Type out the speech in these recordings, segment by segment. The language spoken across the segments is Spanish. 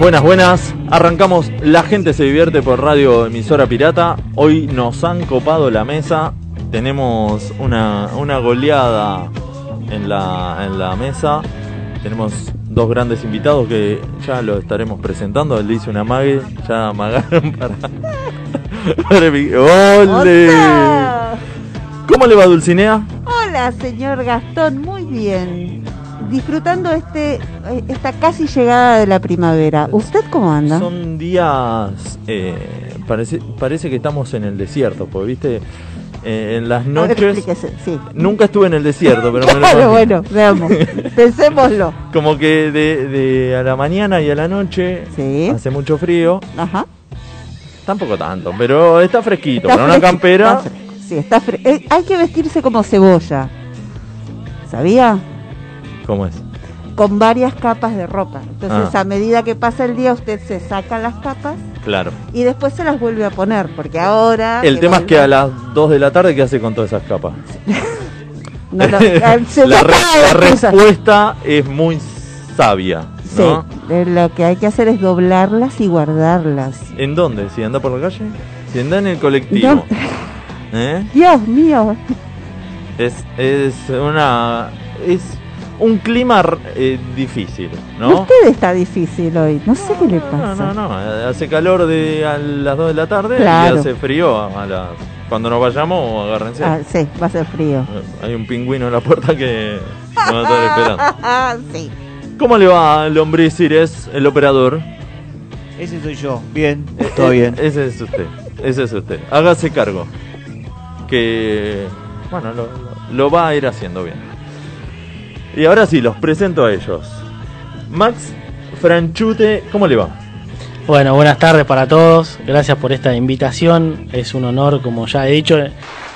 Buenas, buenas. Arrancamos La gente se divierte por Radio Emisora Pirata. Hoy nos han copado la mesa. Tenemos una, una goleada en la, en la mesa. Tenemos dos grandes invitados que ya lo estaremos presentando. Él dice una mague, ya amagaron para. para mi- ¡Ole! ¡Hola! ¿Cómo le va Dulcinea? Hola, señor Gastón, muy bien. Disfrutando este eh, esta casi llegada de la primavera. ¿Usted cómo anda? Son días. eh, parece, parece que estamos en el desierto, porque viste. eh, en las ver, noches. explíquese, sí. Nunca estuve en el desierto, pero me lo bueno, veamos. Pensémoslo. Como que de, de a la mañana y a la noche Sí. hace mucho frío. Ajá. Tampoco tanto, pero está fresquito. Está para una campera. está Sí, está fre- eh, hay que vestirse como cebolla. ¿Sabía? ¿Cómo es? Con varias capas de ropa. Entonces, Ah. a medida que pasa el día, usted se saca las capas Claro. y después se las vuelve a poner. Porque ahora. El tema es que a las 2 de la tarde, ¿qué hace con todas esas capas? No, no, se la, re- respuesta es muy sabia, Sí, ¿no? eh, lo que hay que hacer es doblarlas y guardarlas. ¿En dónde? ¿Si anda por la calle? Si anda en el colectivo. No. ¿Eh? Dios mío. Es, es una. Es un clima eh, difícil, ¿no? Usted está difícil hoy. No sé qué le No, pasa. no, no. Hace calor de a las 2 de la tarde Claro. y hace frío a las. Cuando nos vayamos, agárrense. Ah, sí, va a ser frío. Hay un pingüino en la puerta que nos va a estar esperando. Sí. ¿Cómo le va al hombre Cires, el operador? Ese soy yo. Bien, todo Eh, bien. Ese es usted. Ese es usted. Hágase cargo. Que. Bueno, lo, lo- lo va a ir haciendo bien. Y ahora sí, los presento a ellos. Max Franchute, ¿cómo le va? Bueno, buenas tardes para todos. Gracias por esta invitación. Es un honor, como ya he dicho,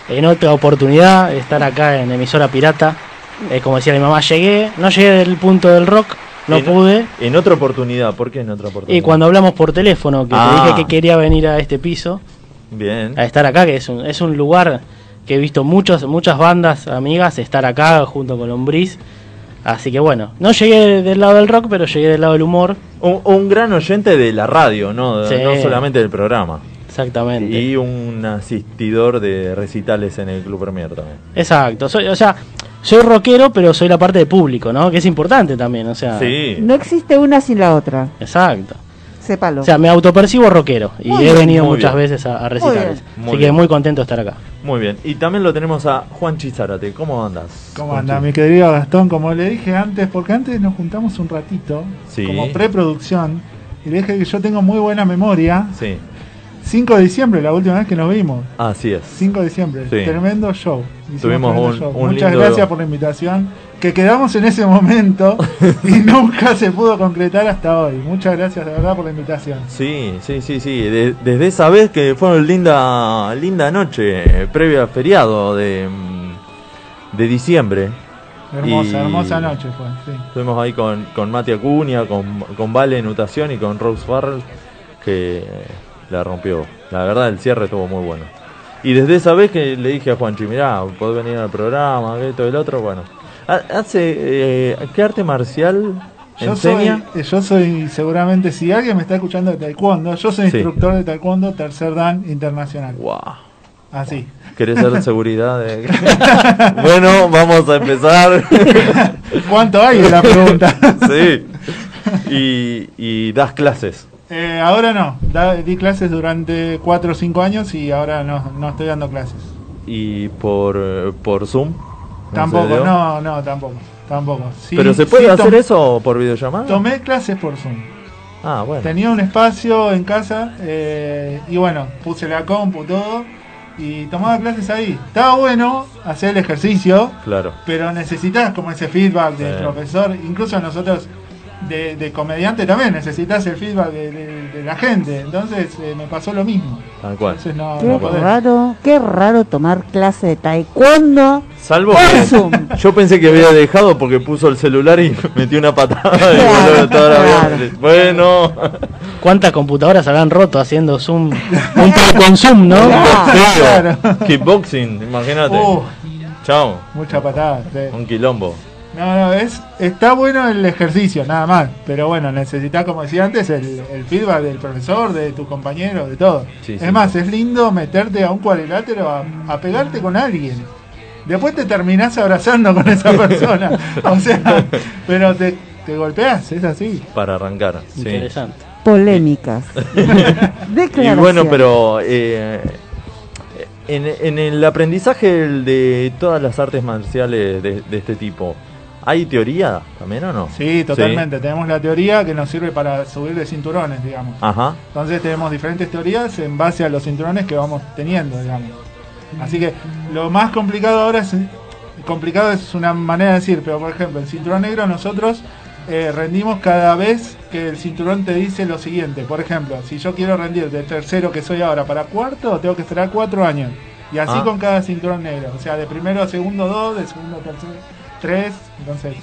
en otra oportunidad estar acá en emisora pirata. Eh, como decía mi mamá, llegué, no llegué del punto del rock, no En- pude. En otra oportunidad, ¿por qué en otra oportunidad? Y cuando hablamos por teléfono, que Ah. te dije que quería venir a este piso, Bien. a estar acá, que es un, es un lugar que he visto muchos, muchas bandas amigas estar acá junto con Lombriz. Así que bueno, no llegué del lado del rock, pero llegué del lado del humor. Un, un gran oyente de la radio, ¿no? Sí. No solamente del programa. Exactamente. Y un asistidor de recitales en el Club Premier también. Exacto, soy, o sea, soy rockero, pero soy la parte de público, ¿no? Que es importante también, o sea. Sí. No existe una sin la otra. Exacto. Sépalo. O sea, me autopercibo rockero y Muy he bien, venido muchas bien. veces a, a recitales. Así bien. que muy contento de estar acá. Muy bien. Y también lo tenemos a Juan Chizárate. ¿Cómo andas? ¿Cómo Juanchi? anda, mi querido Gastón? Como le dije antes, porque antes nos juntamos un ratito, Sí. como preproducción, y le dije que yo tengo muy buena memoria. Sí, 5 de diciembre, la última vez que nos vimos. así es. 5 de diciembre, Sí. tremendo show. Hicimos Tuvimos tremendo un- show. un Muchas lindo- gracias por la invitación, que quedamos en ese momento y nunca se pudo concretar hasta hoy. Muchas gracias de verdad por la invitación. Sí, sí, sí, sí. De- desde esa vez que fue una linda, linda noche, previa al feriado de, mm, de diciembre. Hermosa, Y- hermosa noche fue. sí. Estuvimos ahí con, con Mati Acuña, con, con Vale Nutación y con Rose Farrell, que la rompió. La verdad, el cierre estuvo muy bueno. Y desde esa vez que le dije a Juanchi, mirá, podés venir al programa, esto y el otro, bueno. Ha- Hace, eh, ¿qué arte marcial Yo enseña? eh, yo soy seguramente, si alguien me está escuchando de taekwondo, yo soy Sí. instructor de taekwondo tercer dan internacional. Guau. Así. ¿Querés ser seguridad? de- bueno, vamos a empezar. ¿Cuánto hay en la pregunta? sí. Y, y das clases. Eh, ahora no, Da- di clases durante 4 o 5 años y ahora no, no estoy dando clases. Y por, por Zoom. ¿No se tampoco, no, no, tampoco, tampoco. Sí, ¿Pero se puede sí, hacer eso por videollamada? Tomé clases por Zoom. Ah, bueno. Tenía un espacio en casa eh, y bueno, puse la compu, todo y tomaba clases ahí. Estaba bueno hacer el ejercicio, Claro. pero necesitas como ese feedback del Sí. profesor, incluso nosotros de, de comediante también necesitas el feedback de, de- de la gente, entonces eh, me pasó lo mismo. Tal cual. Entonces no, Qué no raro, qué raro tomar clase de taekwondo. Salvo Por que Zoom. yo pensé que había dejado porque puso el celular y metió una patada y Claro, boludo, toda la vida- claro. Bueno. ¿Cuántas computadoras habrán roto haciendo Zoom? Un poco con Zoom, ¿no? Claro. Kickboxing, imagínate. Uh, Chao. mucha patada. sí. Un quilombo. No, no, es, está bueno el ejercicio, nada más. Pero bueno, necesitas, como decía antes, el, el feedback del profesor, de tus compañeros, de todo. Sí, es sí. más, es lindo meterte a un cuadrilátero a, a pegarte con alguien. Después te terminás abrazando con esa persona. o sea, pero te, te golpeas, es así. Para arrancar. sí. Interesante. Polémicas. Y bueno, pero eh, en, en el aprendizaje de todas las artes marciales de, de este tipo, ¿hay teoría también o no? Sí, totalmente. Tenemos la teoría que nos sirve para subir de cinturones, digamos. Ajá. Entonces tenemos diferentes teorías en base a los cinturones que vamos teniendo, digamos. Así que lo más complicado ahora es... Complicado es una manera de decir, pero por ejemplo, el cinturón negro nosotros eh, rendimos cada vez que el cinturón te dice lo siguiente. Por ejemplo, si yo quiero rendir de tercero que soy ahora para cuarto, tengo que esperar cuatro años. Y así Ah. con cada cinturón negro. O sea, de primero a segundo dos, de segundo a tercero tres. Entonces,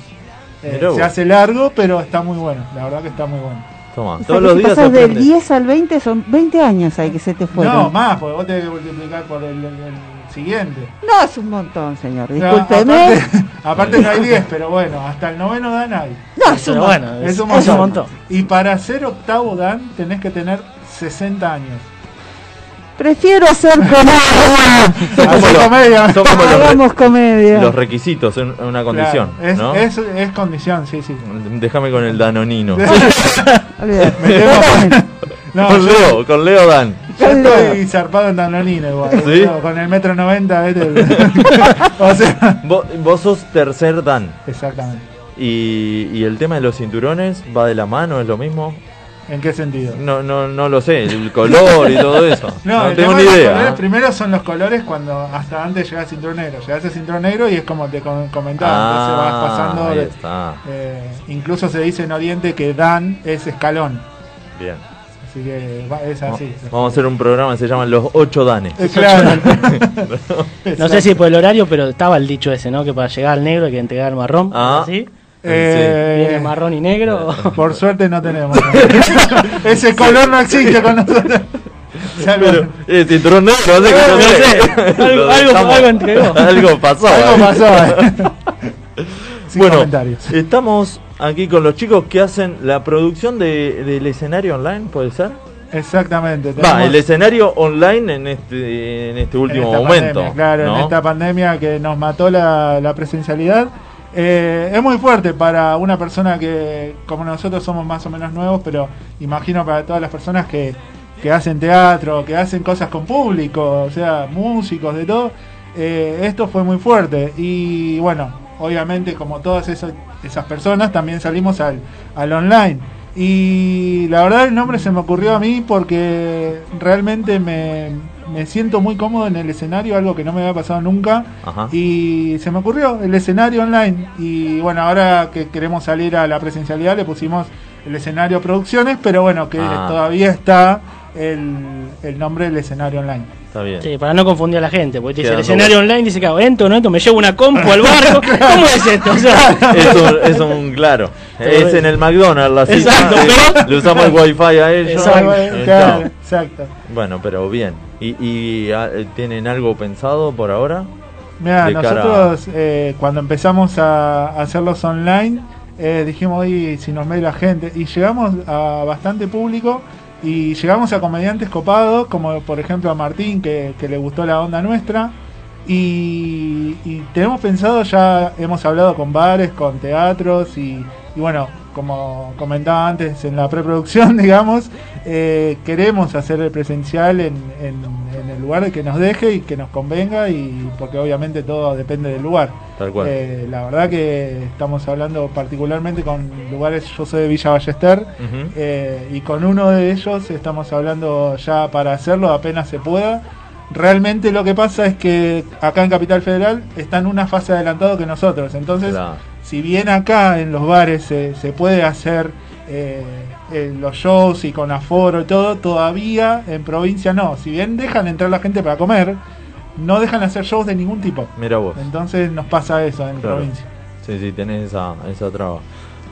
eh, se hace largo, pero está muy bueno. La verdad que está muy bueno. Toma, O sea, todos los si días pasas del aprendes. 10 al 20 son 20 años ahí que se te fueron. No, más, porque vos tenés que multiplicar por el, el- el siguiente. No, es un montón, señor. No, Discúlpeme. aparte, aparte no hay 10, pero bueno, hasta el noveno dan hay. No, es un Pero montón. bueno, Es es, un es un montón. montón. Y para ser octavo dan tenés que tener 60 años. Prefiero hacer comedia. Son como comedia. son los, re- Hagamos comedia. los requisitos en una condición, Claro, es, ¿no? es, es condición, sí, sí. Déjame con el danonino. No, con yo, Leo, con Leo Dan. yo estoy zarpado en Danonino igual. ¿Sí? ¿no? Con el metro 90, ¿viste? o sea, Vos, vos sos tercer Dan. exactamente. Y, y el tema de los cinturones va de la mano, es lo mismo. ¿En qué sentido? No, no, no lo sé, el color y todo eso. No, No, el tengo tema ni de los idea. colores, primero son los colores cuando hasta antes llegás a cinturón negro. Llegás a cinturón negro y es como te com- comentaba, entonces vas Ah, pasando. ahí de- está. eh, incluso se dice en Oriente que Dan es escalón. Bien. Así que es así. Vamos a hacer un programa que se llama Los Ocho Danes. Eh, claro. No sé si por el horario, pero estaba el dicho ese, ¿no? Que para llegar al negro hay que entregar el marrón. Ah. ¿Sí? Eh, Viene marrón y negro. Por suerte no tenemos. Ese color no existe con nosotros. Pero, eh, cinturón negro, no sé No sé, algo- algo- algo entregó. Algo pasó. algo eh. pasó. eh. Sin bueno, comentarios. estamos aquí con los chicos que hacen la producción de, del escenario online, ¿puede ser? Exactamente. Va, el escenario online en este, en este último en momento. pandemia, claro, ¿no? en esta pandemia que nos mató la, la presencialidad. Eh, es muy fuerte para una persona que, como nosotros somos más o menos nuevos, pero imagino para todas las personas que, que hacen teatro, que hacen cosas con público, o sea, músicos, de todo. eh, esto fue muy fuerte. Y bueno, obviamente, como todas esas, esas personas, también salimos al, al online. Y la verdad el nombre se me ocurrió a mí porque realmente me, me siento muy cómodo en el escenario, algo que no me había pasado nunca. Ajá. Y se me ocurrió el escenario online. Y bueno, ahora que queremos salir a la presencialidad le pusimos el escenario producciones, pero bueno, que Ah. todavía está el, el nombre del escenario online. Está bien. Sí, para no confundir a la gente, porque te dice el escenario online, dice que hago entro, no entro, me llevo una compu al barco. ¿Cómo es esto? O sea, Es un, es un claro. Es en el McDonald's la cita. Exacto, pero- Le usamos el wifi a ellos. Exacto. Claro, exacto. Bueno, pero bien. ¿Y, y, ah, tienen algo pensado por ahora? Mira, nosotros eh, cuando empezamos a hacerlos online, eh, dijimos, oye, si nos ve la gente, y llegamos a bastante público y llegamos a comediantes copados, como por ejemplo a Martín, que, que le gustó la onda nuestra, y, y tenemos pensado, ya hemos hablado con bares, con teatros, y, y bueno, como comentaba antes en la preproducción, digamos, eh, queremos hacer el presencial en, en- el lugar que nos deje y que nos convenga, y porque obviamente todo depende del lugar. Tal cual. Eh, la verdad que estamos hablando particularmente con lugares, yo soy de Villa Ballester, eh, y con uno de ellos estamos hablando ya para hacerlo apenas se pueda. Realmente lo que pasa es que acá en Capital Federal están una fase adelantado que nosotros, entonces Claro. si bien acá en los bares se, se puede hacer eh, eh, los shows y con aforo y todo, todavía en provincia no. Si bien dejan entrar la gente para comer, no dejan hacer shows de ningún tipo. Mira vos. Entonces nos pasa eso en Claro. provincia. Sí, sí, tenés esa, esa traba.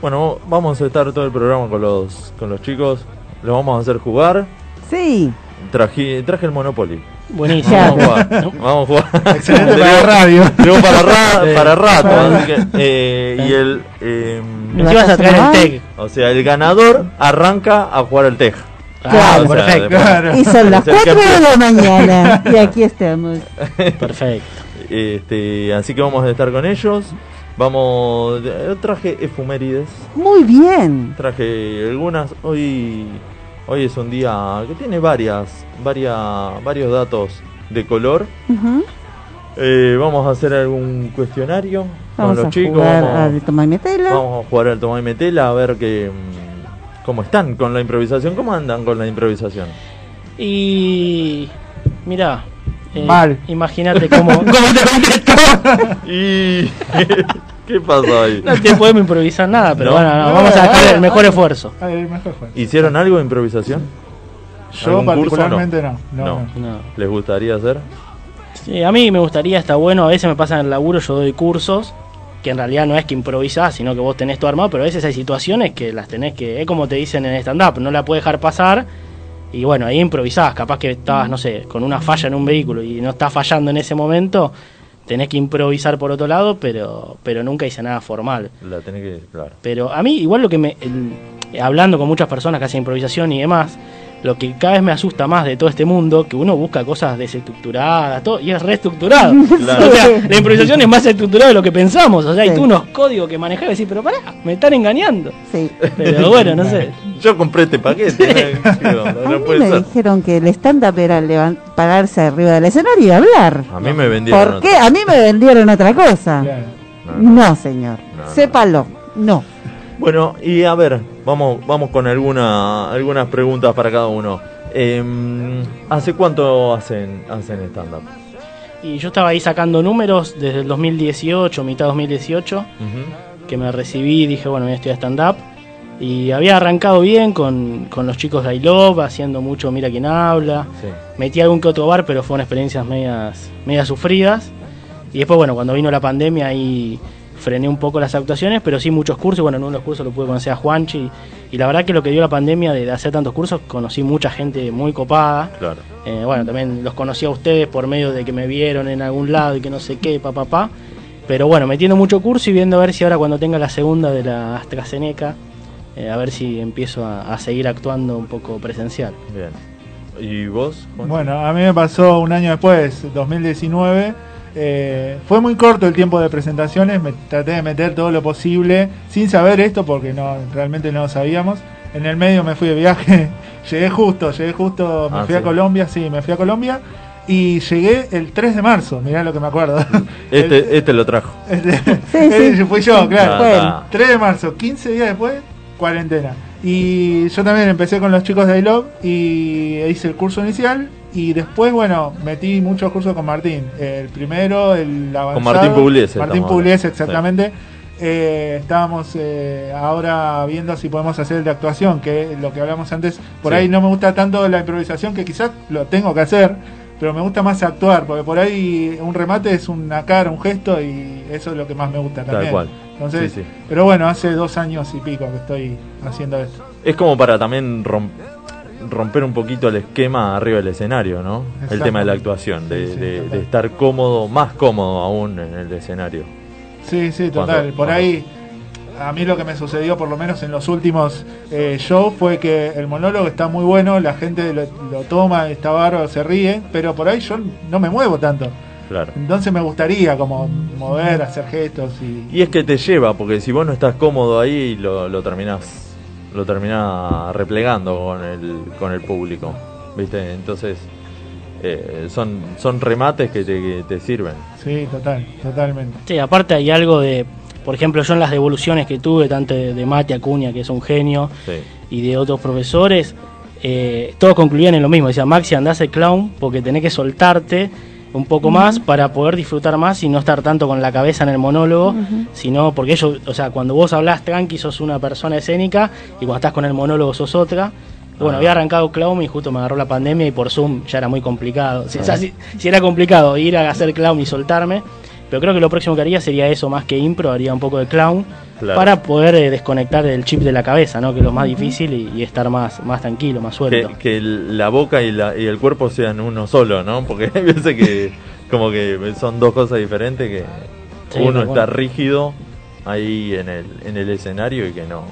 Bueno, vamos a estar todo el programa con los, con los chicos. Los vamos a hacer jugar. Sí. Traje, traje el Monopoly. Buenísimo. Vamos a jugar. Vamos a jugar. Excelente para la radio. Tengo para, ra- para rato. así que, eh, y el. eh, ibas a traer el TEC. o sea, el ganador arranca a jugar el TEG. Ah, O sea, perfecto. Claro. Y son las Es el 4 de la mañana. Y aquí estamos. Perfecto. Este, así que vamos a estar con ellos. Vamos. eh, Traje efumérides. Muy bien. Traje algunas. Hoy. Hoy es un día que tiene varias. varias varios datos de color. Eh, vamos a hacer algún cuestionario Vamos con los a chicos. jugar vamos- al toma y metela. Vamos a jugar al toma y metela a ver que, mm, cómo están con la improvisación, cómo andan con la improvisación. Y. Mirá. eh, Mal. Imagínate cómo, cómo te contesto. Y ¿qué pasó ahí? No te podemos improvisar nada, pero No. bueno, no, vamos a dejar el mejor esfuerzo. El mejor fue. ¿Hicieron algo de improvisación? Yo ¿Algún curso o particularmente no. No, No. no. No. ¿Les gustaría hacer? Sí, a mí me gustaría, está bueno, a veces me pasa en el laburo, yo doy cursos, que en realidad no es que improvisás, sino que vos tenés todo armado, pero a veces hay situaciones que las tenés que, es como te dicen en stand-up, no la puedes dejar pasar, y bueno, ahí improvisás, capaz que estabas, no sé, con una falla en un vehículo y no estás fallando en ese momento, tenés que improvisar por otro lado, pero, pero nunca hice nada formal. La tenés que, claro. Pero a mí, igual lo que me. el- hablando con muchas personas que hacen improvisación y demás, lo que cada vez me asusta más de todo este mundo, que uno busca cosas desestructuradas, todo, y es reestructurado. Claro. O sea, la improvisación es más estructurada de lo que pensamos. O sea, hay Sí. tú unos códigos que manejar y decir, pero pará, me están engañando. Sí. Pero bueno, no sé. Yo compré este paquete. ¿no? No, A mí puede me ser. dijeron que el stand-up era pararse arriba del escenario y hablar. A mí me vendieron. ¿Por qué? A mí me vendieron otra cosa. Claro. No, no. No, señor. Sépalo. No. Bueno, y a ver, vamos, vamos con alguna, algunas preguntas para cada uno. Em, ¿Hace cuánto hacen, hacen stand-up? Y yo estaba ahí sacando números desde el 2018, mitad 2018. Ujú. que me recibí, dije, bueno, voy a estudiar stand-up. Y había arrancado bien con, con los chicos de I Love, haciendo mucho Mira quién habla. Sí. Metí algún que otro bar, pero fueron experiencias medias, medias sufridas. Y después, bueno, cuando vino la pandemia ahí frené un poco las actuaciones, pero sí muchos cursos. Bueno, en uno de los cursos lo pude conocer a Juanchi. Y la verdad que lo que dio la pandemia de, de hacer tantos cursos, conocí mucha gente muy copada. Claro. Eh, bueno, también los conocí a ustedes por medio de que me vieron en algún lado y que no sé qué, pa, pa, pa. Pero bueno, metiendo mucho curso y viendo a ver si ahora cuando tenga la segunda de la AstraZeneca, eh, a ver si empiezo a, a seguir actuando un poco presencial. Bien. ¿Y vos? Juan? Bueno, a mí me pasó un año después, 2019. Eh, fue muy corto el tiempo de presentaciones, me traté de meter todo lo posible sin saber esto porque no realmente no lo sabíamos. En el medio me fui de viaje, llegué justo, llegué justo, me Ah, fui a. Colombia, sí, me fui a Colombia y llegué el 3 de marzo, mirá lo que me acuerdo. El- Este, este lo trajo. este, Sí, sí. fui yo, claro. Ah, Bueno. ah. 3 de marzo, 15 días después, cuarentena. Y yo también empecé con los chicos de iLove y hice el curso inicial. Y después, bueno, metí muchos cursos con Martín. El primero, el avanzado. Martín Pugliese Martín Pugliese, exactamente. Eh, estábamos eh, ahora viendo si podemos hacer el de actuación, que es lo que hablamos antes. Por Sí. ahí no me gusta tanto la improvisación, que quizás lo tengo que hacer, pero me gusta más actuar, porque por ahí un remate es una cara, un gesto, y eso es lo que más me gusta Tal también. cual. Entonces, Sí, sí. pero bueno, hace dos años y pico que estoy haciendo esto. Es como para también rom- romper un poquito el esquema arriba del escenario, ¿no? El tema de la actuación, de, Sí, sí, de- estar cómodo, más cómodo aún en el escenario. Sí, sí, Cuando- total. Por cuando- ahí, a mí lo que me sucedió, por lo menos en los últimos eh, shows, fue que el monólogo está muy bueno, la gente lo, lo toma, está bárbaro, se ríe, pero por ahí yo no me muevo tanto. Claro. Entonces me gustaría como mover, hacer gestos y... Y es que te lleva, porque si vos no estás cómodo ahí, lo, lo terminás lo terminás replegando con el, con el público. ¿Viste? Entonces, eh, son, son remates que te, que te sirven. Sí, total, totalmente. Sí, aparte hay algo de, por ejemplo, yo en las devoluciones que tuve, tanto de, de Mati Acuña, que es un genio, Sí. y de otros profesores, eh, todos concluían en lo mismo. Decía, Maxi, andás el clown porque tenés que soltarte un poco más para poder disfrutar más y no estar tanto con la cabeza en el monólogo, sino porque ellos, o sea, cuando vos hablás tranqui sos una persona escénica y cuando estás con el monólogo sos otra. Y Bueno, Ah. había arrancado clown y justo me agarró la pandemia y por Zoom ya era muy complicado. Si, o sea, si- si era complicado ir a hacer clown y soltarme. Pero creo que lo próximo que haría sería eso, más que impro, haría un poco de clown Claro. para poder eh, desconectar el chip de la cabeza, ¿no? Que es lo más difícil y, y estar más, más tranquilo, más suelto. que la boca y, la, y el cuerpo sean uno solo, ¿no? Porque veces que como que son dos cosas diferentes que Sí, uno está rígido ahí en el, en el escenario y que no,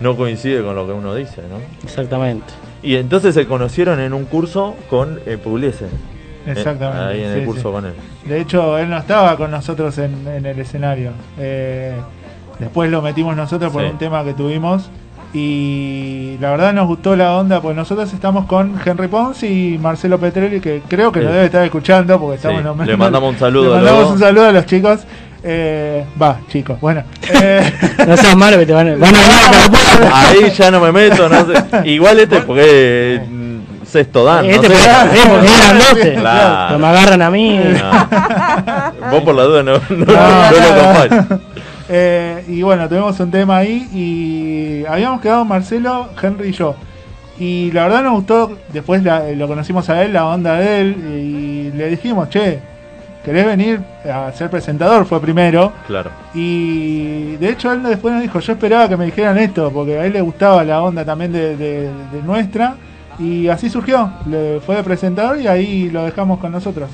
no coincide con lo que uno dice, ¿no? Exactamente. Y entonces se conocieron en un curso con eh, Pugliese. Eh, Exactamente. ahí en el sí, curso sí. con él. De hecho, él no estaba con nosotros en, en el escenario. Eh, después lo metimos nosotros por Sí. un tema que tuvimos. Y la verdad nos gustó la onda, pues nosotros estamos con Henry Pons y Marcelo Petrelli, que creo que Sí. nos debe estar escuchando, porque estamos Sí, en los le mandamos un saludo Le mandamos luego. un saludo a los chicos. Eh, Va, chicos, bueno. Eh, No seas malo que te van, van a venir Ahí ya no me meto, no sé. Igual este porque sexto dan, Este no sé. eh, es. Claro. Me agarran a mí. No. Vos por la duda no, no, no. Eh, y bueno, tuvimos un tema ahí y habíamos quedado Marcelo, Henry y yo. Y la verdad nos gustó, después la- lo conocimos a él, la onda de él, y le dijimos, che, ¿querés venir a ser presentador? Fue primero. Claro. Y de hecho él después nos dijo, yo esperaba que me dijeran esto, porque a él le gustaba la onda también de, de- de nuestra. Y así surgió, le fue de presentador y ahí lo dejamos con nosotros.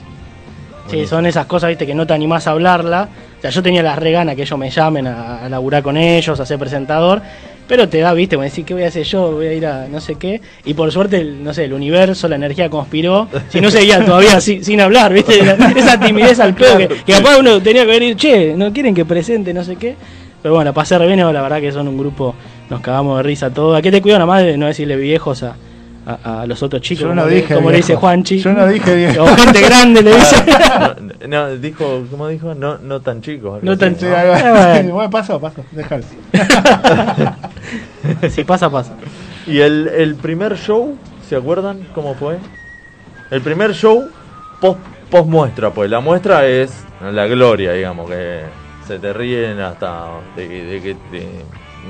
Sí, son esas cosas, viste, que no te animás a hablarla. O sea, yo tenía las reganas que ellos me llamen a, a laburar con ellos, a ser presentador. Pero te da, viste, como decir, ¿qué voy a hacer yo? Voy a ir a no sé qué. Y por suerte, el, no sé, el universo, la energía conspiró. Si no seguía todavía sin, sin hablar, viste, La- esa timidez al pedo que, que capaz uno tenía que venir, che, no quieren que presente, no sé qué. Pero bueno, pasé re bien, la verdad que son un grupo, nos cagamos de risa todos. ¿A qué te cuido nada más de no decirle viejos a, a- a los otros chicos? Yo como no le- dije Como le viejo. dice Juanchi. Yo no dije viejo. O gente grande le dice. No, no, dijo, ¿cómo dijo? No, no tan chico. No así, tan Sí, chico. algo así. Eh, bueno. bueno, pasó, pasó, déjalo. si pasa, pasa. Y el, el primer show, ¿se acuerdan cómo fue? El primer show post, post muestra, pues la muestra es la gloria, digamos, que se te ríen hasta de, que- de que te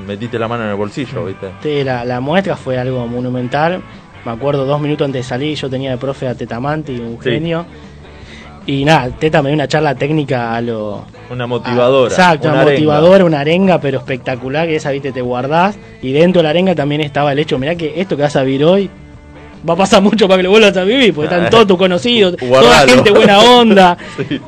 metiste la mano en el bolsillo, ¿viste? Sí, la, la muestra fue algo monumental. Me acuerdo dos minutos antes de salir, yo tenía de profe a Tetamanti, un Sí. genio. Y nada, Teta me dio una charla técnica a lo. Una motivadora. a- exacto, una, una arenga. motivadora, una arenga, pero espectacular, que esa, viste, te guardás. Y dentro de la arenga también estaba el hecho, mirá que esto que vas a vivir hoy va a pasar mucho para que lo vuelvas a vivir, porque están todos tus conocidos, toda Guardalo. gente buena onda. Sí.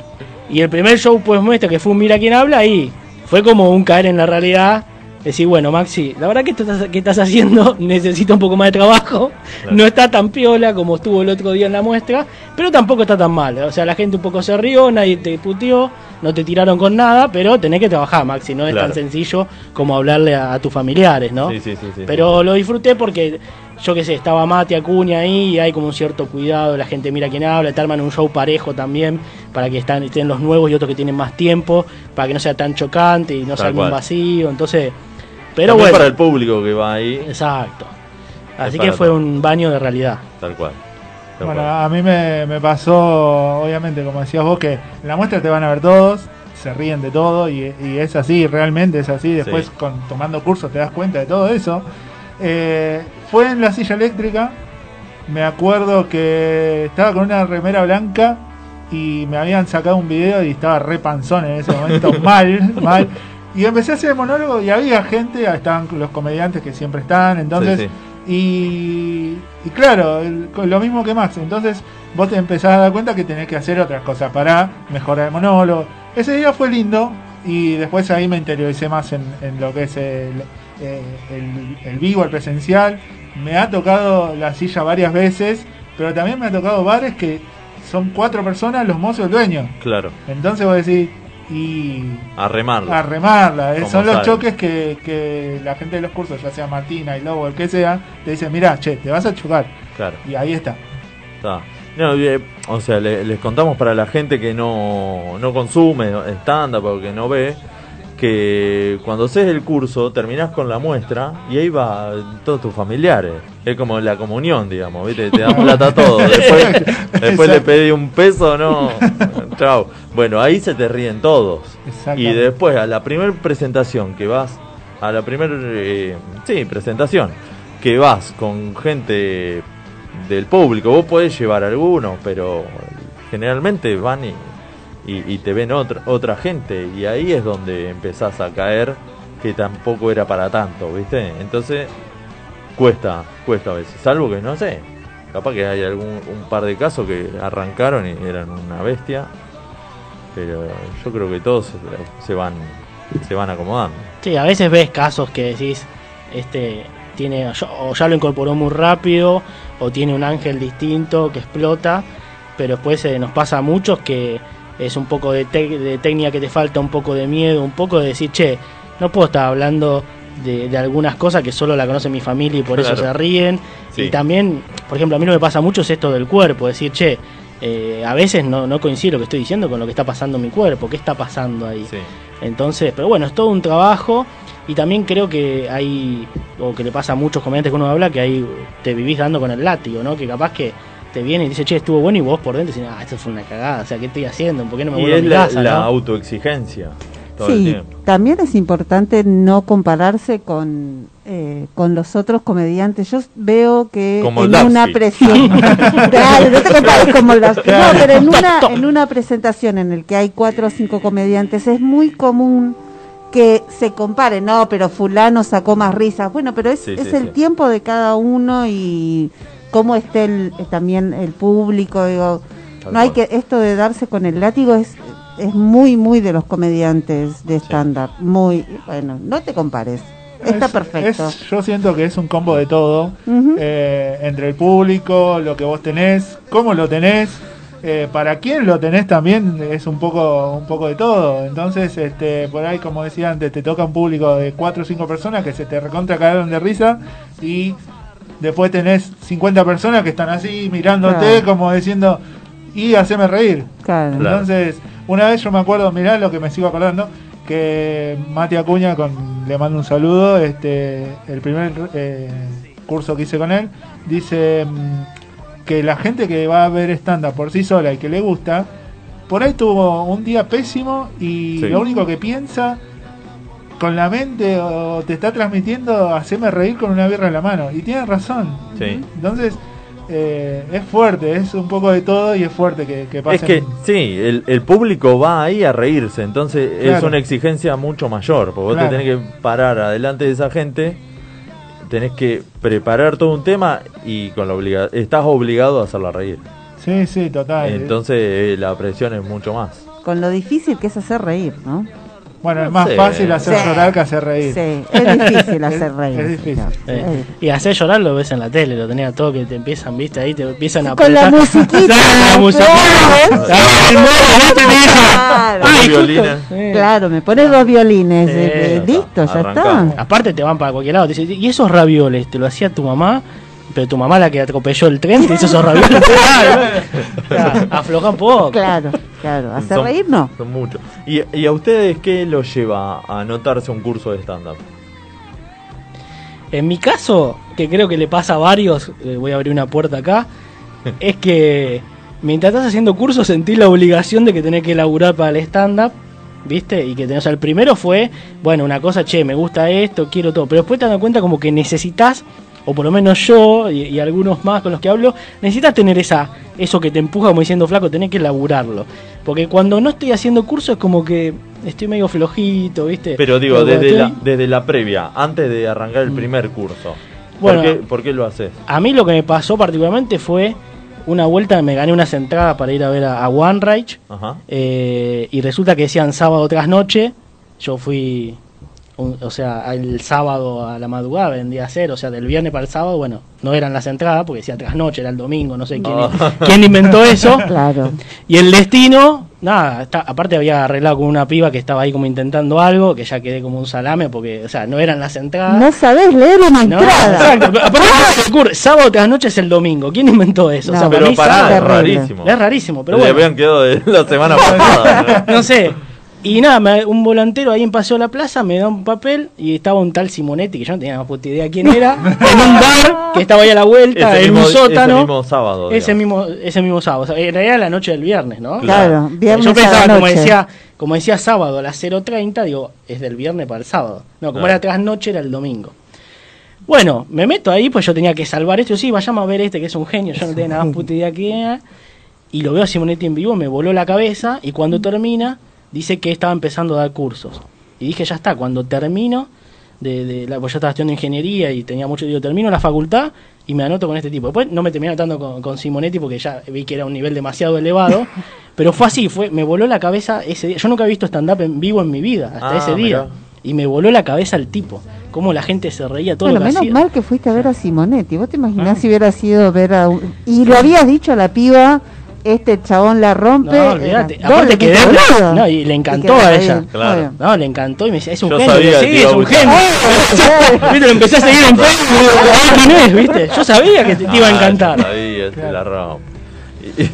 Y el primer show pues muestra que fue un Mira quién habla y fue como un caer en la realidad. Decir, bueno, Maxi, la verdad que esto estás- que estás haciendo necesita un poco más de trabajo. Claro. No está tan piola como estuvo el otro día en la muestra, pero tampoco está tan mal. O sea, la gente un poco se rió, nadie te puteó, no te tiraron con nada, pero tenés que trabajar, Maxi. No es Claro. tan sencillo como hablarle a, a tus familiares, ¿no? Sí, sí, sí, sí. Pero lo disfruté porque, yo qué sé, estaba Mati Acuña ahí y hay como un cierto cuidado, la gente mira quién habla, te arman un show parejo también, para que estén los nuevos y otros que tienen más tiempo, para que no sea tan chocante y no Tal salga un vacío, entonces... Pero También bueno, para el público que va ahí, exacto. Así que fue todo. un baño de realidad. tal cual. Tal Bueno, cual. a mí me, me pasó, obviamente, como decías vos, que en la muestra te van a ver todos, se ríen de todo y, y es así, realmente es así. Después, Sí. con, tomando cursos, te das cuenta de todo eso. Eh, fue en la silla eléctrica. Me acuerdo que estaba con una remera blanca y me habían sacado un video y estaba re panzón en ese momento, mal, mal. Y empecé a hacer el monólogo y había gente, estaban los comediantes que siempre están, entonces Sí, sí. y, y claro, el- lo mismo que Max. Entonces vos te empezás a dar cuenta que tenés que hacer otras cosas para mejorar el monólogo. Ese día fue lindo y después ahí me interioricé más en, en lo que es el, eh, el- el vivo, el presencial. Me ha tocado la silla varias veces, pero también me ha tocado bares que son cuatro personas, los mozos y el dueño. Claro, Entonces vos decís, y a remarla. a remarla. eh. Son los choques que, que la gente de los cursos, ya sea Martina y Lobo, el que sea, te dicen, mira, che, te vas a chocar. Claro. Y ahí está. Está. No, eh, o sea, le- les contamos para la gente que no, no consume stand-up o que no ve, que cuando haces el curso terminás con la muestra y ahí va todos tus familiares. Es como la comunión, digamos, ¿viste? Te dan plata todo. Después, después le pedí un peso, no. Chao. Bueno, ahí se te ríen todos. Y después a la primera presentación que vas, a la primera, sí, presentación, que vas con gente del público, vos podés llevar algunos, pero generalmente van y, y, te ven otra, otra gente y ahí es donde empezás a caer que tampoco era para tanto, ¿viste? Entonces cuesta, cuesta a veces, salvo que no sé, capaz que hay algún un par de casos que arrancaron y eran una bestia, pero yo creo que todos se, se van se van acomodando. Sí, a veces ves casos que decís, este tiene o ya lo incorporó muy rápido o tiene un ángel distinto que explota, pero después eh, nos pasa a muchos que es un poco de, técnica que te falta, un poco de miedo, un poco de decir, che, no puedo estar hablando de, de algunas cosas que solo la conoce mi familia y por eso se ríen. Sí. Y también, por ejemplo, a mí lo que me pasa mucho es esto del cuerpo, decir, che, eh, a veces no, no coincide lo que estoy diciendo con lo que está pasando en mi cuerpo, ¿qué está pasando ahí? Sí. Entonces, pero bueno, es todo un trabajo y también creo que hay, o que le pasa a muchos comediantes que uno habla, que ahí te vivís dando con el látigo, ¿no? Que capaz que te viene y dice, che, estuvo bueno y vos por dentro decís, ah, esto fue una cagada, o sea, ¿qué estoy haciendo? ¿Por qué no me Y vuelvo a es mi la, casa? la no? autoexigencia todo el Sí, tiempo. también es importante no compararse con, eh, con los otros comediantes. Yo veo que Como en una presión, claro, no te compares con Moldavsky. no, pero en una, en una presentación en el que hay cuatro o cinco comediantes es muy común que se comparen, no, pero fulano sacó más risas. Bueno, pero es, Sí, es sí, el sí. tiempo de cada uno y cómo esté el- eh, también el público, digo, no hay que esto de darse con el látigo es es muy muy de los comediantes de stand-up, muy bueno, no te compares. Está Es- perfecto. es- yo siento que es un combo de todo. Eh, entre el público, lo que vos tenés, cómo lo tenés, eh, para quién lo tenés también es un poco, un poco de todo. Entonces, este, por ahí, como decía antes, te toca un público de 4 o 5 personas que se te recontra cagaron de risa y después tenés 50 personas que están así mirándote Claro. como diciendo, y haceme reír. Claro. Entonces, una vez yo me acuerdo, mirá lo que me sigo acordando, que Mati Acuña, con, le mando un saludo, este, el primer eh, curso que hice con él, dice mm, que la gente que va a ver stand-up por sí sola y que le gusta, por ahí tuvo un día pésimo y Sí. lo único que piensa con la mente o te está transmitiendo hacerme reír con una birra en la mano. Y tiene razón. Sí. Entonces, eh, es fuerte, es un poco de todo y es fuerte que, que Es que sí, el, el público va ahí a reírse, entonces es una exigencia mucho mayor, porque vos Claro. te tenés que parar adelante de esa gente, tenés que preparar todo un tema y con la obliga estás obligado a hacerla reír. Sí, sí, total. Entonces eh, la presión es mucho más. Con lo difícil que es hacer reír, ¿no? Bueno, es más sé. fácil hacer Sí. llorar que hacer reír. Sí, es difícil hacer Es- reír. es difícil. Eh, y hacer llorar lo ves en la tele, lo tenés a todo que te empiezan, viste, ahí te empiezan a Con la apretar. musiquita. la musiquita. claro. Me pones dos violines. Eh, listo, ya está. Aparte te van para cualquier lado, te dicen, y esos ravioles, te lo hacía tu mamá, pero tu mamá la que atropelló el tren te hizo esos ravioles. Claro, afloja un poco. Claro, claro. Hacer Son- reír no. Son muchos. ¿Y, ¿Y a ustedes qué los lleva a anotarse un curso de stand-up? En mi caso, que creo que le pasa a varios, eh, voy a abrir una puerta acá, es que mientras estás haciendo cursos sentís la obligación de que tenés que laburar para el stand-up, ¿viste? Y que tenés, o sea, el primero fue, bueno, una cosa, che, me gusta esto, quiero todo, pero después te das cuenta como que necesitas, o por lo menos yo y, y algunos más con los que hablo, necesitas tener esa eso que te empuja como diciendo, flaco, tenés que laburarlo. Porque cuando no estoy haciendo curso es como que estoy medio flojito, ¿viste? Pero digo, desde la, desde la previa, antes de arrancar el primer curso. Bueno. ¿Por, qué, por qué lo haces? A mí lo que me pasó particularmente fue una vuelta, me gané unas entradas para ir a ver a, a One Reich eh, y resulta que decían sábado tras noche. Yo fui, un- o sea, el sábado a la madrugada vendía a ser, o sea, del viernes para el sábado, bueno, no eran las entradas porque decía tras noche, era el domingo, no sé quién, No. quién inventó eso. Claro. Y el destino, nada, está- aparte había arreglado con una piba que estaba ahí como intentando algo, que ya quedé como un salame porque, o sea, no eran las entradas. No sabés leer una No, entrada. exacto. Aparte, ¿cómo se ocurre? Sábado tras noche es el domingo. ¿Quién inventó eso? No, para Pero mí, pará, sábado- es rarísimo. es rarísimo, pero Le bueno. habían quedado de la semana pasada. ¿no? No sé. Y nada, me- un volantero ahí en Paseo de la Plaza me da un papel y estaba un tal Simonetti, que yo no tenía la puta idea quién era, en un bar que estaba ahí a la vuelta, Ese en mismo- un sótano. ese mismo sábado, Ese mismo, ese mismo sábado. O sea, en realidad la noche del viernes, ¿no? Claro, viernes yo a pensaba, como decía, como decía sábado a las 0.30, digo, es del viernes para el sábado. No, como Claro. era tras noche, era el domingo. Bueno, me meto ahí, pues yo tenía que salvar esto. Sí, vayamos a ver este que es un genio, yo no tenía nada más puta idea quién era. y lo veo a Simonetti en vivo, me voló la cabeza y cuando termina dice que estaba empezando a dar cursos. Y dije, ya está, cuando termino, de, de la, pues yo estaba estudiando ingeniería y tenía mucho, digo, termino la facultad y me anoto con este tipo. Después no me terminé anotando con, con Simonetti porque ya vi que era un nivel demasiado elevado, pero fue así, fue, me voló la cabeza ese día. Yo nunca había visto stand-up en vivo en mi vida, hasta Ah, ese día. mirá. Y me voló la cabeza el tipo, cómo la gente se reía todo Bueno, lo que menos hacía. mal que fuiste a ver a Simonetti. ¿Vos te imaginás Ah. si hubiera sido ver a un... Y lo habías dicho a la piba, este chabón la rompe. No, olvídate. era Aparte colorado. no, y le encantó a ella. Claro. No, le encantó y me decía, es un Yo genio. sabía sí, que es un genio. Viste, lo empecé a seguir en Facebook ¿viste? Yo sabía que te, te iba a Ah, encantar. yo sabía, te la rompe.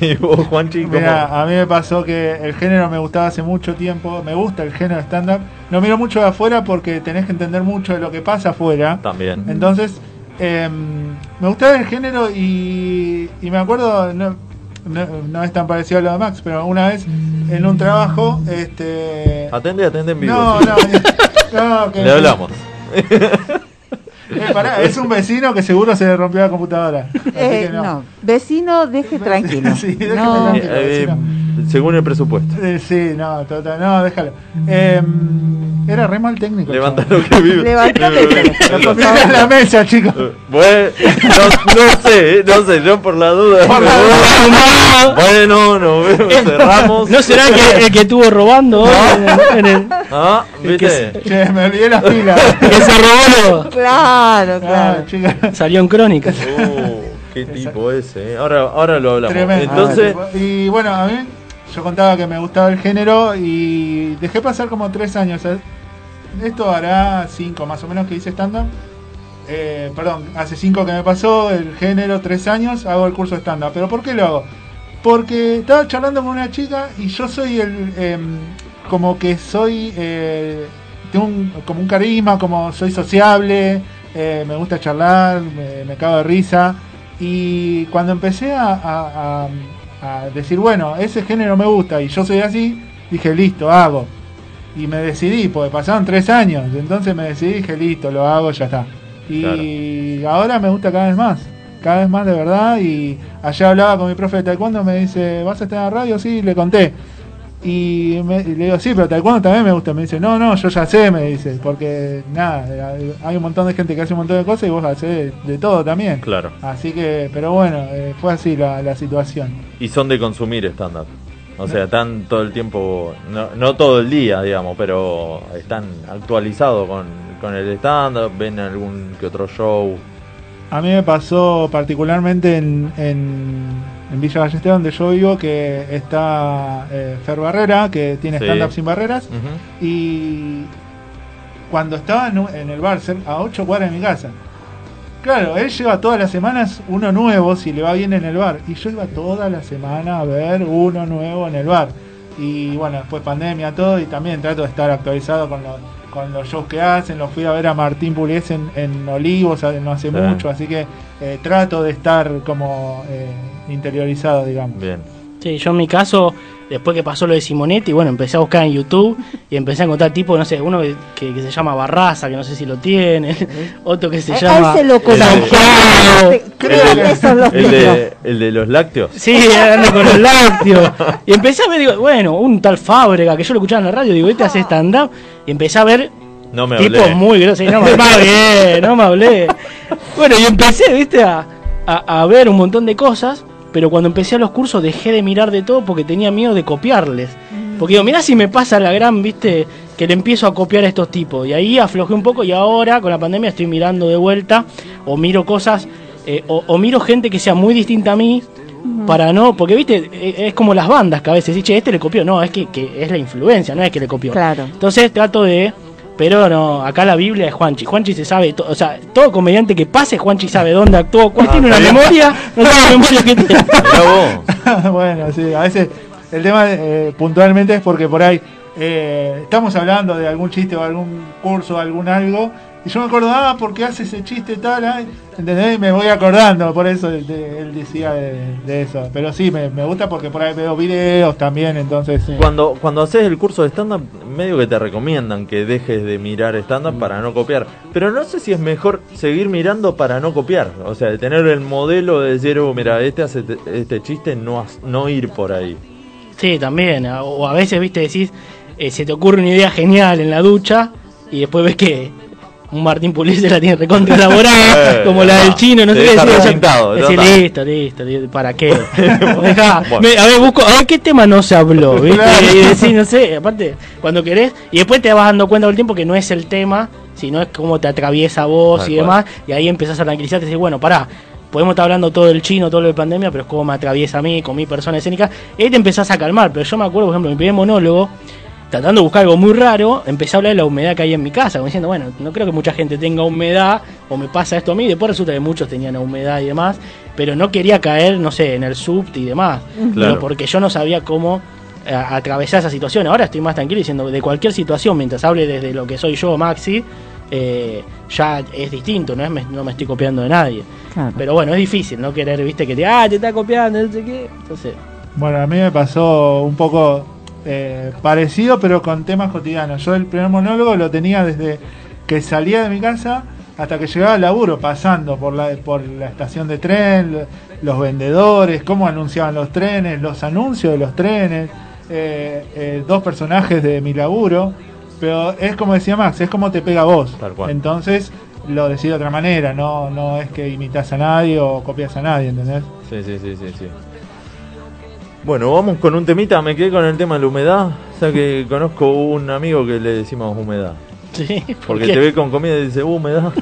Y, vos, Juanchi. Mira, a mí me pasó que el género me gustaba hace mucho tiempo, me gusta el género stand-up. Lo miro mucho de afuera porque tenés que entender mucho de lo que pasa afuera. También. Entonces, em, me gustaba el género y, y me acuerdo, no, no, no es tan parecido a lo de Max, pero una vez en un trabajo, este... Atende, atende en vivo. No, no, no, que- Le hablamos. Eh, pará, es un vecino que seguro se le rompió la computadora. Así Eh, que no. vecino, deje tranquilo. Sí, déjeme no, tranquilo. Eh, eh, vecino. según el presupuesto. Eh, sí, no, total, no, déjalo. Era re mal técnico. Levanta lo que vive. Favor. la mesa, chicos. Eh, Bueno, no, no sé, eh, no sé, yo por la duda. Por la voy. Bueno, no, cerramos. ¿No será que el que estuvo robando en el- el- Ah, que viste. Che, me olvidé las pilas. que se robó? lo- Claro, Ah, claro. chicas. Salió en crónica. Uh, qué tipo ese. eh. Ahora, ahora lo hablamos. Tremendo. Entonces, y bueno, a mí yo contaba que me gustaba el género y dejé pasar como tres años. ¿sabes? Esto hará cinco más o menos que hice stand-up. Eh, perdón, hace cinco que me pasó el género, tres años, hago el curso de stand-up. ¿Pero por qué lo hago? Porque estaba charlando con una chica y yo soy el... em, como que soy... eh, tengo un, como un carisma, como soy sociable, eh, me gusta charlar, me, cago de risa. Y cuando empecé a- a decir, bueno, ese género me gusta y yo soy así, dije, listo, hago. Y me decidí, porque pasaron tres años, entonces me decidí, dije, listo, lo hago, ya está. Y ahora me gusta cada vez más, cada vez más de verdad. Y ayer hablaba con mi profe de taekwondo, me dice, ¿vas a estar en la radio? Sí, le conté. Y, me- y le digo, sí, pero taekwondo también me gusta. Me dice, no, no, yo ya sé, me dice, porque nada, hay- hay un montón de gente que hace un montón de cosas y vos haces de, de todo también. claro. Así que, pero bueno, eh, fue así la, la situación. Y son de consumir stand-up. O sea, están todo el tiempo, no, no todo el día, digamos, pero están actualizados con, con el stand-up, ven algún que otro show. A mí me pasó particularmente en, en, en Villa Ballester, donde yo vivo, que está eh, Fer Barrera, que tiene Sí. stand-up sin barreras. Y cuando estaba en, el bar, a 8 cuadras de mi casa. Claro, él lleva todas las semanas uno nuevo si le va bien en el bar. Y yo iba toda la semana a ver uno nuevo en el bar. Y bueno, después pandemia, todo. Y también trato de estar actualizado con los, con los shows que hacen. Los fui a ver a Martín Puliés en, en Olivos no hace Sí. mucho. Así que eh, trato de estar como eh, interiorizado, digamos. Bien. Sí, yo en mi caso, después que pasó lo de Simonetti, bueno, empecé a buscar en YouTube y empecé a encontrar tipo, no sé, uno que, que- que se llama Barraza, que no sé si lo tiene, otro que se llama... ese lo conozco. Santiago. Creo El que de- esos los El de, el de los lácteos. Sí, ando con los lácteos. Y empecé a ver, digo, bueno, un tal Fábrega, que yo lo escuchaba en la radio, digo, este hace stand-up. Y empecé a ver No me tipos hablé. muy grosos. Y no me hablé, no me hablé. Bueno, y empecé, viste, a, a, a ver un montón de cosas. Pero cuando empecé a los cursos dejé de mirar de todo porque tenía miedo de copiarles. Porque digo, mirá si me pasa la gran, viste, que le empiezo a copiar a estos tipos. Y ahí aflojé un poco y ahora con la pandemia estoy mirando de vuelta o miro cosas eh, o, o miro gente que sea muy distinta a mí para no, porque viste, eh, es como las bandas que a veces dice, este le copió, no, es que, que es la influencia, no es que le copió. Claro. Entonces trato de, pero no, acá la Biblia es Juanchi, Juanchi se sabe, o sea, todo comediante que pase, Juanchi sabe dónde actuó, cuál Ah, tiene una memoria, no sabe la memoria que tiene. Bueno, sí, a veces el tema eh, puntualmente es porque por ahí eh, estamos hablando de algún chiste o algún curso, algún algo, Y yo me acuerdo, ah, porque hace ese chiste tal, ay, ¿entendés? Y me voy acordando, por eso él, de- él decía de, de eso. Pero sí, me, me gusta porque por ahí veo videos también, entonces... sí. Cuando, cuando haces el curso de stand-up, medio que te recomiendan que dejes de mirar stand-up para no copiar. Pero no sé si es mejor seguir mirando para no copiar. O sea, de tener el modelo de decir, oh, mira, este hace te- este chiste, no, no ir por ahí. Sí, también. O a veces, viste, decís, eh, se te ocurre una idea genial en la ducha y después ves que un Martín Pulice la tiene recontra elaborada, Eh, como la del no, chino, no sé qué. ya está. listo, listo, listo, ¿para qué? Dejá, Bueno. me- a ver, busco, a ver qué tema no se habló, ¿viste? Y decís, no sé, aparte, cuando querés, y después te vas dando cuenta con el tiempo que no es el tema, sino es cómo te atraviesa vos y demás, y ahí empezás a tranquilizarte y decís, bueno, pará, podemos estar hablando todo del chino, todo lo de pandemia, pero es como me atraviesa a mí, con mi persona escénica, y ahí te empezás a calmar, pero yo me acuerdo, por ejemplo, mi primer monólogo, tratando de buscar algo muy raro, empecé a hablar de la humedad que hay en mi casa, como diciendo, bueno, no creo que mucha gente tenga humedad, o me pasa esto a mí, y después resulta que muchos tenían humedad y demás, pero no quería caer, no sé, en el subte y demás, Claro. pero porque yo no sabía cómo eh, atravesar esa situación. Ahora estoy más tranquilo diciendo, de cualquier situación, mientras hable desde lo que soy yo, Maxi, eh, ya es distinto, no, es, me- no me estoy copiando de nadie. Claro. Pero bueno, es difícil no querer, viste, que te, ah, te está copiando, no sé qué. Entonces, Bueno, a mí me pasó un poco eh, parecido, pero con temas cotidianos. Yo el primer monólogo lo tenía desde que salía de mi casa hasta que llegaba al laburo, pasando por la, por la estación de tren, lo- los vendedores, cómo anunciaban los trenes, los anuncios de los trenes, eh, eh, dos personajes de mi laburo. Pero es como decía Max, es como te pega a vos. Tal cual. Entonces lo decís de otra manera, no, no es que imitas a nadie o copias a nadie, ¿entendés? Sí, sí, sí, sí, sí. Bueno, vamos con un temita. Me quedé con el tema de la humedad. O sea que conozco un amigo que le decimos humedad. sí, ¿por Porque qué? te ve con comida y dice, "Uh, humedad.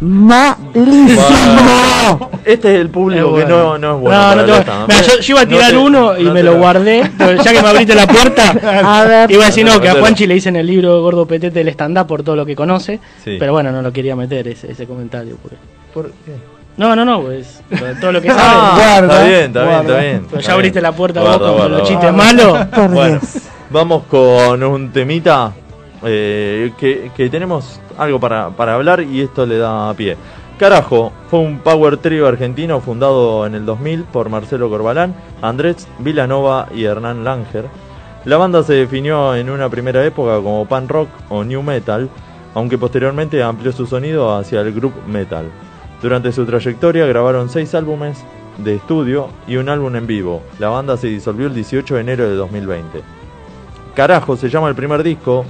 Malísimo. Este es el público Es que no, no es bueno. No, para no el te. Mira, yo, yo iba a No tirar te- uno y no me lo guardé. ya que me abriste la puerta, A ver. iba a decir no, que a. Juanchi le dicen el libro Gordo Petete del stand-up por todo lo que conoce. Sí. Pero bueno, no lo quería meter ese, ese comentario. porque- ¿Por qué? No, no, no, pues por todo lo que Ah, sabe. Guarda, está bien, está bien, está bien. Pero ya abriste la puerta Guarda, vos con guarda, los guarda. chistes malos. Bueno, vamos con un temita eh, que, que tenemos algo para, para hablar y esto le da pie. Carajo, fue un power trio argentino fundado en el 2000 por Marcelo Corbalán, Andrés Vilanova y Hernán Langer. La banda se definió en una primera época como pan rock o new metal, aunque posteriormente amplió su sonido hacia el group metal. Durante su trayectoria grabaron seis álbumes de estudio y un álbum en vivo. La banda se disolvió el 18 de enero de 2020. Carajo se llama el primer disco,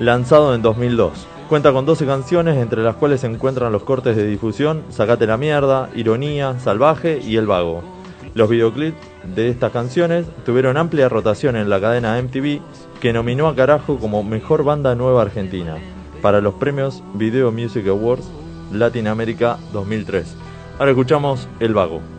lanzado en 2002. Cuenta con 12 canciones, entre las cuales se encuentran los cortes de difusión Sacate la mierda, Ironía, Salvaje y El Vago. Los videoclips de estas canciones tuvieron amplia rotación en la cadena MTV, que nominó a Carajo como Mejor Banda Nueva Argentina para los premios Video Music Awards Latinoamérica 2003. Ahora escuchamos El Vago.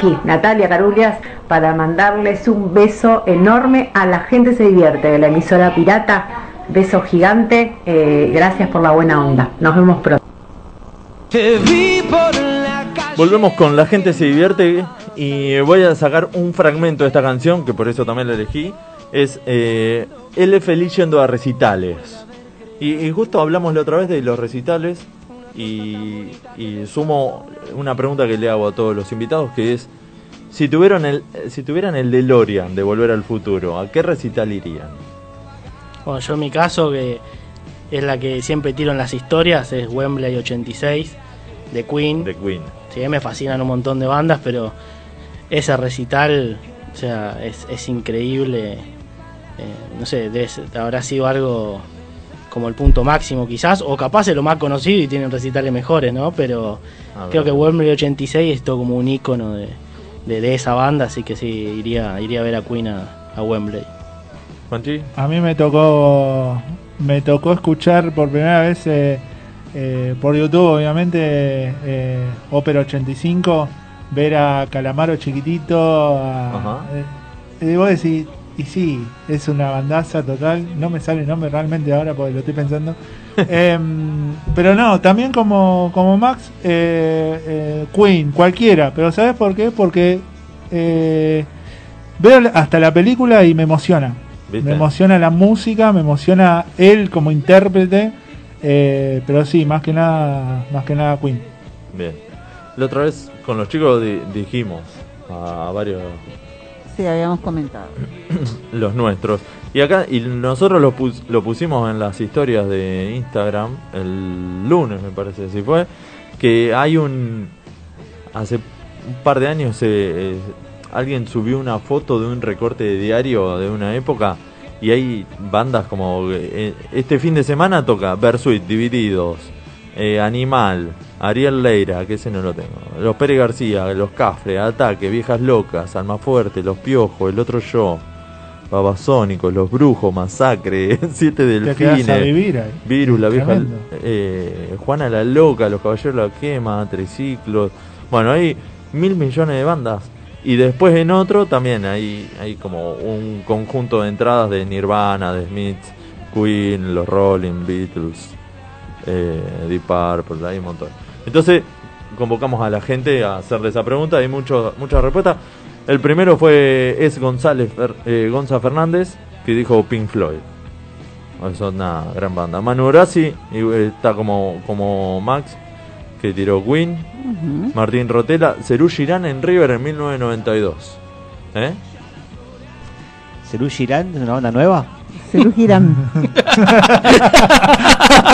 Aquí, Natalia Carulias, para mandarles un beso enorme a la gente se divierte de la emisora pirata. Beso gigante, eh, gracias por la buena onda. Nos vemos pronto. Volvemos con La gente se divierte y voy a sacar un fragmento de esta canción, que por eso también la elegí. Es eh, Él es feliz yendo a recitales. Y, y justo hablamos la otra vez de los recitales y, y sumo una pregunta que le hago a todos los invitados, que es, si tuvieran el, si tuvieran el DeLorean de Volver al Futuro, ¿a qué recital irían? Bueno, yo en mi caso, que es la que siempre tiro en las historias, es Wembley 86 de Queen. De Queen. Sí, me fascinan un montón de bandas, pero ese recital, o sea, es, es increíble. Eh, no sé, debe habrá sido algo como el punto máximo quizás, o capaz es lo más conocido y tienen recitales mejores, ¿no? Pero creo que Wembley 86 es todo como un icono de, de, de esa banda, así que sí, iría, iría a ver a Queen a, a Wembley. Juanchi, A mí me tocó me tocó escuchar por primera vez eh, eh, por YouTube, obviamente, eh, Ópera 85, ver a Calamaro chiquitito. a- Ajá. eh, y vos decís, y sí, es una bandaza total. No me sale el nombre realmente ahora porque lo estoy pensando. Em, pero no, también como, como Max, eh, eh, Queen, cualquiera. Pero ¿sabes por qué? Porque eh, veo hasta la película y me emociona. ¿Viste? Me emociona la música, me emociona él como intérprete. eh, pero sí, más que nada, más que nada Queen. bien. La otra vez con los chicos di- dijimos a varios Habíamos comentado. los nuestros. Y acá, y nosotros lo, pus- lo pusimos en las historias de Instagram el lunes, me parece, si fue, que hay un... Hace un par de años eh, eh, alguien subió una foto de un recorte de diario de una época y hay bandas como... eh, este fin de semana toca Bersuit, Divididos, eh, Animal, Ariel Leira, que ese no lo tengo, Los Pérez García, Los Cafre, Ataque, Viejas Locas, Alma Fuerte, Los Piojos, El Otro Yo, Babasónicos, Los Brujos, Masacre, Siete Delfines, vivir. Virus, La Vieja, eh, Juana la Loca, Los Caballeros de la Quema, Triciclos, bueno, hay mil millones de bandas. Y después en otro también hay, hay como un conjunto de entradas de Nirvana, de Smiths, Queen, los Rolling, Beatles, eh, Deep Purple, hay un montón. Entonces convocamos a la gente a hacerle esa pregunta, hay mucho, muchas respuestas. El primero fue es González Fer- eh, Gonza Fernández que dijo Pink Floyd. Es una gran banda. Manu Grassi y, eh, está como, como Max que tiró Queen. Martín Rotela, Cerú Girán en River en 1992. ¿Eh? ¿Cerú Girán es una banda nueva? Cerú Girán.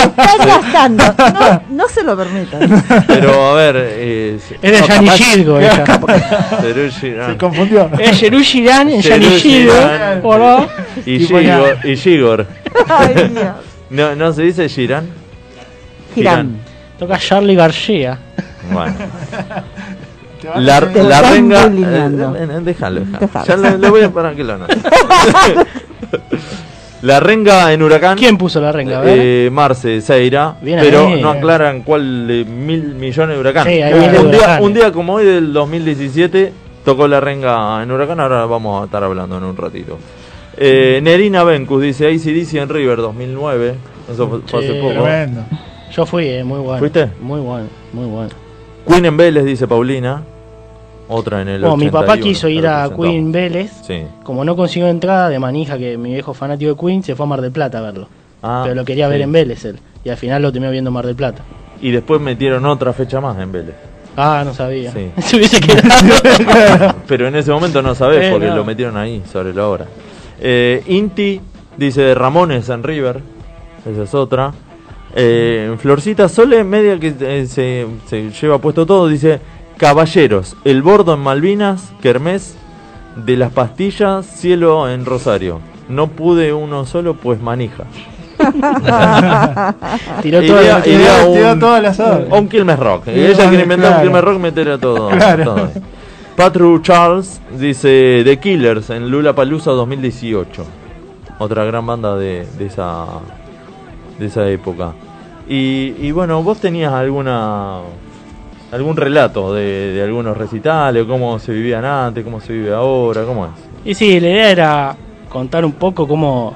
Están gastando. No, no se lo permitan. Pero a ver, eh, Es de No, Gilgo ella. Cerú Se confundió. Es Jeru Girán en Cerú Gianni Gilgo. Girán. ¿o y Dios. No, ¿No se dice Girán? Girán. Toca Charlie García. Bueno. La, la renga. eh, eh, déjalo, déjalo. Ya le, le voy a parar que lo anote. La renga en Huracán. ¿Quién puso la renga? Eh, Marce, Seira, Bien pero ahí. no aclaran cuál de mil millones de huracán. Sí, de un, día, huracanes. un día como hoy del 2017 tocó la renga en huracán, ahora vamos a estar hablando en un ratito. Eh, Nerina Bencus dice ACDC en River 2009, eso fue, hace poco. Tremendo. Yo fui, eh, muy bueno. ¿Fuiste? Muy bueno, muy bueno. Queen en Vélez dice Paulina, otra en el Bueno, mi papá 81, quiso ir a. Queen Vélez. Sí. Como no consiguió entrada de manija, que mi viejo fanático de Queen, se fue a Mar del Plata a verlo. Ah, pero lo quería ver en Vélez él. Y al final lo terminó viendo en Mar del Plata. Y después metieron otra fecha más en Vélez. Ah, no sabía. Sí. Se hubiese quedado. Pero en ese momento no sabés Eh, porque no. lo metieron ahí sobre la hora. Eh, Inti dice Ramones en River. Esa es otra. Eh, Florcita Sole, media que eh, se, se lleva puesto todo, dice Caballeros, El Bordo en Malvinas, Kermés de las Pastillas, Cielo en Rosario. No pude uno solo, pues manija. Tiró Iría- todo iría Tiró- un- tiró todas las un Quilmes Rock. Sí, Ella quiere inventar claro. un Quilmes Rock, meter a todo. Claro. todo. Patru Charles dice The Killers en Lula Palusa 2018. Otra gran banda de, de esa de esa época. Y, y bueno, vos tenías alguna algún relato de, de algunos recitales, cómo se vivían antes, cómo se vive ahora, cómo es. Y sí, la idea era contar un poco cómo,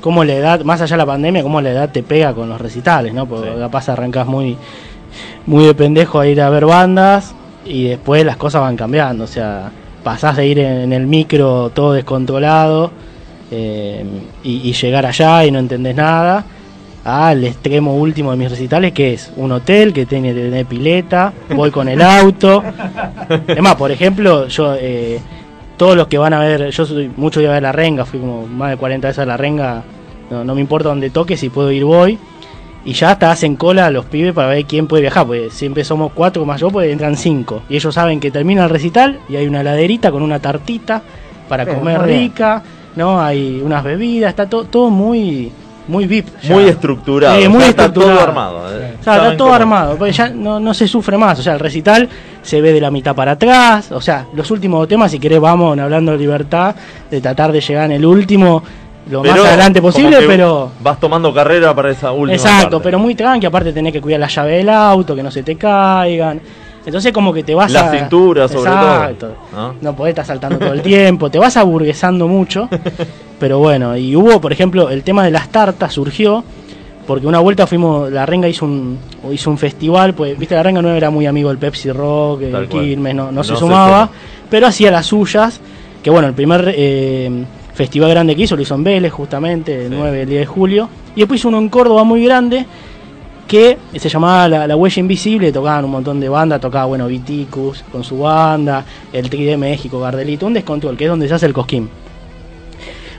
cómo la edad, más allá de la pandemia, cómo la edad te pega con los recitales, ¿no? Porque Sí. capaz arrancás muy, muy de pendejo a ir a ver bandas y después las cosas van cambiando. O sea, pasás de ir en, en el micro todo descontrolado eh, y, y llegar allá y no entendés nada al extremo último de mis recitales que es un hotel que tiene, tiene pileta, voy con el auto. Es más, por ejemplo, yo eh, todos los que van a ver, yo soy mucho de a ver la renga, fui como más de 40 veces a la renga, no, no me importa dónde toque, si puedo ir voy. Y ya hasta hacen cola los pibes para ver quién puede viajar, porque siempre somos cuatro más yo, pues entran cinco. Y ellos saben que termina el recital y hay una heladerita con una tartita para Pero comer rica, ¿no? Hay unas bebidas, está todo, todo muy, muy VIP. ya. Muy estructurado, Sí, muy ya está todo armado. eh. O sea, está todo cómo- armado, porque ya no, no se sufre más. O sea, el recital se ve de la mitad para atrás. O sea, los últimos temas, si querés, vamos hablando de libertad, de tratar de llegar en el último lo Pero más adelante posible, pero. Vas tomando carrera para esa última Exacto, parte. pero muy tranqui. Aparte, tenés que cuidar la llave del auto, que no se te caigan. Entonces, como que te vas La a. cintura, sobre Exacto. todo. ¿no? No podés estar saltando todo el tiempo, te vas aburguesando mucho. Pero bueno, y hubo, por ejemplo, el tema de las tartas surgió porque una vuelta fuimos, la Renga hizo un hizo un festival, pues viste, la Renga no era muy amigo del Pepsi Rock, el. Quilmes, no, no No se sumaba, suma. pero hacía las suyas, que bueno, el primer eh, festival grande que hizo lo hizo en Vélez justamente, el Sí. 9, el 10 de julio, y después hizo uno en Córdoba muy grande, que se llamaba La, La Huella Invisible, tocaban un montón de bandas, tocaba, bueno, Viticus con su banda, el Tri de México, Gardelito, un descontrol, que es donde se hace el cosquín.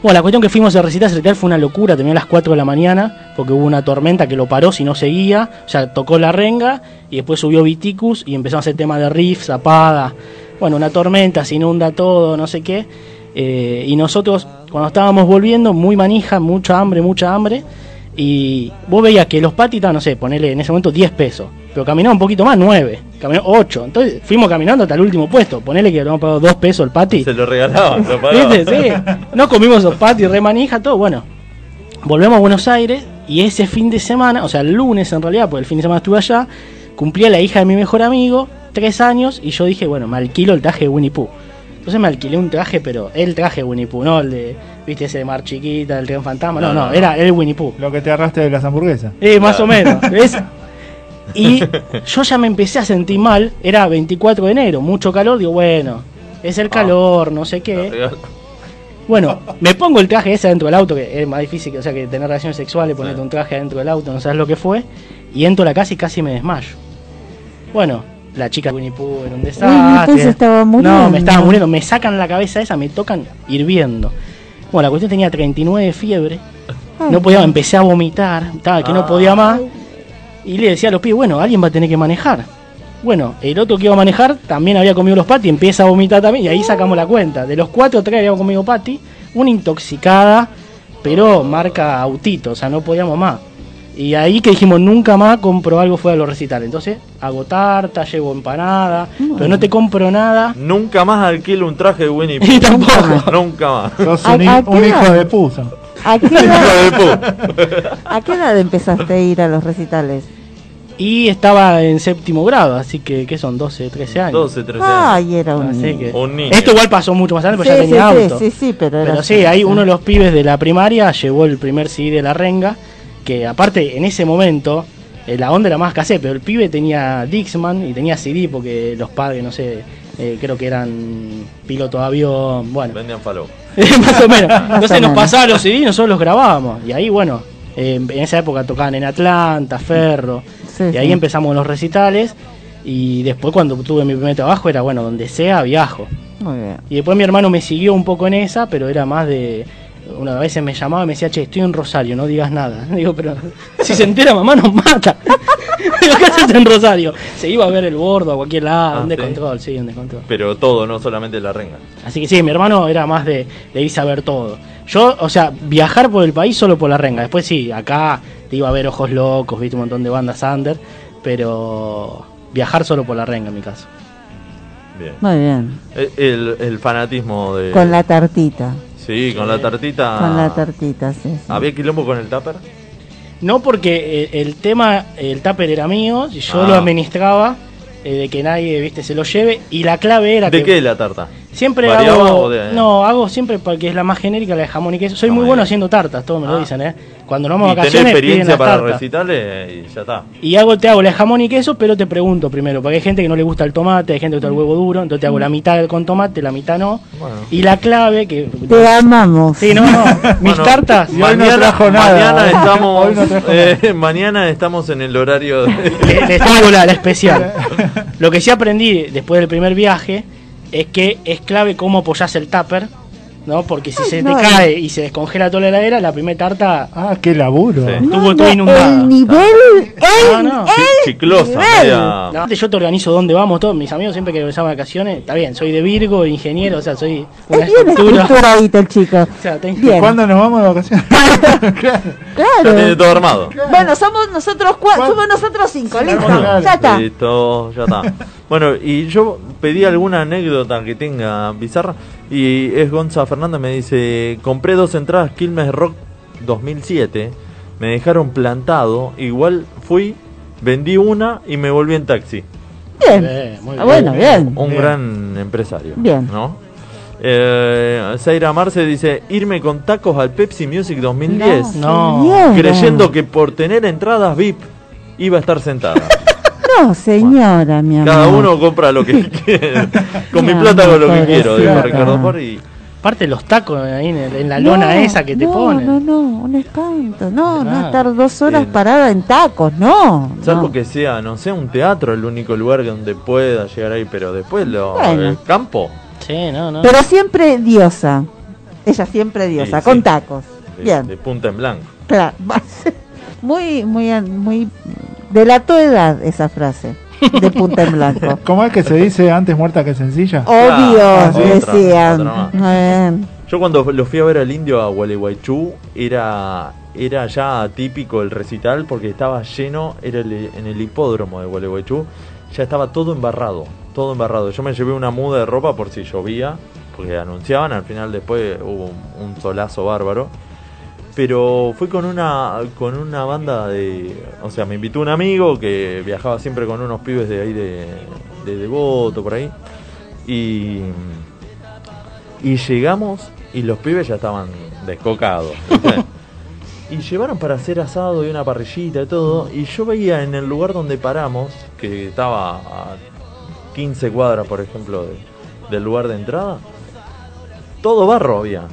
Bueno, la cuestión que fuimos a recitar, recital fue una locura, terminó a las 4 de la mañana, porque hubo una tormenta que lo paró si no seguía, o sea, tocó la renga, y después subió Viticus y empezó a hacer tema de riff, zapada, bueno, una tormenta, se inunda todo, no sé qué, eh, y nosotros, cuando estábamos volviendo, muy manija, mucha hambre, mucha hambre, y vos veías que los patis estaban, no sé, ponele en ese momento 10 pesos, pero caminaba un poquito más, 9, caminó 8, entonces fuimos caminando hasta el último puesto, ponele que habíamos pagado 2 pesos el pati. Se lo regalaban, lo. ¿Viste? Sí. No comimos los patis, re manija, todo. Bueno, volvemos a Buenos Aires y ese fin de semana, o sea, el lunes en realidad, porque el fin de semana estuve allá, cumplía la hija de mi mejor amigo, tres años, y yo dije, bueno, me alquilo el traje de Winnie Pooh. Entonces me alquilé un traje, pero el traje de Winnie Pooh, no el de, viste, ese de Mar Chiquita, el tren fantasma, no, No, era el Winnie Pooh. Lo que te agarraste de las hamburguesas. Eh, más o menos. ¿ves? Y yo ya me empecé a sentir mal, era 24 de enero, mucho calor, digo, bueno, es el calor, no sé qué. Bueno, me pongo el traje ese dentro del auto, que es más difícil que, o sea, que tener relaciones sexuales, ponerte Sí. un traje dentro del auto, no sabes lo que fue, y entro a la casa y casi me desmayo. Bueno, la chica de Winnie Pooh era un desastre. Uy, se estaba muriendo. No, me estaba muriendo, me sacan la cabeza esa, me tocan hirviendo. Bueno, la cuestión tenía 39 de fiebre, Ay, no podía, empecé a vomitar, estaba que no Ah. podía más, y le decía a los pibes, bueno, alguien va a tener que manejar. Bueno, el otro que iba a manejar también había comido los patis, empieza a vomitar también, y ahí sacamos la cuenta. De los cuatro, tres habíamos comido pati, una intoxicada, pero marca autito, o sea, no podíamos más. Y ahí que dijimos, nunca más compro algo fuera de los recitales. Entonces, hago tarta, llevo empanada, pero no te compro nada. Nunca más alquilo un traje de Winnie Y Pooh. tampoco. Nunca más. Sos ¿A- un, hi- un hijo de puso. ¿A qué, Hijo edad, de Pooh. ¿A qué edad empezaste a ir a los recitales? Y estaba en séptimo grado, así que, ¿qué son? 12, 13 años. 12, 13 años. Ay, era un... Así que- Un niño. Esto igual pasó mucho más adelante, Sí, porque ya tenía sí, auto. sí, sí, pero era... Pero sí, ahí uno de los pibes de la primaria llevó el primer CD de la renga, que aparte en ese momento eh, la onda era más casé, pero el pibe tenía Dixman y tenía CD porque los padres, no sé, eh, creo que eran piloto de avión, bueno, Vendían falo. más o menos. Entonces nos pasaban los CD y nosotros los grabábamos. Y ahí, bueno, eh, en esa época tocaban en Atlanta, Ferro, Sí, y ahí sí. empezamos los recitales. Y después cuando tuve mi primer trabajo era, bueno, donde sea viajo. Muy bien. Y después mi hermano me siguió un poco en esa, pero era más de. Una vez me llamaba y me decía, che, estoy en Rosario, no digas nada. Digo, pero si se entera mamá nos mata. Digo, ¿qué haces en Rosario? Se iba a ver el bordo a cualquier lado, Ah, un ¿sí? descontrol, sí, un descontrol. Pero todo, no solamente la renga. Así que sí, mi hermano era más de, de irse a ver todo. Yo, o sea, viajar por el país solo por la renga. Después sí, acá te iba a ver Ojos Locos, viste un montón de bandas under, pero viajar solo por la renga en mi caso. Bien. Muy bien. El, el- el fanatismo de. Con la tartita. Sí, con la tartita. Con la tartita, sí. sí. ¿Había quilombo con el tupper? No porque eh, el tema, el tupper era mío, y yo Ah. lo administraba, eh, de que nadie, viste, se lo lleve. Y la clave era ¿De que qué la tarta? Siempre ¿Variaba hago, de- no, hago siempre porque es la más genérica, la de jamón y queso. Soy Ah, muy bueno bien. haciendo tartas, todos me lo Ah. dicen, ¿eh? Cuando nos vamos a vacaciones piden experiencia las para tartas. recitales y ya está. Y hago, te hago la de jamón y queso, pero te pregunto primero, porque hay gente que no le gusta el tomate, hay gente que gusta el huevo duro, entonces te hago la mitad con tomate, la mitad no. Bueno. Y la clave que... Te amamos. Sí, no, no, mis Bueno, tartas... Hoy no trajo nada. Mañana estamos, Hoy no trajo eh, mañana estamos en el horario de... Le- les traigo la, la especial. Lo que sí aprendí después del primer viaje es que es clave cómo apoyás el tupper, ¿no? Porque si Ay, se no, te cae y se descongela toda la heladera, la primera tarta Ah, qué laburo. Sí. estuvo todo inundada. El nivel, No, el, no. el Chiclosa, nivel. No, yo te organizo dónde vamos, todos mis amigos siempre que regresamos de vacaciones, está bien, soy de Virgo, ingeniero, o sea, soy una Es bien estructura. estructuradito el chico. O sea, ten- Bien. ¿Cuándo nos vamos de vacaciones? Claro. Ya tiene todo armado. Bueno, somos nosotros cuatro, somos nosotros cinco, Sí, listo. claro. Ya está. Listo, ya está. Bueno, y yo pedí alguna anécdota que tenga bizarra y es Gonza Fernández me dice, compré dos entradas Quilmes Rock 2007, me dejaron plantado, igual fui, vendí una y me volví en taxi. Bien. Bien, muy Ah, bien. bueno, bien. Un Bien. gran empresario. Bien. ¿No? Eh, Zaira Marce dice, irme con tacos al Pepsi Music 2010, No. señora. creyendo que por tener entradas VIP iba a estar sentada. No, señora, mi amor. Cada uno compra lo que quiere. Con mi Mi plata hago lo que quiero, dijo. Ricardo Por y Aparte los tacos ahí en, en la No, lona esa que te no, ponen. No, no, un espanto. No, no Nada. estar dos horas Bien. parada en tacos, no. salvo no. que sea, no sea un teatro el único lugar donde pueda llegar ahí, pero después lo Bueno. el campo Sí, no, no. Pero siempre diosa. Ella siempre diosa, Sí, con sí. tacos. de, Bien. de punta en blanco. Claro. Muy, muy, muy. De la tu edad esa frase. De punta en blanco. ¿Cómo es que se dice antes muerta que sencilla? Obvio, Ah, otra, decían. otra. Yo cuando lo fui a ver al indio a Gualeguaychú era era ya típico el recital porque estaba lleno, era el- en el hipódromo de Gualeguaychú, ya estaba todo embarrado, todo embarrado. Yo me llevé una muda de ropa por si llovía, porque anunciaban, al final después hubo un, un solazo bárbaro. Pero fui con una con una banda de, o sea, me invitó un amigo que viajaba siempre con unos pibes de ahí de de Devoto por ahí y y llegamos y los pibes ya estaban descocados. ¿viste? y llevaron para hacer asado y una parrillita y todo. Y yo veía en el lugar donde paramos, que estaba a 15 cuadras, por ejemplo, de- del lugar de entrada, todo barro había.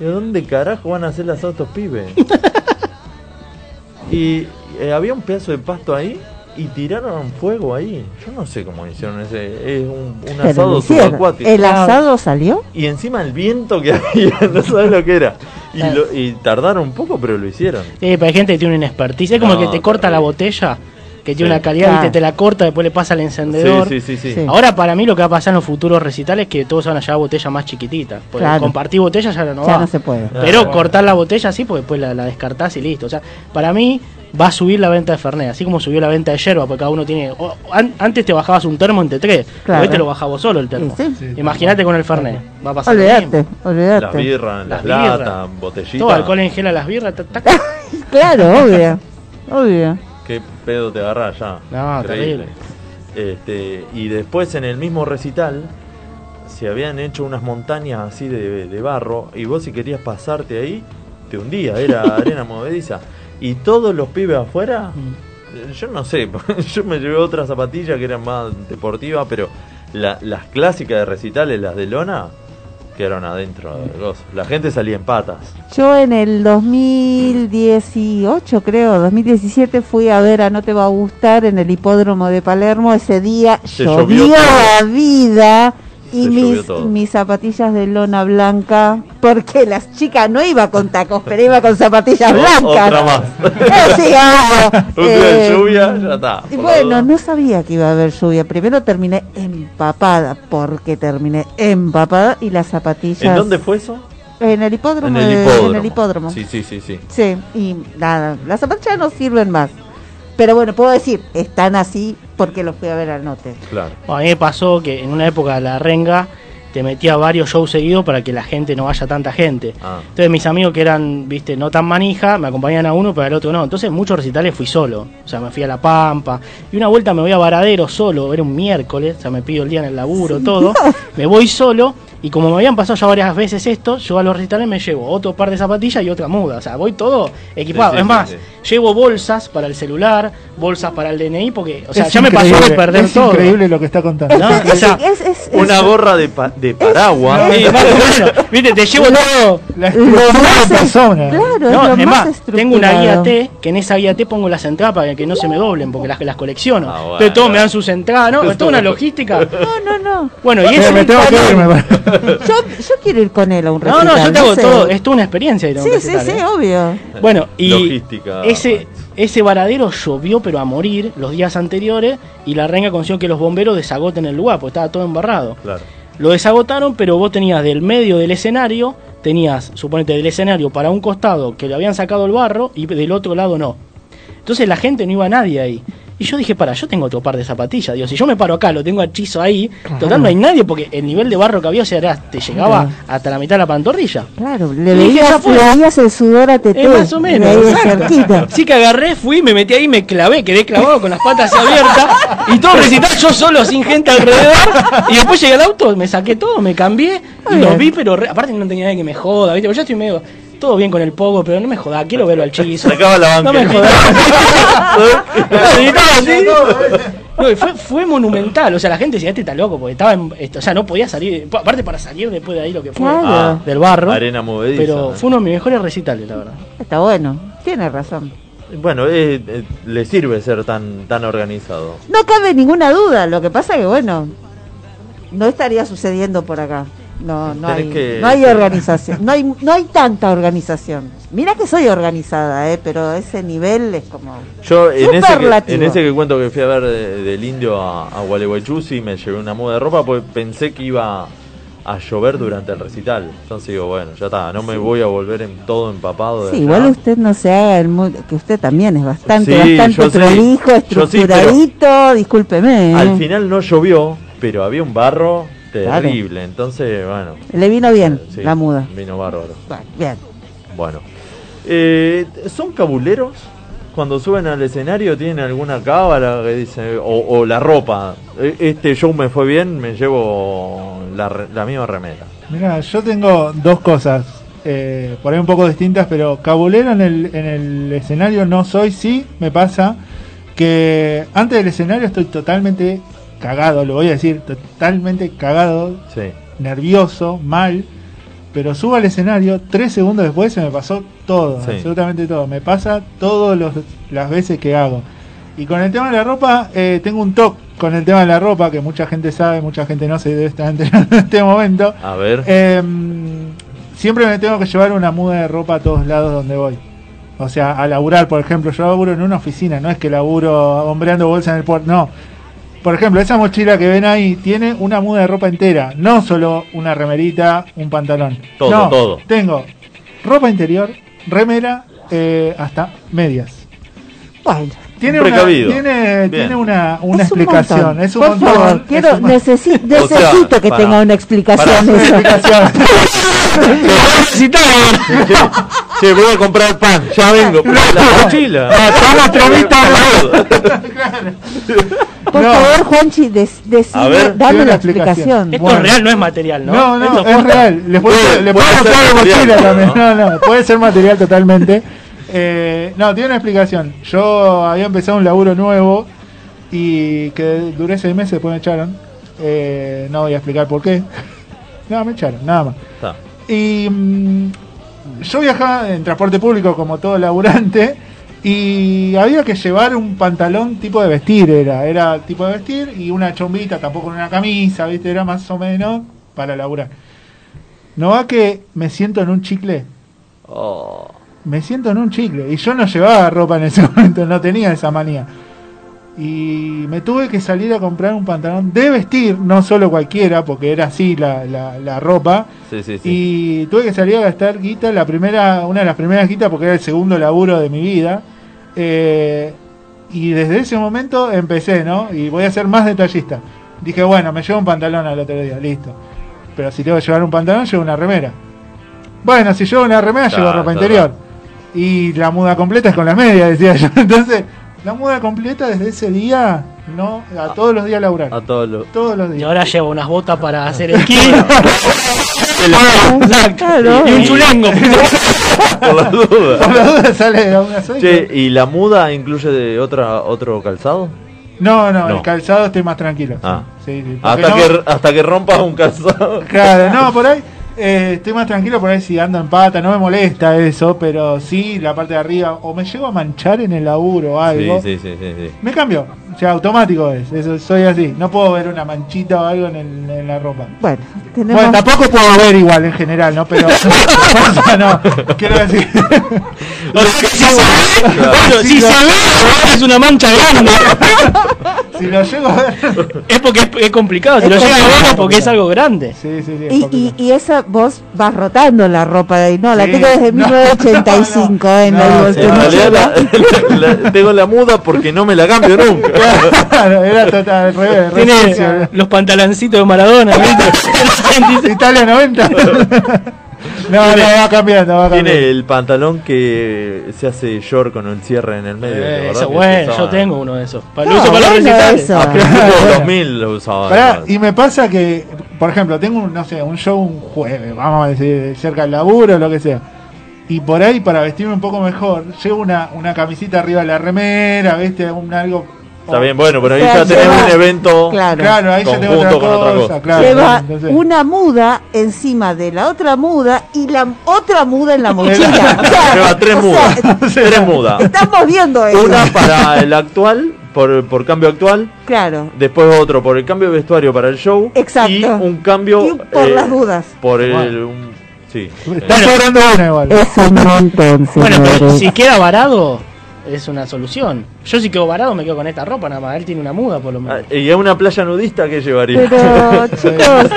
¿De dónde carajo van a hacer el asado estos pibes? y eh, había un pedazo de pasto ahí y tiraron fuego ahí. Yo no sé cómo hicieron ese. Es un, asado subacuático. ¿El asado salió? Y encima el viento que había, no sabes lo que era. Y, lo- y tardaron un poco, pero lo hicieron. Sí, pero hay gente que tiene una expertise. Es como No, que te corta terrible. la botella, que tiene Sí. una calidad, Claro. viste, te la corta, después le pasa al encendedor. Sí, sí, sí, sí. Sí. Ahora para mí lo que va a pasar en los futuros recitales es que todos van a llevar botellas más chiquititas. Porque Claro. compartir botellas ya no ya va. no se puede. Ah, Pero cortar la botella sí, porque después la, la descartás y listo. O sea, para mí va a subir la venta de Fernet, así como subió la venta de yerba, porque cada uno tiene... o- an- antes te bajabas un termo entre tres, Claro. hoy te lo bajabas vos solo el termo. Sí, sí. Sí, Imagínate con el Fernet. Va a pasar Olvídate, mismo. Las birras, las latas, botellitas. Todo alcohol en gel a las birras. Claro, obvio. Obvio. Qué pedo te agarrás ya. No, terrible. Este, y después en el mismo recital se habían hecho unas montañas así de, de barro y vos si querías pasarte ahí te hundía, era arena movediza. Y todos los pibes afuera, Mm. yo no sé, yo me llevé otras zapatillas que eran más deportivas, pero la- las clásicas de recitales, las de lona, quedaron adentro del gozo. La gente salía en patas. Yo en el 2018, creo, 2017, fui a ver a No Te Va a Gustar en el hipódromo de Palermo. Ese día Se llovió llovió a vida y mis, mis zapatillas de lona blanca, porque las chicas no iba con tacos, pero iba con zapatillas blancas. otra más. Sí, ah, Un día de lluvia, ya está. y por la bueno, no sabía que iba a haber lluvia. Primero terminé empapada, porque terminé empapada y las zapatillas... ¿En dónde fue eso? En el hipódromo. En el de- hipódromo. en el hipódromo. Sí, sí, sí, sí. Sí, y nada, las zapatillas no sirven más. Pero bueno, puedo decir, están así porque los fui a ver al note. Claro. Bueno, a mí me pasó que en una época de la renga te metía varios shows seguidos para que la gente no vaya tanta gente. Ah. Entonces mis amigos que eran, viste, no tan manija, me acompañaban a uno, pero al otro no. Entonces muchos recitales fui solo. O sea, me fui a La Pampa. Y una vuelta me voy a Varadero solo, era un miércoles, o sea, me pido el día en el laburo, todo. Me voy solo. Y como me habían pasado ya varias veces esto, yo a los recitales me llevo otro par de zapatillas y otra muda. O sea, voy todo equipado. Sí, sí, es más, sí, llevo bolsas para el celular, bolsas para el DNI, porque, o sea, Es ya me pasó de perder es todo. increíble lo que está contando. ¿no? O sea, Es- es- es- Una gorra de, pa- de paraguas. Viste, te llevo todo. La es- persona. Claro, No, es es lo más, más tengo una guía. T, que en esa guía T pongo las entradas para que no se me doblen, porque las, las colecciono. Ah, bueno. Entonces todos me dan sus entradas, ¿no? Es toda una logística. No, no, no. Bueno, y ese... me tengo que ir, me parece. Yo, yo quiero ir con él a un No, recital. no, yo te hago todo, es toda una experiencia ir a un Sí, sí, recital, sí, ¿eh? obvio. Bueno, y Logística. ese, ese varadero llovió pero a morir los días anteriores y la renga consiguió que los bomberos desagoten el lugar, porque estaba todo embarrado. Claro. Lo desagotaron, pero vos tenías del medio del escenario, tenías, suponete, del escenario para un costado que le habían sacado el barro y del otro lado no. Entonces la gente no iba nadie ahí. Y yo dije, para, yo tengo otro par de zapatillas. Digo, si yo me paro acá, lo tengo hechizo ahí, total no hay nadie porque el nivel de barro que había, o sea, era- te llegaba Claro. hasta la mitad de la pantorrilla. Claro, le veías, veías el sudor a Tete. Eh, más o menos. exacto. Así que agarré, fui, me metí ahí, me clavé, quedé clavado con las patas abiertas y todo recital yo solo, sin gente alrededor. Y después llegué al auto, me saqué todo, me cambié y los vi, pero re- aparte no tenía nadie que me joda, ¿viste? Porque yo estoy medio. Todo bien con el pogo, pero no me joda, quiero verlo al chizo. Sacaba la No me jodas. No, fue, fue monumental, o sea, la gente decía, este está loco, porque estaba en, esto, o sea, no podía salir, aparte para salir después de ahí lo que fue. Ah, del barro, Arena movediza. pero fue uno de mis mejores recitales, la verdad. Está bueno, tiene razón. Bueno, eh, eh, le sirve ser tan, tan organizado. No cabe ninguna duda, lo que pasa que bueno, no estaría sucediendo por acá. No, no hay, que- no hay organización, no hay, no hay tanta organización. Mira que soy organizada, eh, pero ese nivel es como Yo en ese, que, en ese que cuento que fui a ver de- del indio a, a Gualeguaychú, sí me llevé una muda de ropa porque pensé que iba a llover durante el recital. Entonces digo, bueno, ya está, no me voy a volver en todo empapado. De Sí, allá. igual usted no se haga el mu- que usted también es bastante, Sí, bastante prolijo, sí, estructuradito, discúlpeme. Al eh. final no llovió, pero había un barro terrible. Entonces, bueno. Le vino bien sí, la muda. Vino bárbaro. Bien. Bueno. Eh, ¿Son cabuleros? Cuando suben al escenario, ¿tienen alguna cábala que dice, o, o la ropa? "E- Este show me fue bien, me llevo la, la misma remera. Mira, yo tengo dos cosas, eh, por ahí un poco distintas, pero cabulero en el, en el escenario no soy, sí me pasa que antes del escenario estoy totalmente cagado, lo voy a decir, totalmente cagado, Sí. nervioso, mal, pero subo al escenario, tres segundos después se me pasó todo, Sí. absolutamente todo, me pasa todas las veces que hago. Y con el tema de la ropa, eh, tengo un toque con el tema de la ropa, que mucha gente sabe, mucha gente no se debe estar enterando en este momento. A ver. Eh, siempre me tengo que llevar una muda de ropa a todos lados donde voy. O sea, a laburar, por ejemplo, yo laburo en una oficina, no es que laburo hombreando bolsa en el puerto, no. Por ejemplo, esa mochila que ven ahí tiene una muda de ropa entera, no solo una remerita, un pantalón. Todo, No, todo. Tengo ropa interior, remera, eh, hasta medias. Bueno, Tiene Un una, precavido. tiene, tiene una, una es explicación. Es un Por montón, favor, es quiero, un- necesi- O sea, necesito que tenga una explicación eso. explicación. che, che, voy a comprar pan, ya vengo. La mochila. toma, tromita. Por No. favor, Juanchi, des, decime, ver, dame la una explicación. explicación. Esto Bueno. es real, no es material, ¿no? No, no, Esto es real. Puede- le ser comprar la material, mochila también. ¿no? No, no, puede ser material totalmente. Eh, no, tiene una explicación. Yo había empezado un laburo nuevo y que duré seis meses, después me echaron. Eh, no voy a explicar por qué. No, me echaron, nada más. Y mm, yo viajaba en transporte público como todo laburante y había que llevar un pantalón tipo de vestir, era, era tipo de vestir y una chombita, tampoco una camisa, ¿viste? Era más o menos para laburar. No va que me siento en un chicle, Oh. me siento en un chicle y yo no llevaba ropa en ese momento, no tenía esa manía. Y me tuve que salir a comprar un pantalón de vestir, no solo cualquiera, porque era así la, la, la ropa. Sí, sí, sí. Y tuve que salir a gastar guita, la primera, una de las primeras guitas, porque era el segundo laburo de mi vida. Eh, y desde ese momento empecé, ¿no? Y voy a ser más detallista. Dije, bueno, me llevo un pantalón al otro día, listo. pero si tengo que llevar un pantalón, llevo una remera. Bueno, si llevo una remera, llevo ropa claro. interior. Y la muda completa es con las medias, decía yo. Entonces, la muda completa desde ese día, no, a todos los días laburar. A todos los. Todos los Y días. ahora llevo unas botas para hacer esquí. Claro. y un chulengo. Por las dudas. Por la duda sale de una sola. Che, ¿y la muda incluye de otra, otro calzado? No, no, No. el calzado estoy más tranquilo. Ah. Sí, Hasta, no- que, hasta que rompas un calzado. Claro, no, por ahí eh, estoy más tranquilo, por ahí si ando en pata, no me molesta eso, pero sí la parte de arriba, o me llego a manchar en el laburo o Sí, algo, sí, sí, sí, sí. me cambio, o sea, automático es, eso, soy así, no puedo ver una manchita o algo en, el- en la ropa. Bueno, tenemos. Bueno, tampoco puedo ver igual en general, ¿no? Pero, no, quiero decir, O sea, que si se ve, bueno, si se ve, es una mancha grande. si lo llego a ver, Es porque es, es complicado. Si lo llega a ver es porque es algo grande. sí, sí, sí. es Y, y, y esa vos vas rotando la ropa de ahí. No, la Sí, tengo desde no, 1985 no, en no, el la- tengo la muda porque no me la cambio nunca. Claro, era total al revés, re Tiene los pantaloncitos de Maradona. ¿viste? Italia 90. no, no, va cambiando, va cambiando. Tiene el pantalón que se hace short con el cierre en el medio. ¿te Eh, eso bueno, yo tengo uno de esos. Pa- Lo Ah, uso para los bueno recitales. eso. A principios del Bueno. 2000 lo usaba. Pará, y me pasa que, por ejemplo, tengo un, no sé, un show un jueves, vamos a decir, cerca del laburo, lo que sea. Y por ahí, para vestirme un poco mejor, llevo una, una camisita arriba de la remera, ¿viste? Un algo. Está bien, bueno, pero ahí O sea, ya tenés lleva- un evento. Claro. Ahí otra con cosa, otra cosa. claro. Lleva entonces- una muda encima de la otra muda y la otra muda en la mochila. O sea, Lleva tres o mudas. sea, tres mudas. Estamos viendo eso. Una para el actual, por, por cambio actual. Claro. Después otro por el cambio de vestuario para el show. Exacto. Y un cambio. Y por las dudas. Por el. un- sí. Está Eh, sobrando una igual. Es un montón, Bueno, pero si queda varado, es una solución. Yo si quedo varado me quedo con esta ropa nada más. Él tiene una muda por lo ah, menos. y a una playa nudista que llevaría. Pero, chicos,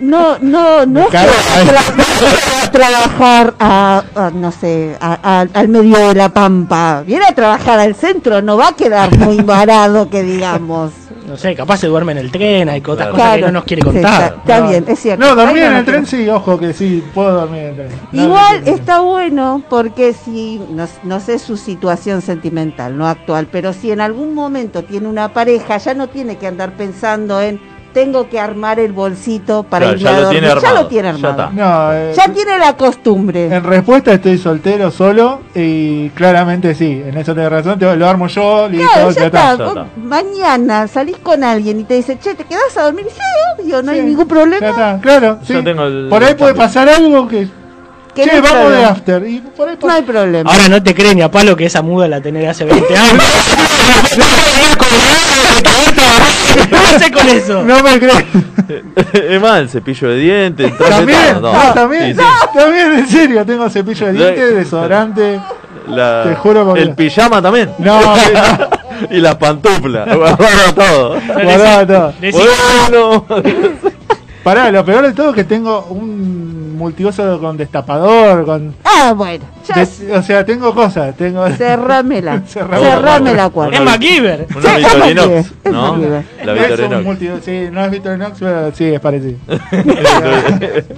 no, no, no tra- trabajar a, a, no sé, a- a- al medio de la pampa. Viene a trabajar al centro, no va a quedar muy varado, que digamos. No sé, capaz se duerme en el tren, hay otras Claro. cosas que no nos quiere sí, contar. está, bien, es cierto. No, dormir en el tren sí, ojo que sí, puedo dormir en el tren. No, Igual no, no, no. está bueno porque si, no, no sé su situación sentimental, no actual, pero si en algún momento tiene una pareja, ya no tiene que andar pensando en tengo que armar el bolsito para Claro, irme ya a lo dormir. tiene Ya armado, lo tiene ya armado. No, eh, Ya tiene la costumbre. En respuesta estoy soltero solo y claramente sí, en eso tenés razón, te- lo armo yo, listo, Claro, ya ya está. está. ya. Mañana salís con alguien y te dice, che, ¿te quedás a dormir? Sí, obvio, no hay ningún Ya problema. está, claro, sí. tengo el- Por ahí el puede cambio. pasar algo que, Que che, no vamos de after y por ahí No hay problema. Ahora no te crees ni a palo que esa muda la tenés de hace 20 años. ¿Qué haces con eso? No me crees. es más, el cepillo de dientes, el traje, También, no, todo. también, Sí, sí. también, en serio, tengo cepillo de dientes, No. desodorante. La- Te juro por el pijama también. No, no, y las pantuflas. Guardado todo. guardaba todo. Bueno. Pará, lo peor de todo es que tengo un multiuso con destapador, con... Ah, bueno, ya de- o sea, tengo cosas, tengo... cerrámela. Cerrame cerrame la la cuarta. Es MacGyver. Una Sí, es Victorinox, es ¿no? MacGyver. La es un Victorinox. sí, no es Victorinox, pero sí, es parecido.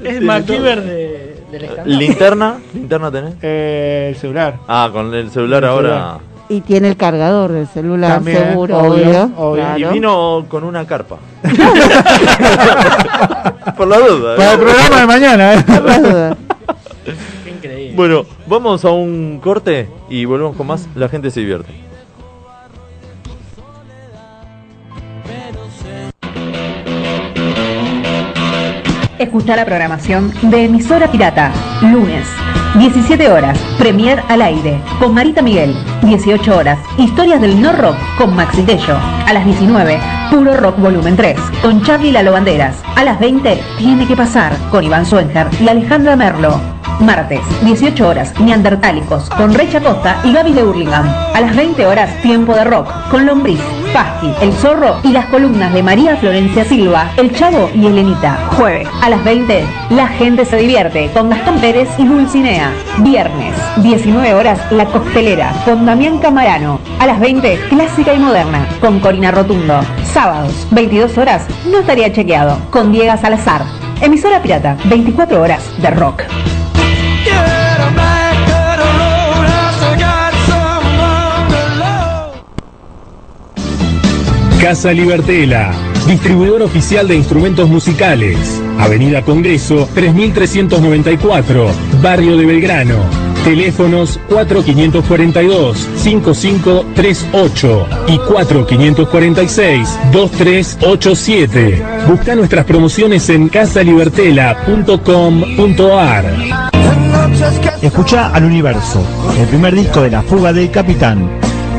Es MacGyver de, del ¿Linterna? ¿Linterna tenés? Eh, el celular. Ah, con el celular El ahora. Y tiene el cargador del celular, También, seguro, obvio, obvio. obvio. Y vino con una carpa. Por la duda. ¿eh? Para el programa de mañana, ¿eh? Por las dudas. Qué increíble. Bueno, vamos a un corte y volvemos con más. La gente se divierte. Escucha la programación de Emisora Pirata. Lunes, 17 horas, Premier al aire, con Marita Miguel. 18 horas, Historias del No Rock, con Maxi Tello. A las 19, Puro Rock Volumen 3, con Charlie Lalo Banderas. A las 20, Tiene que pasar, con Iván Suenger y Alejandra Merlo. Martes, 18 horas, Neandertálicos, con Recha Costa y Gaby de Hurlingham. A las 20 horas, Tiempo de Rock, con Lombriz, Pasqui, El Zorro y las columnas de María Florencia Silva, El Chavo y Elenita. Jueves, a las 20, La Gente se divierte, con Gastón Pérez y Dulcinea. Viernes, 19 horas, La Costelera, con Damián Camarano. A las 20, Clásica y Moderna, con Corina Rotundo. Sábados, 22 horas, No estaría chequeado, con Diego Salazar. Emisora pirata, 24 horas de rock. Casa Libertela, distribuidor oficial de instrumentos musicales. Avenida Congreso 3394, Barrio de Belgrano. Teléfonos 4542-5538 y 4546-2387. Busca nuestras promociones en casalibertela.com.ar. Escucha al universo, el primer disco de La Fuga del Capitán.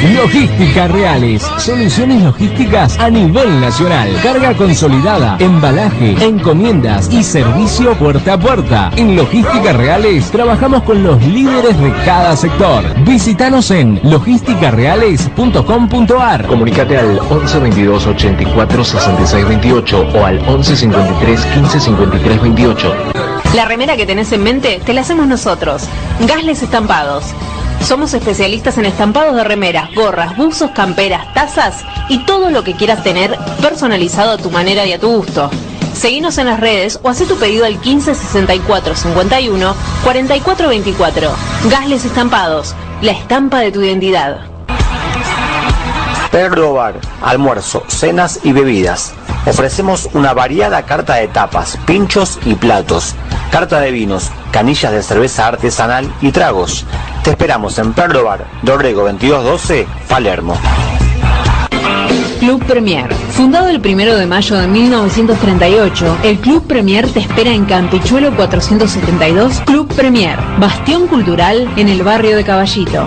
Logística Reales, soluciones logísticas a nivel nacional, carga consolidada, embalaje, encomiendas y servicio puerta a puerta. En Logística Reales trabajamos con los líderes de cada sector. Visítanos en logisticareales.com.ar. Comunicate al 11 22 84 66 28 o al 11 53 15 53 28. La remera que tenés en mente te la hacemos nosotros. Gasles Estampados. Somos especialistas en estampados de remeras, gorras, buzos, camperas, tazas y todo lo que quieras tener personalizado a tu manera y a tu gusto. Seguinos en las redes o haz tu pedido al 15 64 51 44 24. Gasles Estampados, la estampa de tu identidad. Perro Bar, almuerzo, cenas y bebidas. Ofrecemos una variada carta de tapas, pinchos y platos, carta de vinos, canillas de cerveza artesanal y tragos. Te esperamos en Perro Bar, Dorrego 2212, Palermo. Club Premier. Fundado el 1 de mayo de 1938, el Club Premier te espera en Campichuelo 472, Club Premier, bastión cultural en el barrio de Caballito.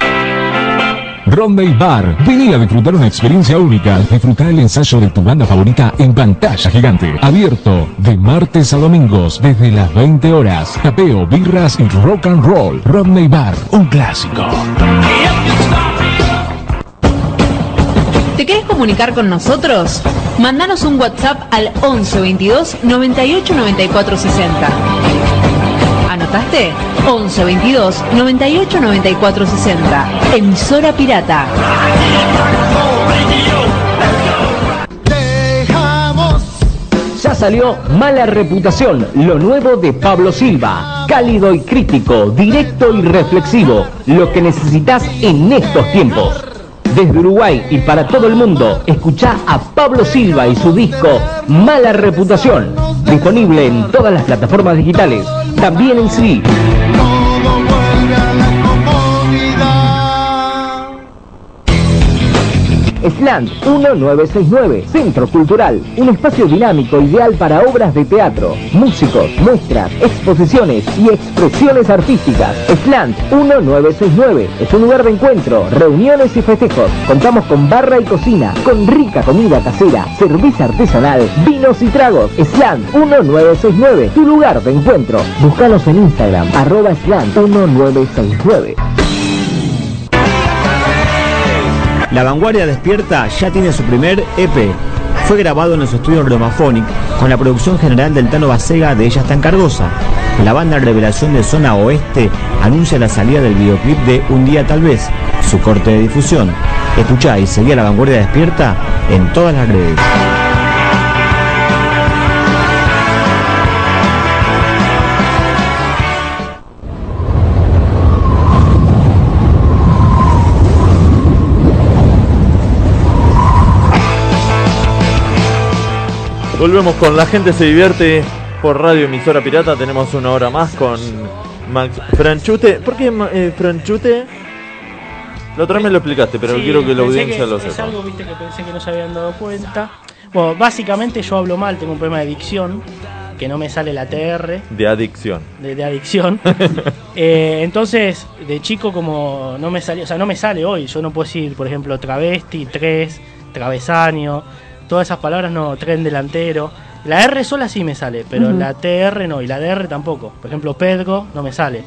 Rondell Bar. Vení a disfrutar una experiencia única. Disfrutar el ensayo de tu banda favorita en pantalla gigante. Abierto de martes a domingos desde las 20 horas. Tapeo, birras y rock and roll. Rodney Bar, un clásico. ¿Te querés comunicar con nosotros? Mandanos un WhatsApp al 11 22 98 94 60. ¿Anotaste? 11 22 98 94 60. Emisora Pirata. Ya salió Mala Reputación, lo nuevo de Pablo Silva. Cálido y crítico, directo y reflexivo. Lo que necesitas en estos tiempos. Desde Uruguay y para todo el mundo, escucha a Pablo Silva y su disco Mala Reputación. Disponible en todas las plataformas digitales, también en CD. Slant 1969, Centro Cultural, un espacio dinámico ideal para obras de teatro, músicos, muestras, exposiciones y expresiones artísticas. Slant 1969 es un lugar de encuentro, reuniones y festejos. Contamos con barra y cocina, con rica comida casera, servicio artesanal, vinos y tragos. Slant 1969, tu lugar de encuentro. Búscanos en Instagram, arroba Slant 1969. La Vanguardia Despierta ya tiene su primer EP. Fue grabado en los estudios Romaphonic con la producción general del Tano Basega de Ella en Cargosa. La banda Revelación de Zona Oeste anuncia la salida del videoclip de Un día tal vez, su corte de difusión. Escuchá y seguí a La Vanguardia Despierta en todas las redes. Volvemos con La gente se divierte por Radio Emisora Pirata. Tenemos una hora más con Max Franchute. ¿Por qué eh, Franchute? La otra vez me lo explicaste, pero Sí, quiero que la audiencia lo Es sepa. algo viste, que pensé que no se habían dado cuenta. Bueno, básicamente yo hablo mal, tengo un problema de dicción, que no me sale la TR, De adicción. de, de adicción. Eh, entonces, de chico como no me salió, o sea, no me sale hoy, yo no puedo decir, por ejemplo, travesti, tres, travesaño, todas esas palabras no, tren delantero. La R sola sí me sale, pero Ujú. la TR no, y la DR tampoco. Por ejemplo, Pedro no me sale.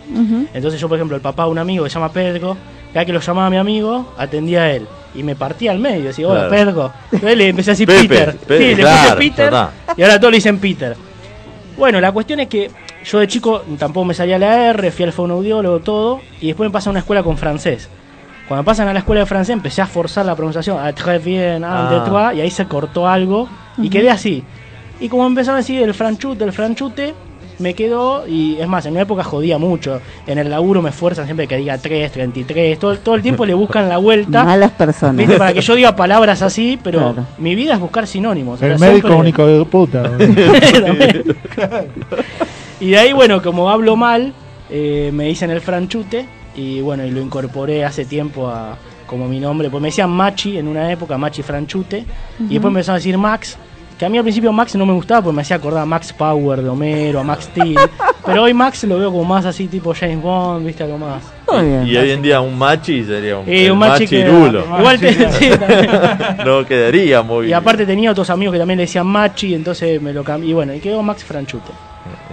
Entonces yo, por ejemplo, el papá de un amigo que se llama Pedro, cada vez que lo llamaba mi amigo, atendía a él. Y me partía al medio, decía, hola Claro. Pedro. Entonces le empecé a decir Pepe, Peter. Pe- sí, le claro, puse Peter y ahora todos le dicen Peter. Bueno, la cuestión es que yo de chico tampoco me salía la R, fui al fonoaudiólogo, todo, y después me pasan a una escuela con francés. Cuando pasan a la escuela de francés empecé a forzar la pronunciación, ah, très bien, ah, Ah. de toi, y ahí se cortó algo, y Ujú. quedé así. Y como empezaron a decir el franchute, el franchute, me quedó, y es más, en una época jodía mucho. En el laburo me esfuerzan siempre que diga 3, 33, todo, todo el tiempo le buscan la vuelta. Malas personas. ¿Viste? Para que yo diga palabras así, pero Claro. mi vida es buscar sinónimos. o El sea, médico siempre- único de puta. Y de ahí, bueno, como hablo mal, eh, me dicen el franchute y bueno, y lo incorporé hace tiempo a como mi nombre, pues me decían Machi en una época, Machi Franchute, y después me empezaron a decir Max, que a mí al principio Max no me gustaba porque me hacía acordar a Max Power de Homero, a Max Steel, pero hoy Max lo veo como más así tipo James Bond, viste, algo más. Y hoy en día un machi sería un, el un machi que- machirulo. igual te- sí, también. no quedaría muy Y aparte tenía otros amigos que también le decían Machi, entonces me lo cambié, y bueno, y quedó Max Franchute.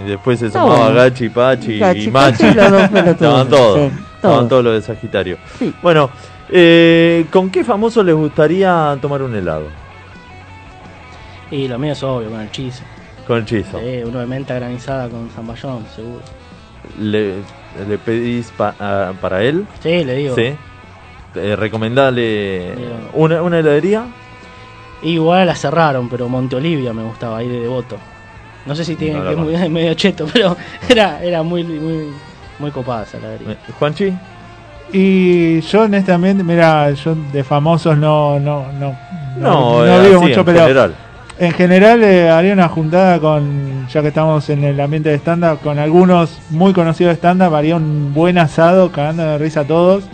Y después se sumaba bueno. Gachi, Pachi Gachi, y Machi. Pachi, los dos pelotudos, Estaban todos. sí, Estaban todos. los de Sagitario. Bueno, eh, ¿con qué famoso les gustaría tomar un helado? Y lo mío es obvio, con el cheese. Con el chizo. Sí, uno de menta granizada con zamballón, seguro. ¿Le, le pedís pa- a- para él? Sí, le digo. Sí. Eh, recomendale una, una heladería. Igual la cerraron, pero Monte Olivia me gustaba, ahí de devoto. No sé si tiene No que es muy, medio cheto, pero era, era muy, muy, muy copada esa heladería. Juanchi. Y yo honestamente, mira, yo de famosos no no no No, no eh, digo así, mucho, en pero general. en general eh, haría una juntada con, ya que estamos en el ambiente de stand-up, con algunos muy conocidos de stand-up, haría un buen asado, cagando de risa a todos,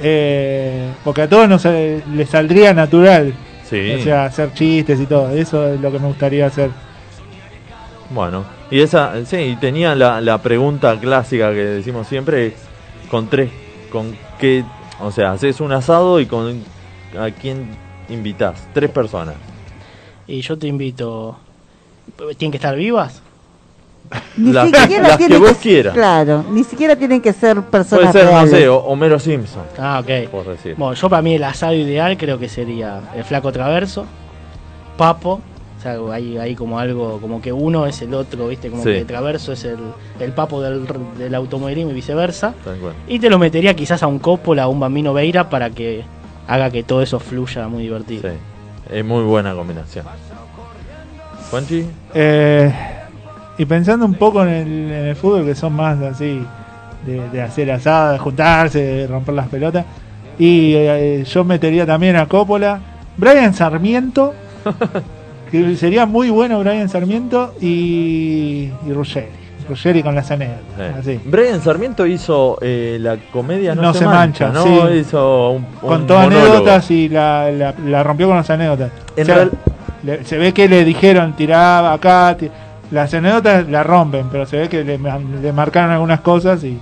eh, porque a todos nos eh, les saldría natural, Sí. o sea, hacer chistes y todo, eso es lo que me gustaría hacer. Bueno, y esa, sí, y tenía la, la pregunta clásica que decimos siempre, con tres, con qué, o sea, haces un asado y con a quién invitas, tres personas. Y yo te invito. ¿Tienen que estar vivas? Ni Las que- siquiera las que vos que quieras. Claro, ni siquiera tienen que ser Puede personas ser, no reales. sé, o- Homero Simpson. Ah, ok. Por decir. Bueno, yo para mí el asado ideal creo que sería el flaco traverso, papo, o sea, hay, hay como algo, como que uno es el otro, ¿viste? Como Sí. que traverso es el, el papo del, del automovilismo y viceversa. Y te lo metería quizás a un Coppola, a un Bambino Veira para que haga que todo eso fluya muy divertido. Sí, es muy buena combinación. Juanchi, Eh, y pensando un poco en el, en el fútbol, que son más así, de, de hacer asada, de juntarse, de romper las pelotas. Y eh, yo metería también a Coppola, Brian Sarmiento, que sería muy bueno Brian Sarmiento, y, y Ruggeri. Ruggeri con las anécdotas. Así. Brian Sarmiento hizo eh, la comedia No, No se mancha, ¿no? sí. Hizo un, Con un todas monólogo. anécdotas y la, la- la rompió con las anécdotas. En O sea, real- le- se ve que le dijeron tiraba acá. ti- las anécdotas la rompen, pero se ve que le marcaron algunas cosas y.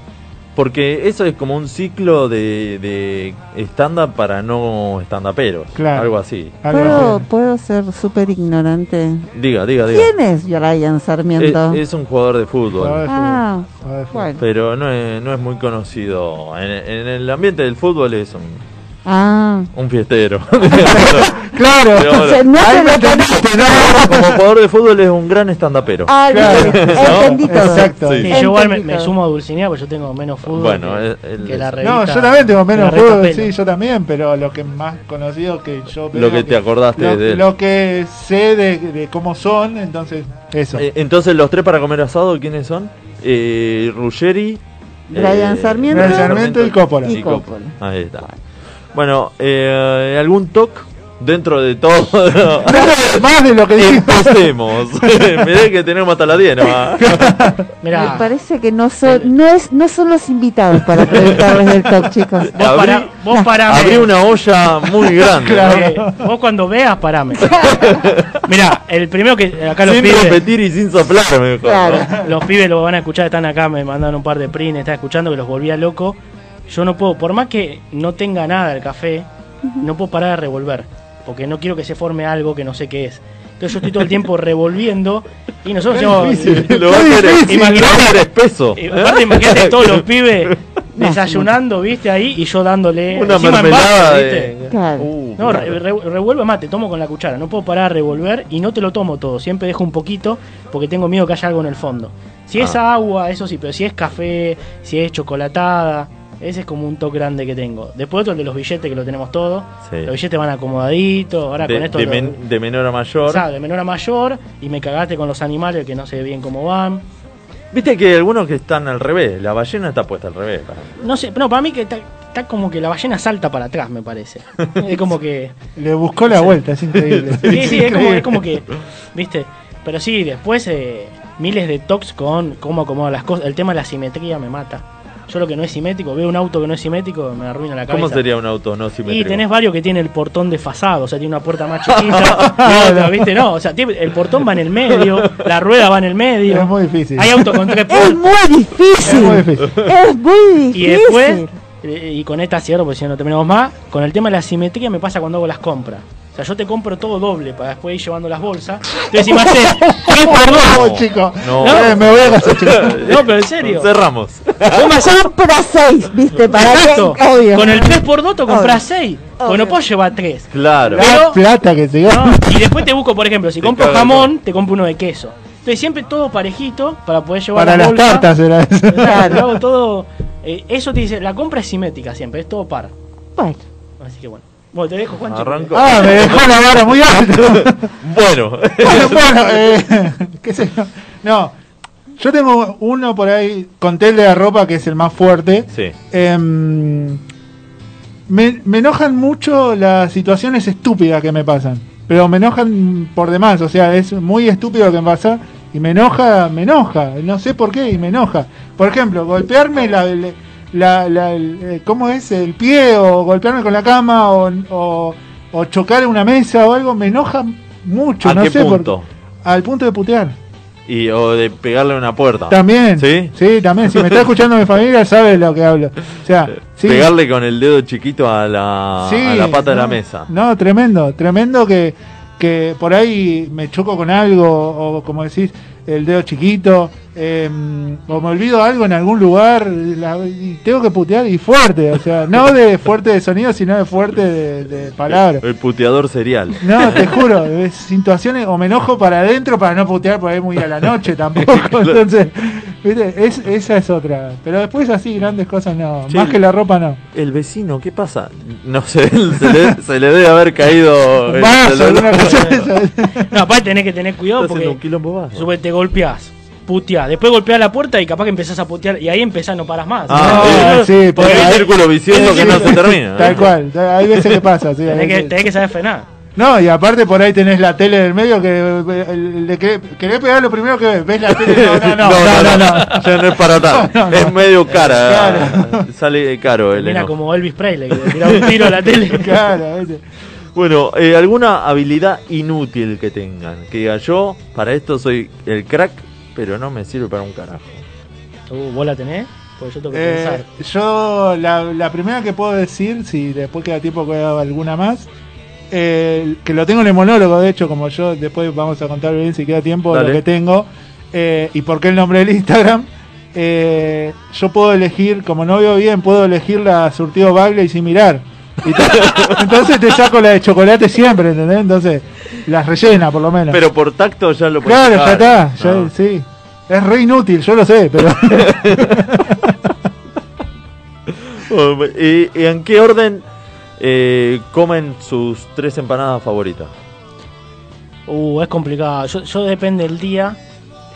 Porque eso es como un ciclo de, de stand-up para no stand-uperos. Claro. Algo así. ¿Puedo, puedo ser súper ignorante. Diga, diga, diga. ¿Quién es Brian Sarmiento? Es, es un jugador de fútbol. ah, bueno. Pero no es, no es muy conocido. En, en el ambiente del fútbol es un, Ah. un fiestero. claro. Pero no se lo como jugador de fútbol es un gran stand-upero. Ah, Claro. bien, entendí todo. Exacto. Sí. Sí, yo igual me, me sumo a Dulcinea porque yo tengo menos fútbol Bueno, que, el- que el- la revista. No, yo también tengo menos fútbol, Pelo. sí, yo también, pero lo que más conocido que yo Lo que te acordaste lo, de él. lo que sé de, de cómo son, entonces, eso. Eh, Entonces, los tres para comer asado, ¿quiénes son? Eh, Ruggeri, Brian eh, Sarmiento. Brian Sarmiento y Coppola. Y Coppola. Ahí está. Bueno, eh, ¿algún toque dentro de todo? Más de lo que dijimos. Mirá que tenemos hasta las 10 nomás. Me parece que no son, no es, no son los invitados para preguntarles del top, chicos. Vos, pará, vos parame. Abrí una olla muy grande. ¿no? Eh, vos cuando veas, parame. Mirá, el primero que acá los Sin pibes. repetir y sin soplar, mejor. Los pibes lo van a escuchar, están acá, me mandaron un par de prints, están escuchando que los volvía loco. Yo no puedo, por más que no tenga nada el café, no puedo parar de revolver. Porque no quiero que se forme algo que no sé qué es. Entonces yo estoy todo el tiempo revolviendo y nosotros difícil, lo va a hacer- espeso. eh, aparte, imagínate todos los pibes desayunando, viste, ahí y yo dándole Una mermelada vaso, de- ¿viste? Claro. Uh, No, re- re- revuelvo mate, tomo con la cuchara. No puedo parar de revolver y no te lo tomo todo. Siempre dejo un poquito porque tengo miedo que haya algo en el fondo. Si es Ah. agua, eso sí, pero si es café, si es chocolatada, ese es como un toque grande que tengo. Después otro el de los billetes que lo tenemos todo. Sí. Los billetes van acomodaditos. Ahora de, con esto. de lo- men- de menor a mayor. o sea, de menor a mayor y me cagaste con los animales que no sé bien cómo van. Viste que hay algunos que están al revés. La ballena está puesta al revés. No sé, no, para mí que está, está como que la ballena salta para atrás, me parece. es como que. Le buscó la vuelta, es increíble. Sí, sí, es como, es como que, viste, pero sí, después eh, miles de talks con cómo acomodo las cosas. El tema de la simetría me mata. Yo lo que no es simétrico, veo un auto que no es simétrico, me arruina la cabeza. ¿Cómo sería un auto no Y simétrico? tenés varios que tienen el portón desfasado, o sea, tiene una puerta más chiquita y otra, ¿viste? No, o sea, tiene- el portón va en el medio, la rueda va en el medio. Es muy difícil. Hay autos con tres Es puertas. muy difícil. Es muy difícil. Es muy difícil. Y después, eh, y con esta cierro, porque si no, no terminamos más, con el tema de la simetría me pasa cuando hago las compras. Sea, yo te compro todo doble para después ir llevando las bolsas. Entonces, imagínate, ¿qué No, perdón? chico. No. Eh, me voy a casar, chico. No, pero en serio. Cerramos. Compra seis, ¿viste? Para Exacto. que, obvio. Con el 3x2 te compras 6. Porque no puedo llevar 3. Claro. La plata que se. No, y después te busco, por ejemplo, si Te compro jamón, te compro uno de queso. Entonces siempre todo parejito para poder llevar Para la las bolsa. tartas era eso. Claro, todo. eh, eso te dice, la compra es simétrica siempre, es todo par. Bueno, Así que bueno. Bueno, te dejo, Juancho. Arranco. Ah, me dejó la vara muy alta. Bueno. bueno, bueno, eh, qué sé yo. No, yo tengo uno por ahí con tel de la ropa que es el más fuerte. Sí. Em, me, me enojan mucho las situaciones estúpidas que me pasan. Pero me enojan por demás. O sea, es muy estúpido lo que me pasa. Y me enoja, me enoja. No sé por qué y me enoja. Por ejemplo, golpearme la, la, la- el- eh, ¿cómo es? El pie o golpearme con la cama o, o, o chocar en una mesa o algo. Me enoja mucho. ¿A no qué sé por- punto? al punto de putear. Y, o de pegarle una puerta. También. ¿Sí? Sí, también. Si me está escuchando mi familia, sabe lo que hablo. O sea, sí. Pegarle con el dedo chiquito a la, Sí, a la pata de la mesa. No, tremendo, tremendo que, que por ahí me choco con algo, o como decís, el dedo chiquito, eh, o me olvido algo en algún lugar, la- y tengo que putear y fuerte, o sea, no de fuerte de sonido, sino de fuerte de, de palabras. El puteador serial. No, te juro, es situaciones, o me enojo para adentro para no putear por ahí muy a la noche tampoco, entonces, ¿viste? Es, esa es otra. Pero después así, grandes cosas no, Sí. más que la ropa no. El vecino, ¿qué pasa? No sé, se le, se le debe haber caído Vaso, alguna cosa de esa. No, aparte tenés que tener cuidado porque un quilombo vaso. sube, te golpeás, puteás, después golpeás la puerta y capaz que empezás a putear y ahí empezás no paras más. Ah, Ah, sí, Porque hay un círculo vicioso que no se termina. Tal cual, hay veces que pasa, sí, tenés, que, tenés que saber frenar. No, y aparte por ahí tenés la tele del medio que eh, le querés, querés pegar lo primero que ves. Ves la tele. No, no, no. No, no, no, ya no es para tanto. No, no, Es no. medio cara. Sale caro el Mira enojo. como Elvis Presley, que le tiraba un tiro a la tele. Claro. Bueno, eh, ¿alguna habilidad inútil que tengan? Que diga yo, para esto soy el crack, pero no me sirve para un carajo. Uh, ¿Vos la tenés? Porque yo tengo que Eh, pensar. yo, la, la primera que puedo decir, si después queda tiempo que haga alguna más, eh, que lo tengo en el monólogo, de hecho, como yo después vamos a contar bien si queda tiempo Dale. lo que tengo, eh, y por qué el nombre del Instagram. eh, yo puedo elegir, como no veo bien, puedo elegir la surtido Bagley sin mirar. Y entonces te saco la de chocolate siempre, ¿entendés? Entonces, las rellena por lo menos. Pero por tacto ya lo puedes claro, ya está, ya- No. sí. Es re inútil, yo lo sé, pero... Oh, ¿Y, y en qué orden eh, comen sus tres empanadas favoritas? Uh, es complicado. Yo, yo depende del día.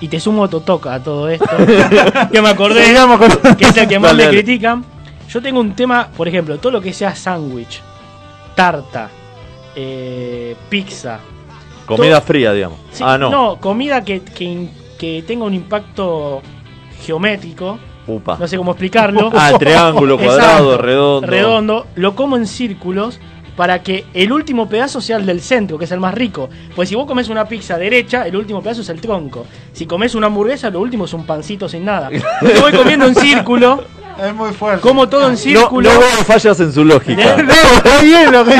Y te sumo Totoca a todo esto. que me acordé Sigamos con- que es el que más Dale, me dale. critican. Yo tengo un tema, por ejemplo, todo lo que sea sándwich, tarta, eh, pizza. Comida todo- fría, digamos. Sí, ah, no. comida que, que, que tenga un impacto geométrico. Upa. No sé cómo explicarlo. Ah, triángulo, cuadrado, Exacto, redondo. Redondo. Lo como en círculos para que el último pedazo sea el del centro, que es el más rico. Pues si vos comes una pizza derecha, el último pedazo es el tronco. Si comes una hamburguesa, lo último es un pancito sin nada. Yo voy comiendo en círculo, Es muy fuerte. como todo en círculo. no fallas en su lógica. No, está bien lo que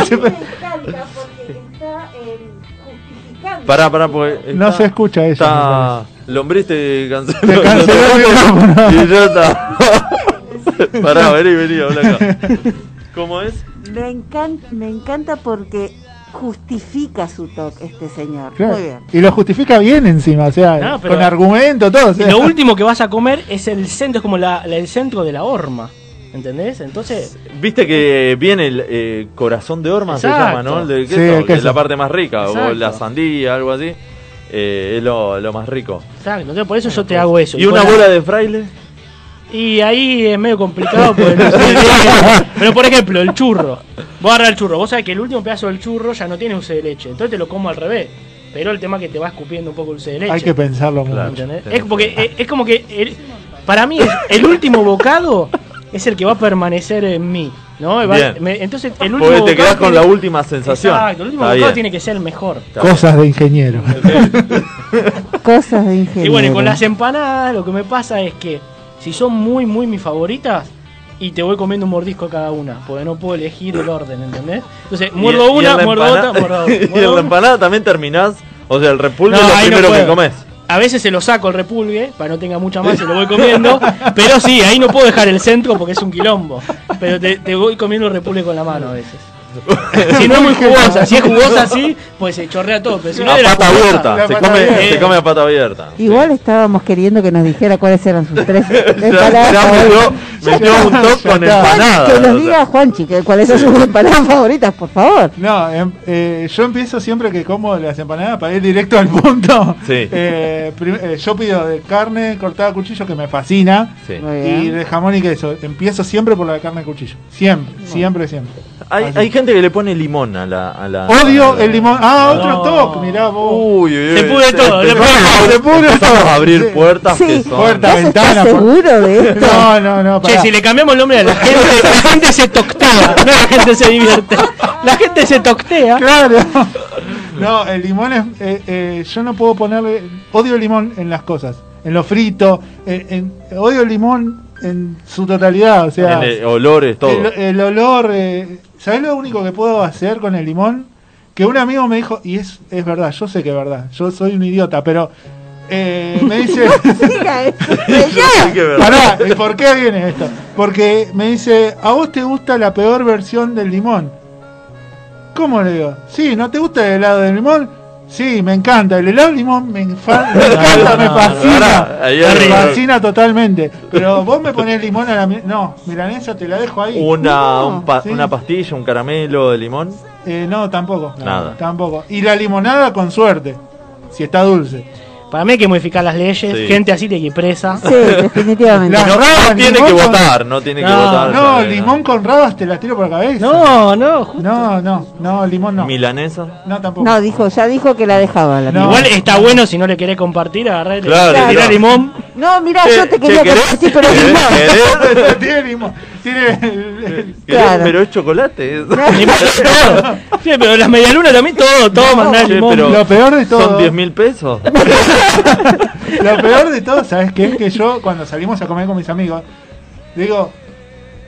Pará, pará, porque. No se escucha eso. Está. Lombriz te canceló. Te canceló el micrófono. Y ya está. pará, vení, vení, habla acá. ¿Cómo es? Me encanta, me encanta porque justifica su toque este señor. Claro. Muy bien. Y lo justifica bien encima, o sea, No, pero- con argumento, todo. o sea. Lo último que vas a comer es el centro, es como la, la- el centro de la horma. ¿Entendés? Entonces, Viste que viene el eh, corazón de horma, se llama, ¿no? El de Sí, queso, el que es la parte más rica, o Exacto. la sandía, algo así. Eh, es lo, lo más rico. exacto, entonces por eso yo te hago eso. ¿Y una bola de fraile? Y ahí es medio complicado porque no sé, Pero por ejemplo, el churro. Vos agarrás el churro. Vos sabés que el último pedazo del churro ya no tiene dulce de leche. Entonces te lo como al revés. Pero el tema es que te va escupiendo un poco el dulce de leche. Hay que pensarlo mucho. ¿entendés? Es porque es, es como que el- para mí es- el último bocado es el que va a permanecer en mí. ¿no? Va- me- entonces el último Porque te quedás con tiene- la última sensación. Exacto, el último Está bocado bien. tiene que ser el mejor. Está bien. Cosas de ingeniero. Cosas de ingeniero. Y bueno, y con las empanadas lo que me pasa es que si son muy, muy mis favoritas, y te voy comiendo un mordisco cada una, porque no puedo elegir el orden, ¿entendés? Entonces, muerdo y una, muerdo otra, muerdo otra. y en la empanada también terminás. O sea, el repulgue No, es lo no primero que puedo. A veces se lo saco el repulgue, para no tenga mucha más, se lo voy comiendo. pero sí, ahí no puedo dejar el centro porque es un quilombo. Pero te voy comiendo el repulgue con la mano a veces. Si no es muy jugosa, si es jugosa así, pues se chorrea todo. Pero si no A es de la pata jugosa- abierta. La Se pata come, abierta. se come a pata abierta. Igual estábamos queriendo que nos dijera cuáles eran sus tres empanadas ya metió, metió un toque con Ya está. empanada. Que nos diga Juanchi que cuáles son sus empanadas favoritas, por favor. No, em- eh, yo empiezo siempre que como las empanadas para ir directo al punto. Sí. Eh, eh, yo pido de carne cortada a cuchillo que me fascina Sí. Y de jamón y queso. Empiezo siempre por la de carne a cuchillo. Siempre, siempre, siempre. Hay, hay gente que le pone limón a la. A la Odio a la- el limón. Ah, otro toque, mirá vos. Uy, uy, uy. Se pudre todo, Se empezamos todo. a abrir Sí. puertas que Sí. son. Puerta, ¿Vos ventana. seguro de esto? No, no, no. Che, pará. si le cambiamos el nombre a la gente, la gente se toctea, no la gente se divierte. La gente se toctea. Claro. No, el limón es. eh, eh, yo no puedo ponerle. Odio el limón en las cosas. En lo frito. en- en- odio el limón en su totalidad. O sea. El- olores, todo. El, el olor. Eh, ¿Sabes lo único que puedo hacer con el limón? Que un amigo me dijo, y es, es verdad, yo sé que es verdad, yo soy un idiota, pero eh, me dice. Pará, ¿y por qué viene esto? Porque me dice, ¿a vos te gusta la peor versión del limón? ¿Cómo le digo? Sí, ¿no te gusta el helado de limón? Sí, me encanta. El helado de limón me, encanta, me fascina. me fascina totalmente. Pero vos me ponés limón a la... No, milanesa te la dejo ahí. Una, No, un pa- sí. una pastilla, un caramelo de limón. Eh, no, tampoco. Nada. Tampoco. Y la limonada con suerte, si está dulce. Para mí hay que modificar las leyes. Sí. Gente así tiene que ir presa. Sí, definitivamente. No, rabas, no tiene limón que con- votar, no tiene que No, votar. No, limón con rabas te la tiro por la cabeza. No, no, justo. No, no, no, limón no. Milanesa. No, tampoco. No, dijo, ya dijo que la dejaba. La No. no, Igual está bueno si no le querés compartir, le Claro, claro. limón. no mira, Che, yo te quería compartir, pero no. Tiene limón. Tiene el- el- ¿Querés? Claro. Pero es chocolate. Sí, pero las medialunas también, todo, todo mandar Che, limón. pero Lo peor de todo. Son 10 mil pesos. Lo peor de todo, ¿sabes qué? Es que yo, cuando salimos a comer con mis amigos, digo,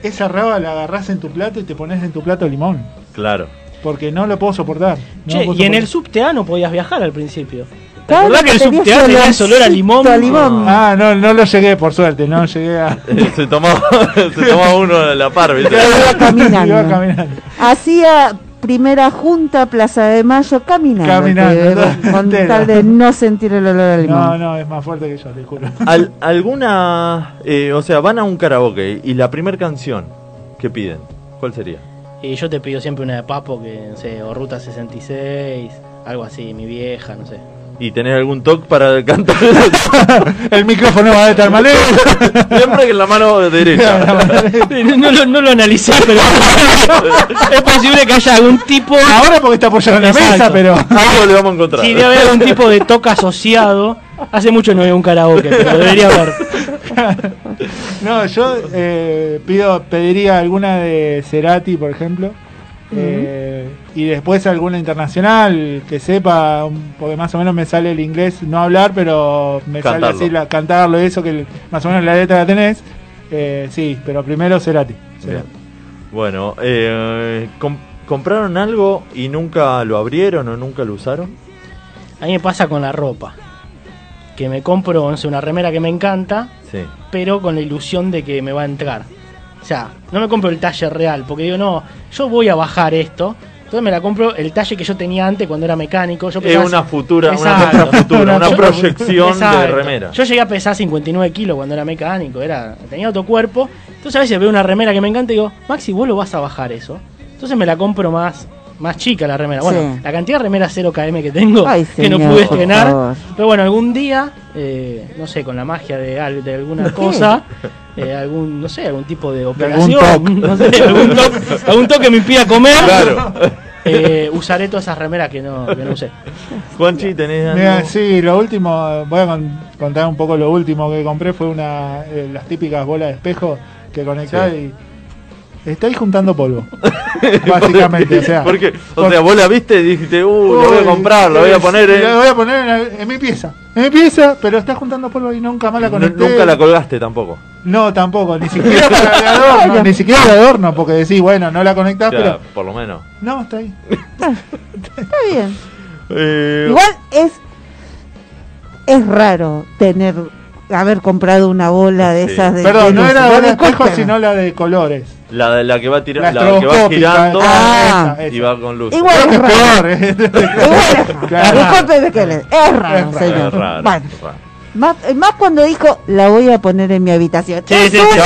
esa raba la agarrás en tu plato y te pones en tu plato limón. Claro. Porque no lo puedo soportar. no Che, lo puedo y en el soportar. subte A no podías viajar al principio. ¿Te acordás que el tenías subte A tenía ese olor a limón? a limón. Ah, no, no lo llegué, por suerte, no llegué a. se tomaba, se tomaba uno a la par, ¿viste? Iba caminando. Iba caminando. Hacía primera junta Plaza de Mayo caminando. Caminando, todo con entero. tal de no sentir el olor a limón. No, no, es más fuerte que yo, te juro. Al- ¿Alguna, eh, o sea, van a un karaoke y la primera canción que piden, ¿cuál sería? Y yo te pido siempre una de Papo, que no sé, o Ruta 66, algo así, mi vieja, no sé. ¿Y tenés algún toque para cantar? El micrófono va de tal manera. Siempre que en la mano derecha. No, no lo, no lo analicé, pero es posible que haya algún tipo... Ahora porque está apoyado en la Exacto. mesa, pero. Algo le vamos a encontrar. Sí, debe haber algún tipo de toque asociado. Hace mucho no veo un karaoke, pero debería haber. No, yo eh, pido, pediría alguna de Cerati, por ejemplo. Eh, y después alguna internacional que sepa, un- porque más o menos me sale el inglés, no hablar, pero me Cantarlo. sale así la, cantarlo y eso, que más o menos la letra la tenés. Eh, sí, pero primero Cerati. Bien. Bueno, eh, com- ¿compraron algo y nunca lo abrieron o nunca lo usaron? A mí me pasa con la ropa. Que me compro, no sé, una remera que me encanta, Sí. pero con la ilusión de que me va a entrar. O sea, no me compro el talle real, porque digo, no, yo voy a bajar esto. Entonces me la compro el talle que yo tenía antes cuando era mecánico. Yo Es una futura, una Exacto. muestra futura, una Yo- proyección de remera. Yo llegué a pesar 59 kilos cuando era mecánico, era tenía otro cuerpo. Entonces a veces veo una remera que me encanta y digo, Maxi, vos lo vas a bajar eso. Entonces me la compro más, más chica la remera. Bueno, Sí. la cantidad de remeras 0 km que tengo, Ay, que no pude estrenar. Pero bueno, algún día, eh, no sé, con la magia de, al- de alguna cosa, eh, algún, no sé, algún tipo de algún operación, toc. no sé, algún toque algún toque que me impida comer, Claro. eh, usaré todas esas remeras que no, que no usé. Juanchi, ¿tenés algo? Mira, sí, lo último, voy a con- contar un poco lo último que compré, fue una eh, las típicas bolas de espejo que conectás Sí. y estáis juntando polvo. Básicamente, o sea. Porque, o sea, vos la viste y dijiste, uh, lo voy a comprar, lo voy a poner en... Lo voy a poner en, mi pieza. En mi pieza, pero estás juntando polvo y nunca más la No- conecté. nunca la colgaste tampoco. No, tampoco, ni siquiera para de adorno, ni siquiera de adorno, porque decís, bueno, no la conectás, Ya, pero. por lo menos. No, está ahí. Está bien. Eh, Igual es es raro tener haber comprado una bola de Sí. esas de Perdón, de no era de espejo, sino la de colores. La, de- la que va tira- La la que va estroboscópica, girando Ah. esa, esa. y va con luz. Igual es raro. ¿eh? Igual es raro. Es raro, Es raro, señor. Es raro, Bueno, es raro. más, más cuando dijo la voy a poner en mi habitación. Sí, sí, sí.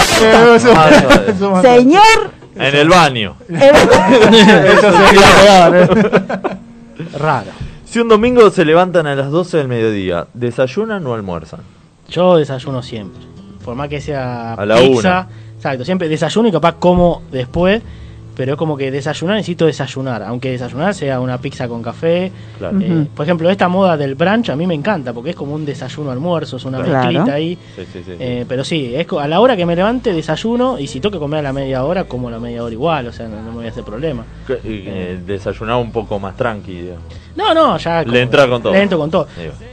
Ah, Señor, En el baño. Eso sería peor. ¿eh? Raro. Si un domingo se levantan a las 12 del mediodía, ¿desayunan o almuerzan? Yo desayuno siempre. Por más que sea A la pizza. una. Exacto, siempre desayuno y capaz como después. Pero es como que desayunar necesito desayunar. Aunque desayunar sea una pizza con café. Claro. Eh, por ejemplo, esta moda del brunch a mí me encanta porque es como un desayuno almuerzo, es una Claro. mezclita ahí. Sí, sí, sí. Eh, pero sí, es a la hora que me levante desayuno y si tengo que comer a la media hora, como a la media hora igual, o sea, no, no me voy a hacer problema. Eh, desayunar un poco más tranqui. No, no, ya. Le entra con todo. Le entro con todo.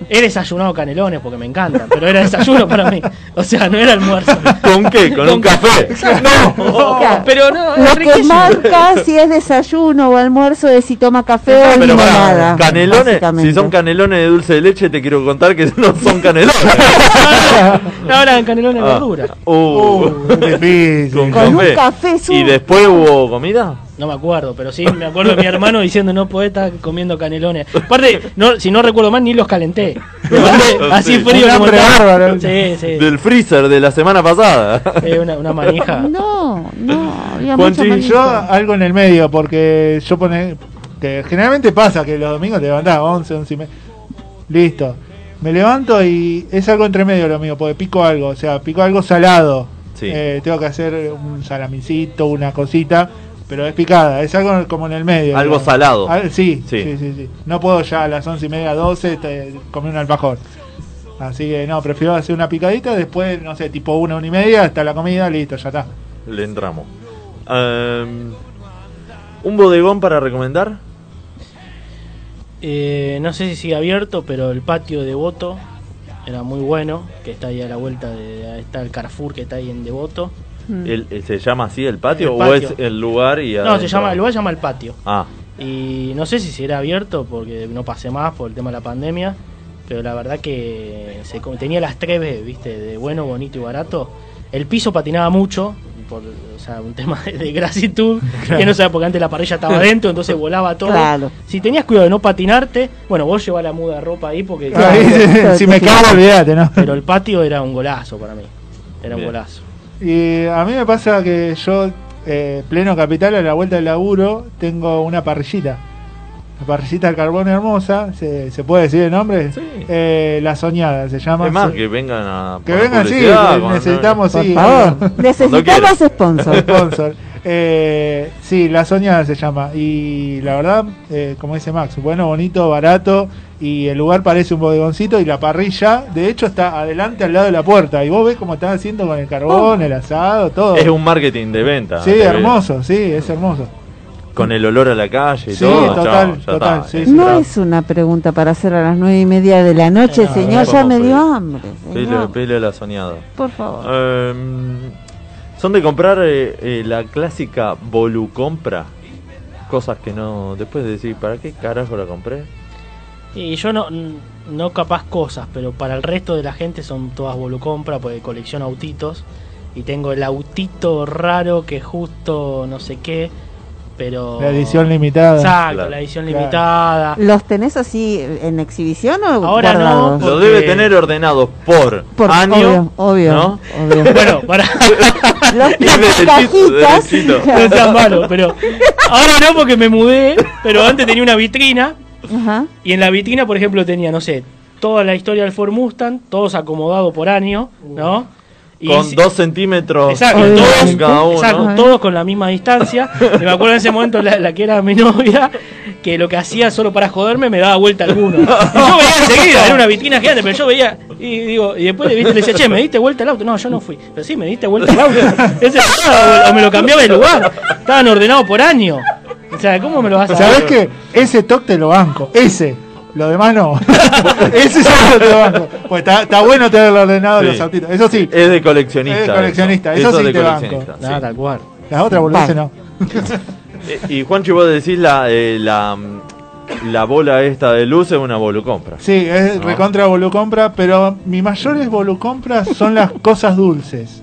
He desayunado canelones porque me encantan, pero era desayuno para mí. O sea, no era almuerzo. ¿Con qué? ¿Con un café? No, Claro. pero no, lo que marca si es desayuno o almuerzo es si toma café o Pero pará, limonada. canelones, si son canelones de dulce de leche, te quiero contar que no son canelones. No, eran canelones de Ah. verdura. Uh, Uh, difícil. con Con un café. café ¿Y después hubo comida? No me acuerdo, pero sí me acuerdo de mi hermano diciendo no podés estar comiendo canelones. Aparte, no, si no recuerdo mal, ni los calenté. Mandé Así Sí. frío como bárbaro. Sí, sí. Del freezer de la semana pasada. Eh, una, una manija. No, no, había manito. yo algo en el medio, porque yo pone. que generalmente pasa que los domingos te levantás 11, 11 y media. Listo. Me levanto y es algo entre medio lo mío, porque pico algo, o sea, pico algo salado. Sí. Eh, tengo que hacer un salamicito, una cosita, pero es picada, es algo como en el medio. Algo digamos. salado. Ah, sí, Sí. sí, sí, sí, No puedo ya a las once y media, 12 te- comer un alfajor. Así que no, prefiero hacer una picadita, después, no sé, tipo una, una y media, hasta la comida, listo, ya está. Le entramos. Em, ¿Un bodegón para recomendar? Eh, no sé si sigue abierto, pero el patio de Devoto era muy bueno, que está ahí a la vuelta de está el Carrefour que está ahí en Devoto. El- el- ¿Se llama así el patio, El o es el lugar y No, se llama, el lugar se llama el patio. Ah, Y no sé si será abierto porque no pasé más por el tema de la pandemia, pero la verdad que se, tenía las tres B, ¿viste? De bueno, bonito y barato. El piso patinaba mucho, por o sea, un tema de, de grasitud, Claro. que no sabía porque antes la parrilla estaba adentro, entonces volaba todo. Claro. Si tenías cuidado de no patinarte, bueno, vos llevás la muda de ropa ahí porque... Si me cago, olvídate, ¿no? Pero el patio era un golazo para mí, era un golazo. Y a mí me pasa que yo, eh, pleno capital, a la vuelta del laburo, tengo una parrillita. La parrillita de carbón hermosa, ¿se, se puede decir el nombre? Eh, la soñada se llama. es más, que vengan a. que vengan, sí, necesitamos, Por sí. favor, Cuando necesitamos sponsor. Sponsor. Eh, sí, La Soñada se llama. Y la verdad, eh, como dice Max, bueno, bonito, barato. Y el lugar parece un bodegoncito. Y la parrilla, de hecho, está adelante al lado de la puerta. Y vos ves cómo están haciendo con el carbón, el asado, todo. Es un marketing de venta. Sí, hermoso, sí, es hermoso. Con el olor a la calle y Sí, todo. total, total, está. sí, Eh, No es una pregunta para hacer a las nueve y media de la noche, No, señor. Ya me dio hambre. Pele, pele a la soñada. Por favor. Em, son de comprar eh, eh, la clásica volucompra. Cosas que no. Después de decir, ¿para qué carajo la compré? Y yo no, no capaz cosas, pero para el resto de la gente son todas volucompra porque colecciono autitos. Y tengo el autito raro que justo no sé qué, pero... La edición limitada. Exacto, Claro. la edición Claro. limitada. ¿Los tenés así en exhibición o Ahora no? Lo debe tener ordenado por, Por- año. obvio, obvio, ¿no? obvio. Bueno, para... Los cajitas. no seas malo, pero... Ahora no porque me mudé, pero antes tenía una vitrina Ajá. y en la vitrina, por ejemplo, tenía, no sé, toda la historia del Ford Mustang, todos acomodados por año, ¿no? Y Con si- dos centímetros Exacto, en todos, cada uno. exacto, todos con la misma distancia. Y me acuerdo en ese momento la, la que era mi novia, que lo que hacía solo para joderme me daba vuelta alguno. Y yo veía enseguida, era una vitrina gigante, pero yo veía, y digo, y después ¿viste? le decía, che, ¿me diste vuelta el auto? No, yo no fui. Pero sí, me diste vuelta el auto. Ese, o, o me lo cambiaba de lugar. Estaban ordenados por año. O sea, ¿cómo me lo vas a ¿Sabés qué? Ese toque te lo banco. Ese. Lo demás no. Ese te lo banco. Pues está, está bueno tenerlo ordenado Sí. los autitos. Eso sí. Es de coleccionista. Es de coleccionista, eso sí de te banco. coleccionista, Nada, sí. tal cual. Las otras boludeces no. Eh, Y Juanchi, vos decís la, eh, la, la bola esta de luz es una volucompra. Sí, es ¿No? recontra volucompra, pero mis mayores volucompras son las cosas dulces.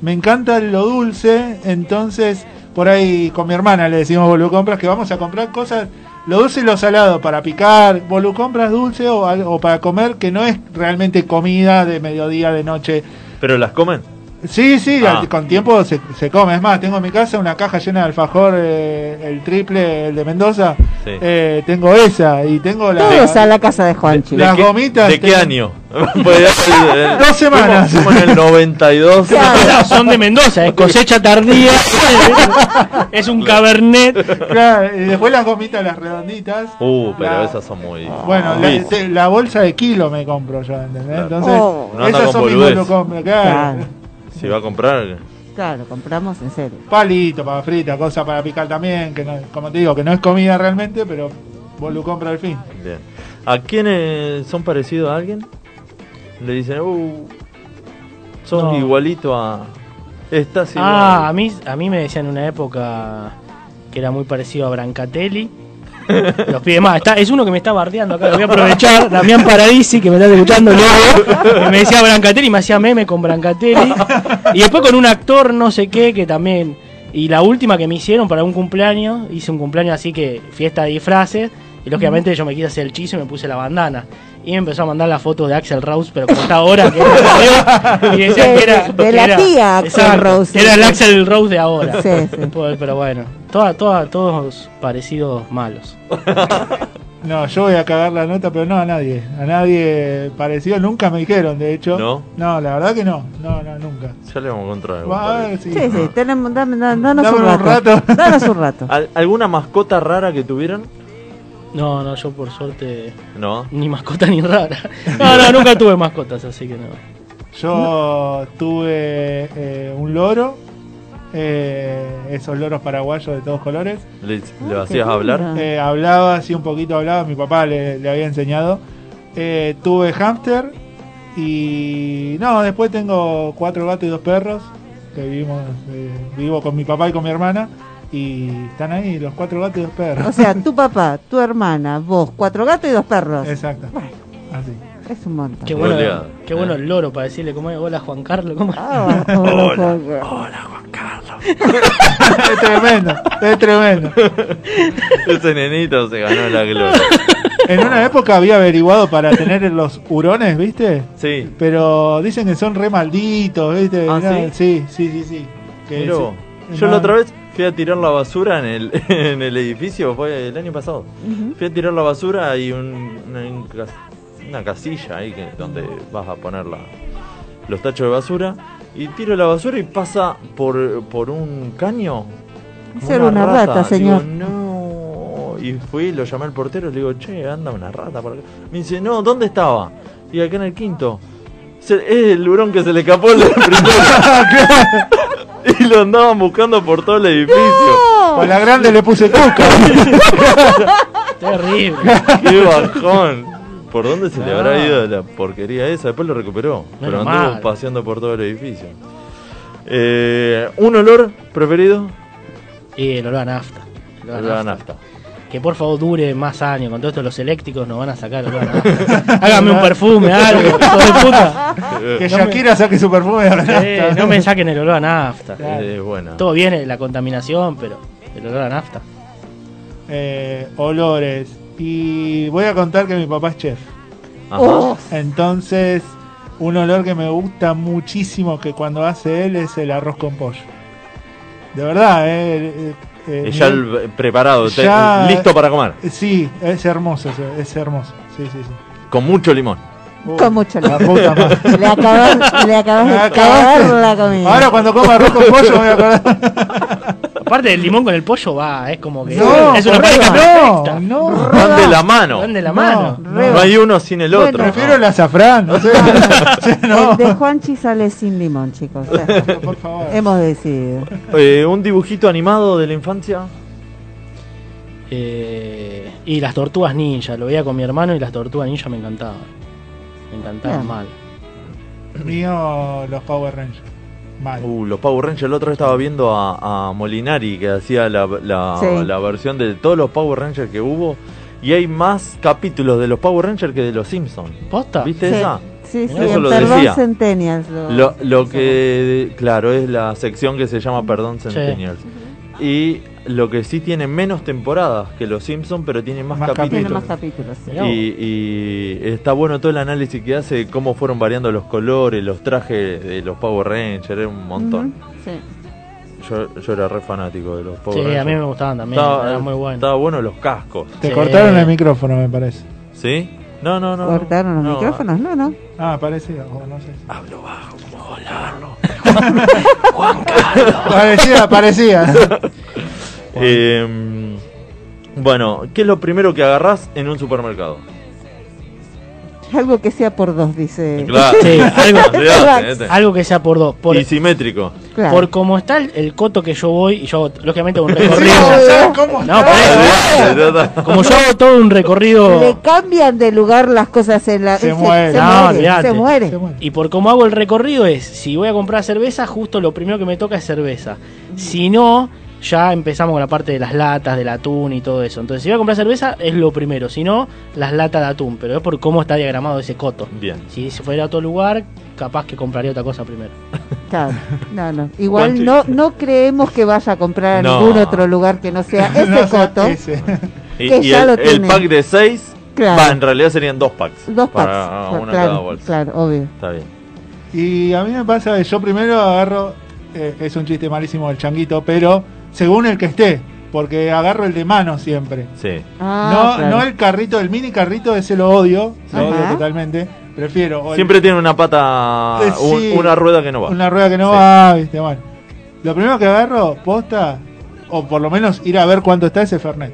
Me encanta lo dulce, entonces por ahí con mi hermana le decimos volucompras que vamos a comprar cosas, lo dulce y lo salado para picar, volucompras dulce o, o para comer que no es realmente comida de mediodía, de noche. ¿Pero las comen? Sí, sí, Ah. al- con tiempo se, se come. Es más, tengo en mi casa una caja llena de alfajor, eh, el triple, el de Mendoza. Sí. Eh, tengo esa y tengo la... Todos a la casa de Juanchi. Las qué- gomitas. ¿De qué tengo- año? Pues eh, Dos semanas. Como, en el 92. Son de Mendoza, es cosecha tardía. es un cabernet. Claro, y después las gomitas, las redonditas. Uh, pero La- esas son muy. Bueno, la, bolsa de kilo me compro yo, ¿entendés? Entonces, Oh. No esas con son mis boludez. volucompras, claro. Si va a comprar. Claro, compramos en serio. Palito para frita, cosa para picar también, que no, como te digo, que no es comida realmente, pero volucompra al fin. Bien. ¿A quiénes son parecidos a alguien? Le dicen, uh, sos No. igualito a. Estás igual. Ah, a mí, a mí me decían en una época que era muy parecido a Brancatelli. Los pide más. Está, es uno que me está bardeando acá, lo voy a aprovechar. Damián Paradisi, que me está escuchando luego. que me decía Brancatelli, me hacía meme con Brancatelli. Y después con un actor no sé qué, que también. Y la última que me hicieron para un cumpleaños, hice un cumpleaños así que fiesta de disfraces. Y lógicamente yo me quise hacer el chizo y me puse la bandana. Y me empezó a mandar la foto de Axel Rose, pero como está ahora, que era- y decían que era. De- la era- tía exacto, Rose. que Era el Axel Rose de ahora. Sí, sí. Pero bueno, toda, toda, todos parecidos malos. No, yo voy a cagar la nota, pero no a nadie. A nadie parecido, nunca me dijeron, de hecho. ¿No? No, la verdad que no. No, no, nunca. Ya le vamos a encontrar. algún Va, a ver, parecido. sí. Sí, sí, tenemos, dame, dame- danos Dame un un rato. rato. Danos un rato. ¿Al- ¿Alguna mascota rara que tuvieran? No, no, yo por suerte No. ni mascota ni rara. No, no, nunca tuve mascotas, así que no. Yo tuve eh, un loro, eh, esos loros paraguayos de todos colores. ¿Le, le hacías hablar? Eh, hablaba, así un poquito hablaba, mi papá le, le había enseñado. Eh, tuve hámster y no, después tengo cuatro gatos y dos perros que vivimos, eh, vivo con mi papá y con mi hermana y están ahí los cuatro gatos y dos perros. O sea, tu papá, tu hermana, vos, cuatro gatos y dos perros. Exacto. Así. Es un montón. Qué bueno, qué bueno el loro para decirle cómo es. Hola Juan Carlos, ¿cómo es? Ah, Hola, hola, es tremendo, es tremendo. Ese nenito se ganó la gloria. En una época había averiguado para tener los hurones, ¿viste? Sí. Pero dicen que son re malditos, ¿viste? ¿Ah, sí? sí, sí, sí, sí. Que vos. sí. Yo No. la otra vez fui a tirar la basura en el, en el edificio, fue el año pasado. Fui a tirar la basura y un- una, una casilla ahí que, donde vas a poner la- los tachos de basura. Y tiro la basura y pasa por, por un caño. Ser una rata, señor. Digo, no. Y fui, lo llamé al portero y le digo, che, anda una rata por acá. Me dice, no, ¿dónde estaba? Y acá en el quinto. Se- es el hurón que se le escapó el. y lo andaban buscando por todo el edificio. A la grande le puse cuca. Terrible. Qué bajón. ¿Por dónde se le habrá ido la porquería esa? Después lo recuperó. Pero anduvo mal. paseando por todo el edificio. Eh, ¿Un olor preferido? Y el olor a nafta. El olor a Olor a nafta. nafta. Que por favor dure más años. Con todo esto los eléctricos nos van a sacar el olor a nafta. Hágame un perfume, algo, hijo de puta. Que No me- Shakira saque su perfume de Eh, no me saquen el olor a nafta. Buena. Todo viene la contaminación, pero el olor a nafta. Eh, olores. Y voy a contar que mi papá es chef. Ajá. Oh. Entonces, un olor que me gusta muchísimo que cuando hace él es el arroz con pollo. De verdad, eh, eh, ya el- preparado, te- ya- listo para comer. Sí, es hermoso, es hermoso. Sí, sí, sí. Con mucho limón. Con mucho La limón. puta madre. Le acabas, le acabas de cagar la comida. Ahora cuando coma arroz con pollo me voy a acordar. Aparte del limón con el pollo va, es como que No, es una pareja perfecta. no, no. Van de la mano. Van de la mano. No, No hay uno sin el otro. Prefiero el azafrán, no sé. El de Juanchi sale sin limón, chicos. Por favor. Hemos decidido. Eh, ¿Un dibujito animado de la infancia? Eh, y las tortugas ninja, lo veía con mi hermano y las tortugas ninja me encantaban. Me encantaban Bien. mal. Mío, los Power Rangers. Uh, los Power Rangers, el otro día estaba viendo a, a Molinari que hacía la, la- Sí. la versión de todos los Power Rangers que hubo. Y hay más capítulos de los Power Rangers que de los Simpsons. ¿Posta? ¿Viste Sí, esa? sí, sí, Eso lo Perdón decía. Centennials. Lo, Lo, lo que, claro, es la sección que se llama Perdón Centennials. Y lo que sí tiene menos temporadas que los Simpsons, pero tiene más, Más capítulos. Tiene más capítulos. sí. Y, y está bueno todo el análisis que hace, de cómo fueron variando los colores, los trajes de los Power Rangers, era un montón. Sí. yo, yo era re fanático de los Power Sí, Rangers. a mí me gustaban también, Estaba, era muy bueno. Estaba bueno los cascos. Te Sí. cortaron el micrófono, me parece. ¿Sí? No, No, no. ¿Cortaron los no. micrófonos? No, no. Ah, parecido, o no sé. Hablo bajo, como volarlo. Parecía, parecía. Eh, bueno, ¿qué es lo primero que agarrás en un supermercado? Algo que sea por dos, dice. Claro. Sí, algo, este. algo que sea por dos. Por, Y simétrico. Claro. por como está el, el coto que yo voy, y yo hago, lógicamente un recorrido. ¿Sabes cómo No, por eso. Como yo hago todo un recorrido. Le cambian de lugar las cosas en la. Se ese- muere. Se No, muere. olvidate. Se muere. Se muere. Y por cómo hago el recorrido es, si voy a comprar cerveza, justo lo primero que me toca es cerveza. Si no, ya empezamos con la parte de las latas, del atún y todo eso. Entonces, si voy a comprar cerveza, es lo primero. Si no, las latas de atún. Pero es por cómo está diagramado ese coto. Bien. Si se fuera a otro lugar, capaz que compraría otra cosa primero. Claro. No, no. Igual no, no creemos que vaya a comprar a No. ningún otro lugar que no sea ese No, o sea, coto. ese. Y, Que y ya el, lo el tiene. pack de 6, Claro. en realidad serían dos packs. Dos packs. Para Claro, una cada claro, bolsa. claro, obvio. Está bien. Y a mí me pasa que yo primero agarro, eh, es un chiste malísimo del changuito, pero según el que esté. porque agarro el de mano siempre. Sí. Ah, no, claro. no el carrito, el mini carrito, ese lo odio, lo Ajá. odio totalmente. Prefiero. el- Siempre tiene una pata, Eh, un- sí, una rueda que no va. Una rueda que no Sí. va, viste, bueno. Lo primero que agarro, posta, o por lo menos ir a ver cuánto está ese Fernet.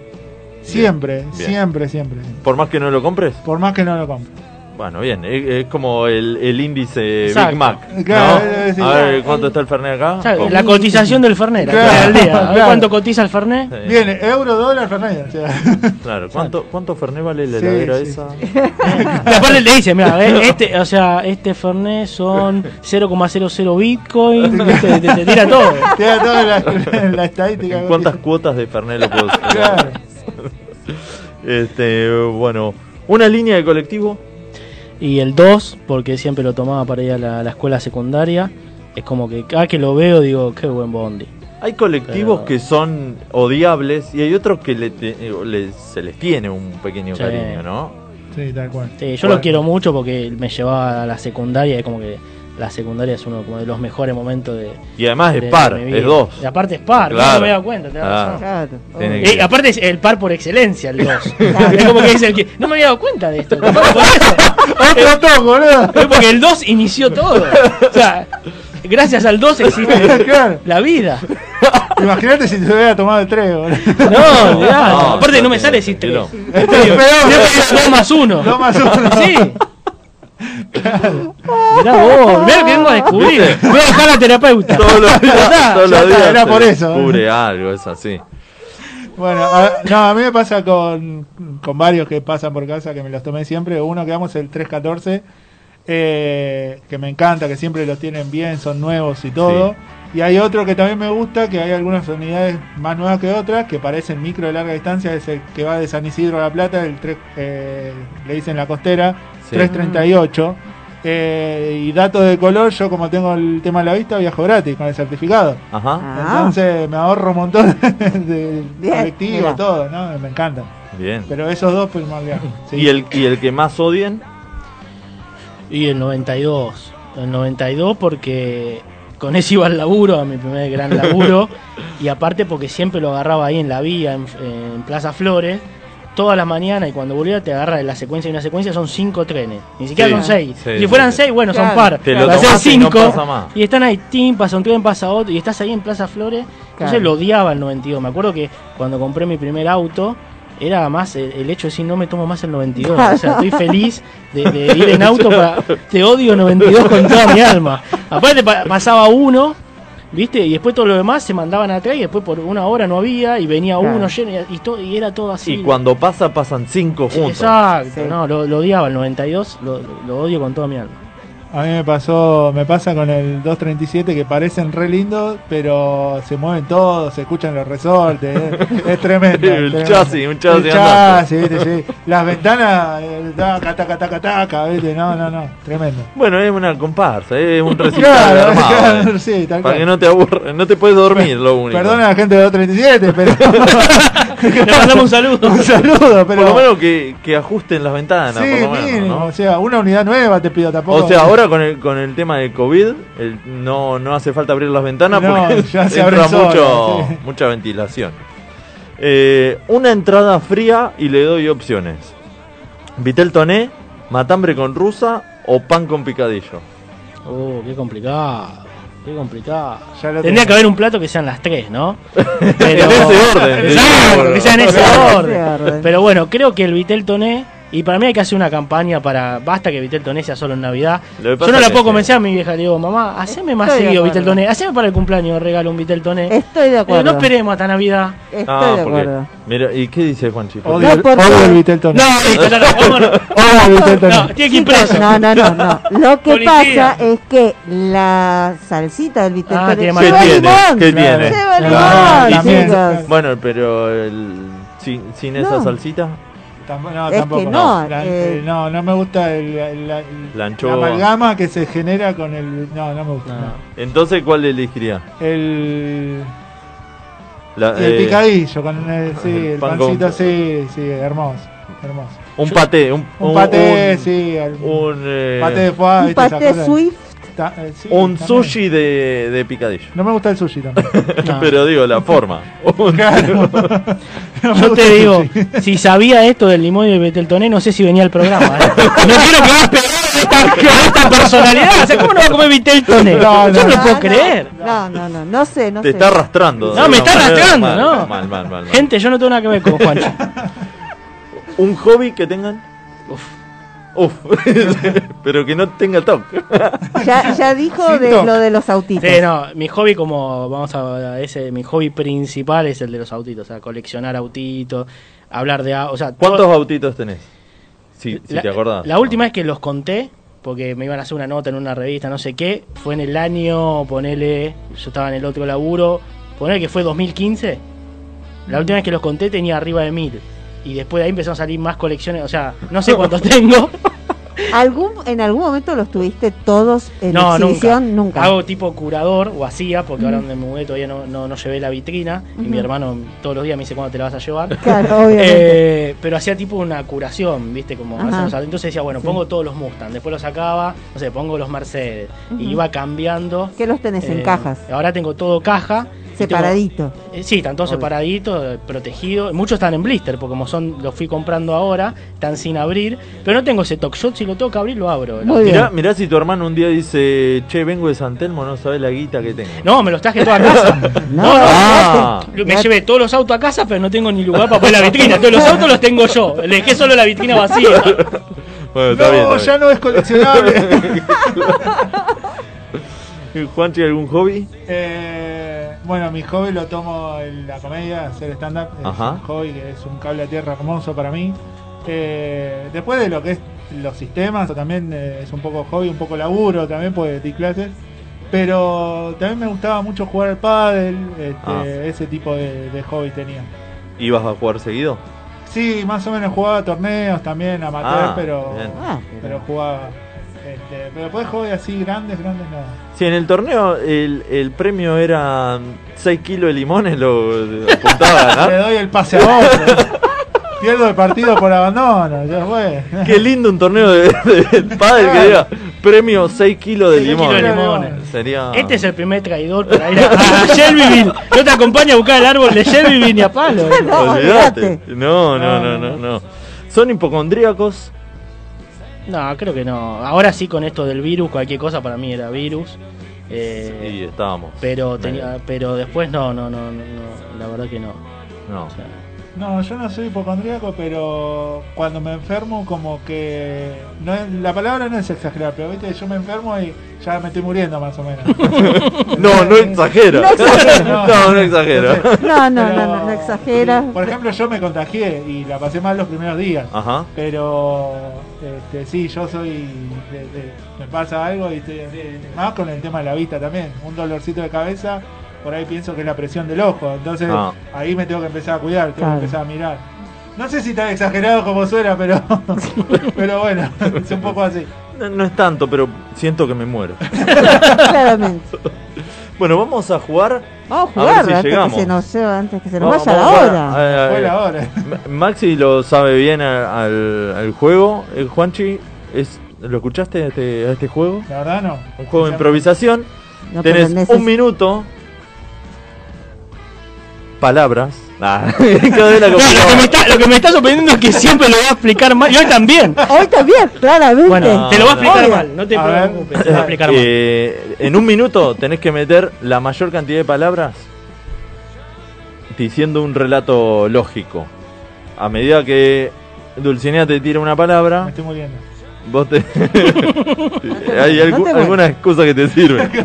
Siempre, bien. siempre, siempre. Por más que no lo compres. Por más que no lo compre. Bueno, bien, es, es como el, el índice Exacto. Big Mac. ¿no? Claro, eh, sí, a ver, claro. ¿cuánto está el Fernet acá? O sea, ¿Cómo? la cotización del Fernet, la Claro, al día. A ver claro. cuánto cotiza el Fernet. Sí. Viene, euro, dólar, Fernet. O sea, Claro, ¿cuánto, cuánto Fernet vale la heladera sí. esa? Aparte le dice, mira, este, o sea, este Fernet son 0,00 Bitcoin, ¿viste? te, te tira todo. Tiene toda la, la estadística. ¿En cuántas cuotas de Fernet lo puedo hacer? Claro. Este, bueno, una línea de colectivo. Y el 2, porque siempre lo tomaba para ir a la, la escuela secundaria, es como que cada que lo veo digo, qué buen bondi. Hay colectivos Pero- que son odiables y hay otros que le te- le- se les tiene un pequeño Sí. cariño, ¿no? Sí, tal cual. Sí, yo lo quiero mucho porque me llevaba a la secundaria y como que la secundaria es uno como de los mejores momentos de. Y además es de- par, de es dos. Y aparte es par, Claro. no me he dado cuenta, Ah. razón. Claro. Tiene Eh, aparte es el par por excelencia, el 2. es como que es el que. No me había dado cuenta de esto. capaz por eso. Otro toco, boludo. Es porque el 2 inició todo. O sea, gracias al 2 existe Claro. la vida. Imagínate si te hubiera tomado el 3, boludo. No, mirá, No, aparte no me no, sale si 3. no. 2 más 1. Dos más uno. Sí. Mirá vos, mirá lo que vengo a descubrir. Voy a dejar a la terapeuta. Todos los días, todos los días era por eso, ¿eh? descubre algo, es así. Bueno, a, no, a mí me pasa con, con varios que pasan por casa que me los tomé siempre. Uno que vamos el 314, eh, que me encanta, que siempre los tienen bien, son nuevos y todo. Y hay otro que también me gusta, que hay algunas unidades más nuevas que otras, que parecen micro de larga distancia, es el que va de San Isidro a La Plata, el 3, eh, le dicen la costera, Sí. 338. Eh, y datos de color, yo como tengo el tema a la vista, viajo gratis con el certificado. Ajá. Ah. Entonces me ahorro un montón de Bien, colectivo, mira. todo, ¿no? Me encanta. Bien. Pero esos dos primordiales. Sí. ¿Y, el, ¿Y el que más odien? Y el 92. El 92 porque con ese iba al laburo, a mi primer gran laburo. y aparte porque siempre lo agarraba ahí en la vía, en, en Plaza Flores. Todas las mañanas y cuando volvía te agarra de la secuencia y una secuencia son cinco trenes. Ni siquiera Sí. son seis. Sí, si fueran sí. seis, bueno, son par. Te lo hacer tomás y no cinco. pasa más. y están ahí, tim, pasa un tren, pasa otro. Y estás ahí en Plaza Flores. Entonces Claro. lo odiaba el 92. Me acuerdo que cuando compré mi primer auto, era más el, el hecho de decir no me tomo más el 92. O sea, estoy feliz de, de ir en auto para. Te odio 92 con toda mi alma. Aparte, pa- pasaba uno. ¿Viste? Y después todo lo demás se mandaban atrás y después por una hora no había y venía Claro. uno lleno y, y todo, y era todo así. Y cuando pasa, pasan cinco juntos. Exacto, Sí. no, lo, lo odiaba el 92, lo, lo odio con toda mi alma. A mí me pasó, me pasa con el 237 que parecen re lindos, pero se mueven todos, se escuchan los resortes, es, es tremendo. El tremendo. chasis, un chasis El chasis, ¿viste? Sí. Las ventanas, eh, taca, taca, taca, taca, ¿viste? No, no, no, tremendo. Bueno, es una comparsa, es un recital Claro, armado, claro, eh. sí, tal Para cual. que no te aburras, no te puedes dormir, lo único. Perdona a la gente de 237, pero. Le mandamos un saludo. un saludo, pero. Por lo menos que, que ajusten las ventanas, sí, por lo menos, mínimo, ¿no? o sea, una unidad nueva te pido tampoco. O sea, ahora con el, con el tema del COVID, el- no, no hace falta abrir las ventanas No, porque ya se entra mucho, sí. mucha ventilación. Eh, una entrada fría y le doy opciones. Vitel toné, matambre con rusa o pan con picadillo. Oh, qué complicado. Qué complicado. Tendría tengo. que haber un plato que sean las tres, ¿no? En ese orden, Exacto, que sea en ese Claro, orden. ese orden. Pero bueno, creo que el Vitel Toné. Y para mí hay que hacer una campaña para. Basta que Vitel Toné sea solo en Navidad. Yo no la puedo sí. convencer a mi vieja. Le digo, mamá, haceme más Estoy seguido acuerdo. Vitel Toné. Haceme para el cumpleaños regalo un Vitel Toné. Estoy de Eh, acuerdo. no esperemos hasta Navidad. Estoy Ah, de porque- acuerdo. Mira, ¿y qué dice Juanchi? Odio, No, odio el Vitelton. No, ya está, vámonos. Odio el Vitelton. No, tiene que ir preso. no, no, no, no. Lo que Policía. pasa es que la salsita del Vitel Ah, tiene ¿Qué lleva tiene? limón. ¿Qué Claro. tiene? Lleva limón, chicos. Bueno, pero el, sin, sin esa No. salsita, No, Es tampoco. que no, La- eh, no, no me gusta el, el- la, amalgama que se genera con el. No, no me gusta. No. no. entonces ¿cuál elegiría? El, La- el eh, picadillo, con el, sí, el el pan pancito, con- sí, sí, hermoso. hermoso. un paté, un, Un paté, un- sí. el- un, eh, paté de foie, Un paté. Swift. Ta- eh, sí, Un también. sushi de, de picadillo. No me gusta el sushi también. Pero digo, la forma. Claro. Yo te digo, si sabía esto del limón y del beteltoné, no sé si venía al programa. ¿eh? No quiero que más pegar esta, con esta personalidad. O sea, ¿cómo no va a comer beteltoné? No, Yo no lo no, puedo creer. No, no, no, no sé, no Te sé. está arrastrando. No, de me está arrastrando, mal, ¿no? Mal, mal, mal, mal. Gente, yo no tengo nada que ver con Juancho. Un hobby que tengan. Uf. Uf. Pero que no tenga toque. Ya, ya dijo de lo de los autitos. Sí, no, mi hobby como, vamos a ese, mi hobby principal es el de los autitos, o sea, coleccionar autitos, hablar de, o sea, ¿Cuántos todo- autitos tenés? Si, si la, te acordás. La última vez que los conté, porque me iban a hacer una nota en una revista, no sé qué, fue en el año, ponele, yo estaba en el otro laburo, ponele que fue 2015. La última vez que los conté tenía arriba de mil. Y después de ahí empezaron a salir más colecciones, o sea, no sé cuántos tengo. ¿Algún, ¿En algún momento los tuviste todos en No, exhibición? Nunca. Hago tipo curador o hacía, porque ahora donde me mudé todavía no, no, no llevé la vitrina. Y mi hermano todos los días me dice cuándo te la vas a llevar. Claro, obviamente. Eh, pero hacía tipo una curación, ¿viste? Como los- Entonces decía, bueno, Sí. pongo todos los Mustang. Después los sacaba, no sé, pongo los Mercedes. Ujú. Y iba cambiando. ¿Qué los tenés en Eh, cajas? Ahora tengo todo caja. Tengo- Separadito. eh, sí, están todos separaditos, protegidos. Muchos están en blister, porque como son, los fui comprando ahora, están sin abrir. Pero no tengo ese toque. Yo si lo tengo que abrir, lo abro. Mirá, mirá si tu hermano un día dice, che, vengo de San Telmo, no sabes la guita que tengo. No, me los traje toda a casa. No, no, Ah. Me llevé todos los autos a casa, pero no tengo ni lugar para poner la vitrina. Todos los autos los tengo yo. Le dejé solo la vitrina vacía. Bueno, está no, bien, está ya no es coleccionable. bien. Juanchi, ¿algún hobby? Eh, bueno, mi hobby lo tomo en la comedia, hacer stand-up. Es Ajá. un hobby que es un cable a tierra hermoso para mí. Eh, después de lo que es los sistemas, también eh, es un poco hobby, un poco laburo también, porque di clases. Pero también me gustaba mucho jugar al pádel, este, Ah. ese tipo de, de hobby tenía. ¿Ibas a jugar seguido? Sí, más o menos jugaba torneos también, amateur, Ah, pero, bien. Ah, pero jugaba. Este, pero después hobby así grandes, grandes nada. Sí, en el torneo el, el premio era 6 kilos de limones, lo apuntaba a Le doy el pase a otro. Pierdo el partido por abandono, ya fue. Qué lindo un torneo de, de pádel que diga premio 6 kilos de Seis kilos limones. de limones. Sería... Este es el primer traidor para ir a, a Shelbyville. No te acompaña a buscar el árbol de Shelbyville ni a palo. No, Olvídate. olvídate. No, no, no, no, no. Son hipocondríacos. No, creo que no. Ahora sí con esto del virus, cualquier cosa para mí era virus. Eh, Y estábamos. pero tenía, pero después no, no, no, no, no, la verdad que no. No. O sea, No, yo no soy hipocondríaco, pero cuando me enfermo como que... No es- la palabra no es exagerar, pero viste, yo me enfermo y ya me estoy muriendo más o menos. No, no exagera. No. No, no exagera. No, no, Pero- no, no, no exagera. Por ejemplo, yo me contagié y la pasé mal los primeros días. Ajá. Pero este, sí, yo soy. de- de- me pasa algo y estoy- de- más con el tema de la vista también. Un dolorcito de cabeza, por ahí pienso que es la presión del ojo. Entonces Ah. ahí me tengo que empezar a cuidar, tengo Claro. que empezar a mirar. No sé si tan exagerado como suena, pero, pero bueno, es un poco así. No, no es tanto, pero siento que me muero. Claramente. Bueno, vamos a jugar. Vamos a A ver jugar si antes, que se nos, lleva- antes que se nos Vamos- vaya la vamos a jugar. hora. Eh, Fue eh, la hora. Ma- Maxi lo sabe bien al, al juego. El Juanchi, es, ¿lo escuchaste a este, a este juego? La verdad no. Un juego de improvisación. No, Tenés un minuto. Palabras. Ah, No, lo, que me está, lo que me está sorprendiendo es que siempre lo voy a explicar mal. Y hoy también. Hoy también, claramente. Bueno, te lo voy a explicar Obvio. mal. No te ver. preocupes, te voy a explicar mal. Eh, en un minuto tenés que meter la mayor cantidad de palabras diciendo un relato lógico. A medida que Dulcinea te tira una Me palabra, estoy muriendo. vos te... Hay no algu- alguna excusa que te sirve.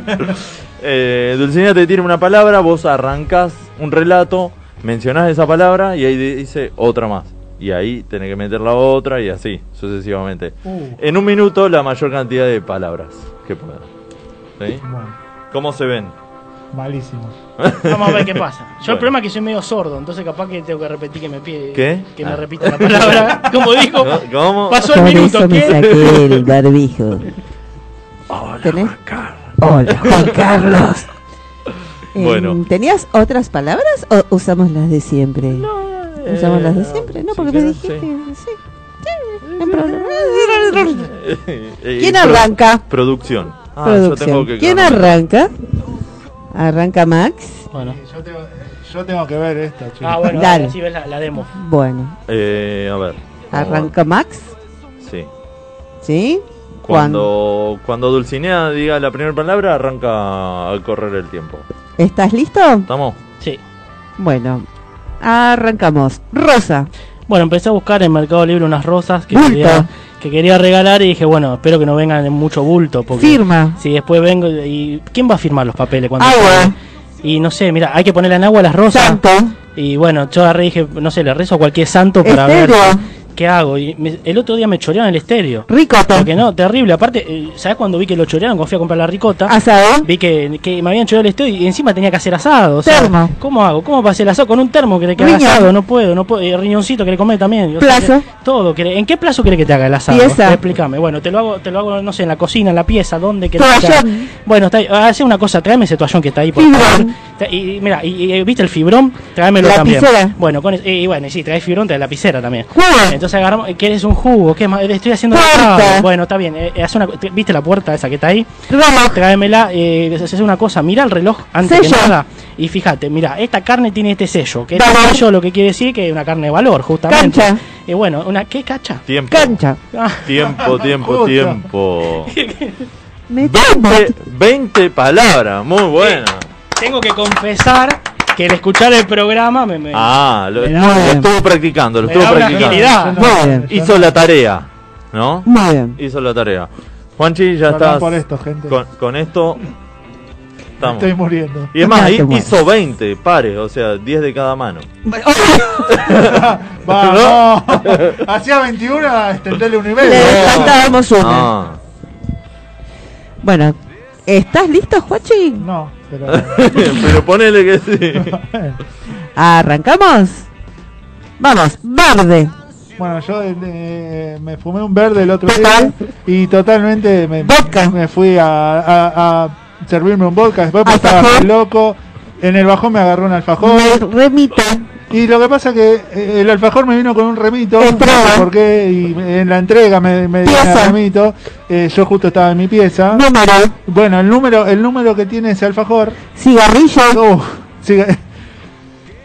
Eh, Dulcinea te tira una palabra, vos arrancás un relato, mencionás esa palabra y ahí dice otra más. Y ahí tenés que meter la otra y así, sucesivamente. Uh, En un minuto la mayor cantidad de palabras que puedas. ¿Sí? bueno, ¿Cómo se ven? malísimo. Vamos a ver qué pasa. Yo Bueno. el problema es que soy medio sordo, entonces capaz que tengo que repetir que me pide. ¿Qué? Que Ah. me repita la palabra. Como dijo. ¿No? ¿Cómo? Pasó el Por minuto. eso me ¿qué? saqué el barbijo. ¿Tenés? Hola, Juan Carlos. Em, Bueno. ¿Tenías otras palabras o usamos las de siempre? ¿Usamos las de siempre? No, si porque me dijiste. sí. Sí. No. Eh, ¿Quién pro- arranca? Producción. Ah, yo producción. tengo que ¿Quién arranca? Arranca Max. Bueno. Yo tengo, yo tengo que ver esto, chicos. Ah, bueno, Dale. ves la, la demo. Bueno, Eh, a ver. vamos a ver. arranca Max. Sí. ¿Sí? Cuando, cuando Dulcinea diga la primera palabra, arranca al correr el tiempo. ¿Estás listo? ¿Estamos? Sí. Bueno, arrancamos. Rosa. Bueno, empecé a buscar en Mercado Libre unas rosas que Bulto. quería, que quería regalar y dije, bueno, espero que no vengan en mucho bulto. Porque Firma. Si después vengo y... ¿Quién va a firmar los papeles cuando Agua. Y no sé, mira, hay que ponerle en agua las rosas. Santo. Y bueno, yo agarré y dije, no sé, le rezo a cualquier santo para ver Estéreo. Qué hago. Y me- el otro día me chorearon el estéreo. Ricota. Porque no, terrible. Aparte, eh, ¿sabes cuando vi que lo chorearon? Cuando fui a comprar la ricota. Asado. Vi que, que me habían choreado el estéreo y encima tenía que hacer asado. O sea, Termo. ¿Cómo hago? ¿Cómo pasé el asado? Con un termo que le queda asado. No puedo, no puedo. Eh, riñoncito que le come también. O Plazo. todo. que- ¿En qué plazo quiere que te haga el asado? Pieza. Explícame. Bueno, te lo hago, te lo hago, no sé, en la cocina, en la pieza, ¿dónde que. Bueno, está, ahí. hace una cosa, tráeme ese toallón que está ahí, por Y, mira, y, y, ¿viste el fibrón? Tráemelo también. Lapicera. Bueno, con, y, bueno, y sí, traes fibrón, traes lapicera también. Jugo. Entonces agarramos, ¿quieres un jugo? ¿Qué más? Estoy haciendo Puerta. Bueno, está bien. eh, haz una, ¿Viste la puerta esa que está ahí? Reloj. Tráemela, eh, es una cosa, mira el reloj antes Sello. que nada. Y fíjate, mira, esta carne tiene este sello. Que este sello lo que quiere decir que es una carne de valor, justamente. Cancha. Y bueno, una ¿qué cacha? Tiempo. Cancha. Ah, Tiempo, tiempo, tiempo. Me 20, 20 palabras, muy buena. tengo que confesar que al escuchar el programa me, me- Ah, lo, Muy lo bien. estuvo practicando, lo me estuvo practicando. Muy bien. Hizo la tarea, ¿no? Muy bien. Hizo la tarea. Juanchi, ya Perdón estás por esto, gente. con, con esto. Me Estamos. Estoy muriendo. Y es más, Ah, hi- qué bueno. hizo 20 pares, o sea, 10 de cada mano. Vamos. Hacía 21, extenderle un nivel. Le faltábamos una. Ah. Bueno, ¿estás listo, Juachi? No, pero. Pero ponele que sí. ¿Arrancamos? Vamos, verde. Bueno, yo eh, me fumé un verde el otro Total. día y totalmente me, Vodka. me fui a, a- a servirme un vodka. Después porque estaba loco. En el bajón me agarró un alfajor. Me remito. Y lo que pasa que eh, el alfajor me vino con un remito. No sé por qué. Y en la entrega me, me dieron Pieza. el remito. Eh, yo justo estaba en mi pieza. Número. Bueno, el número, el número que tiene ese alfajor. Cigarrillo. Uf, ciga-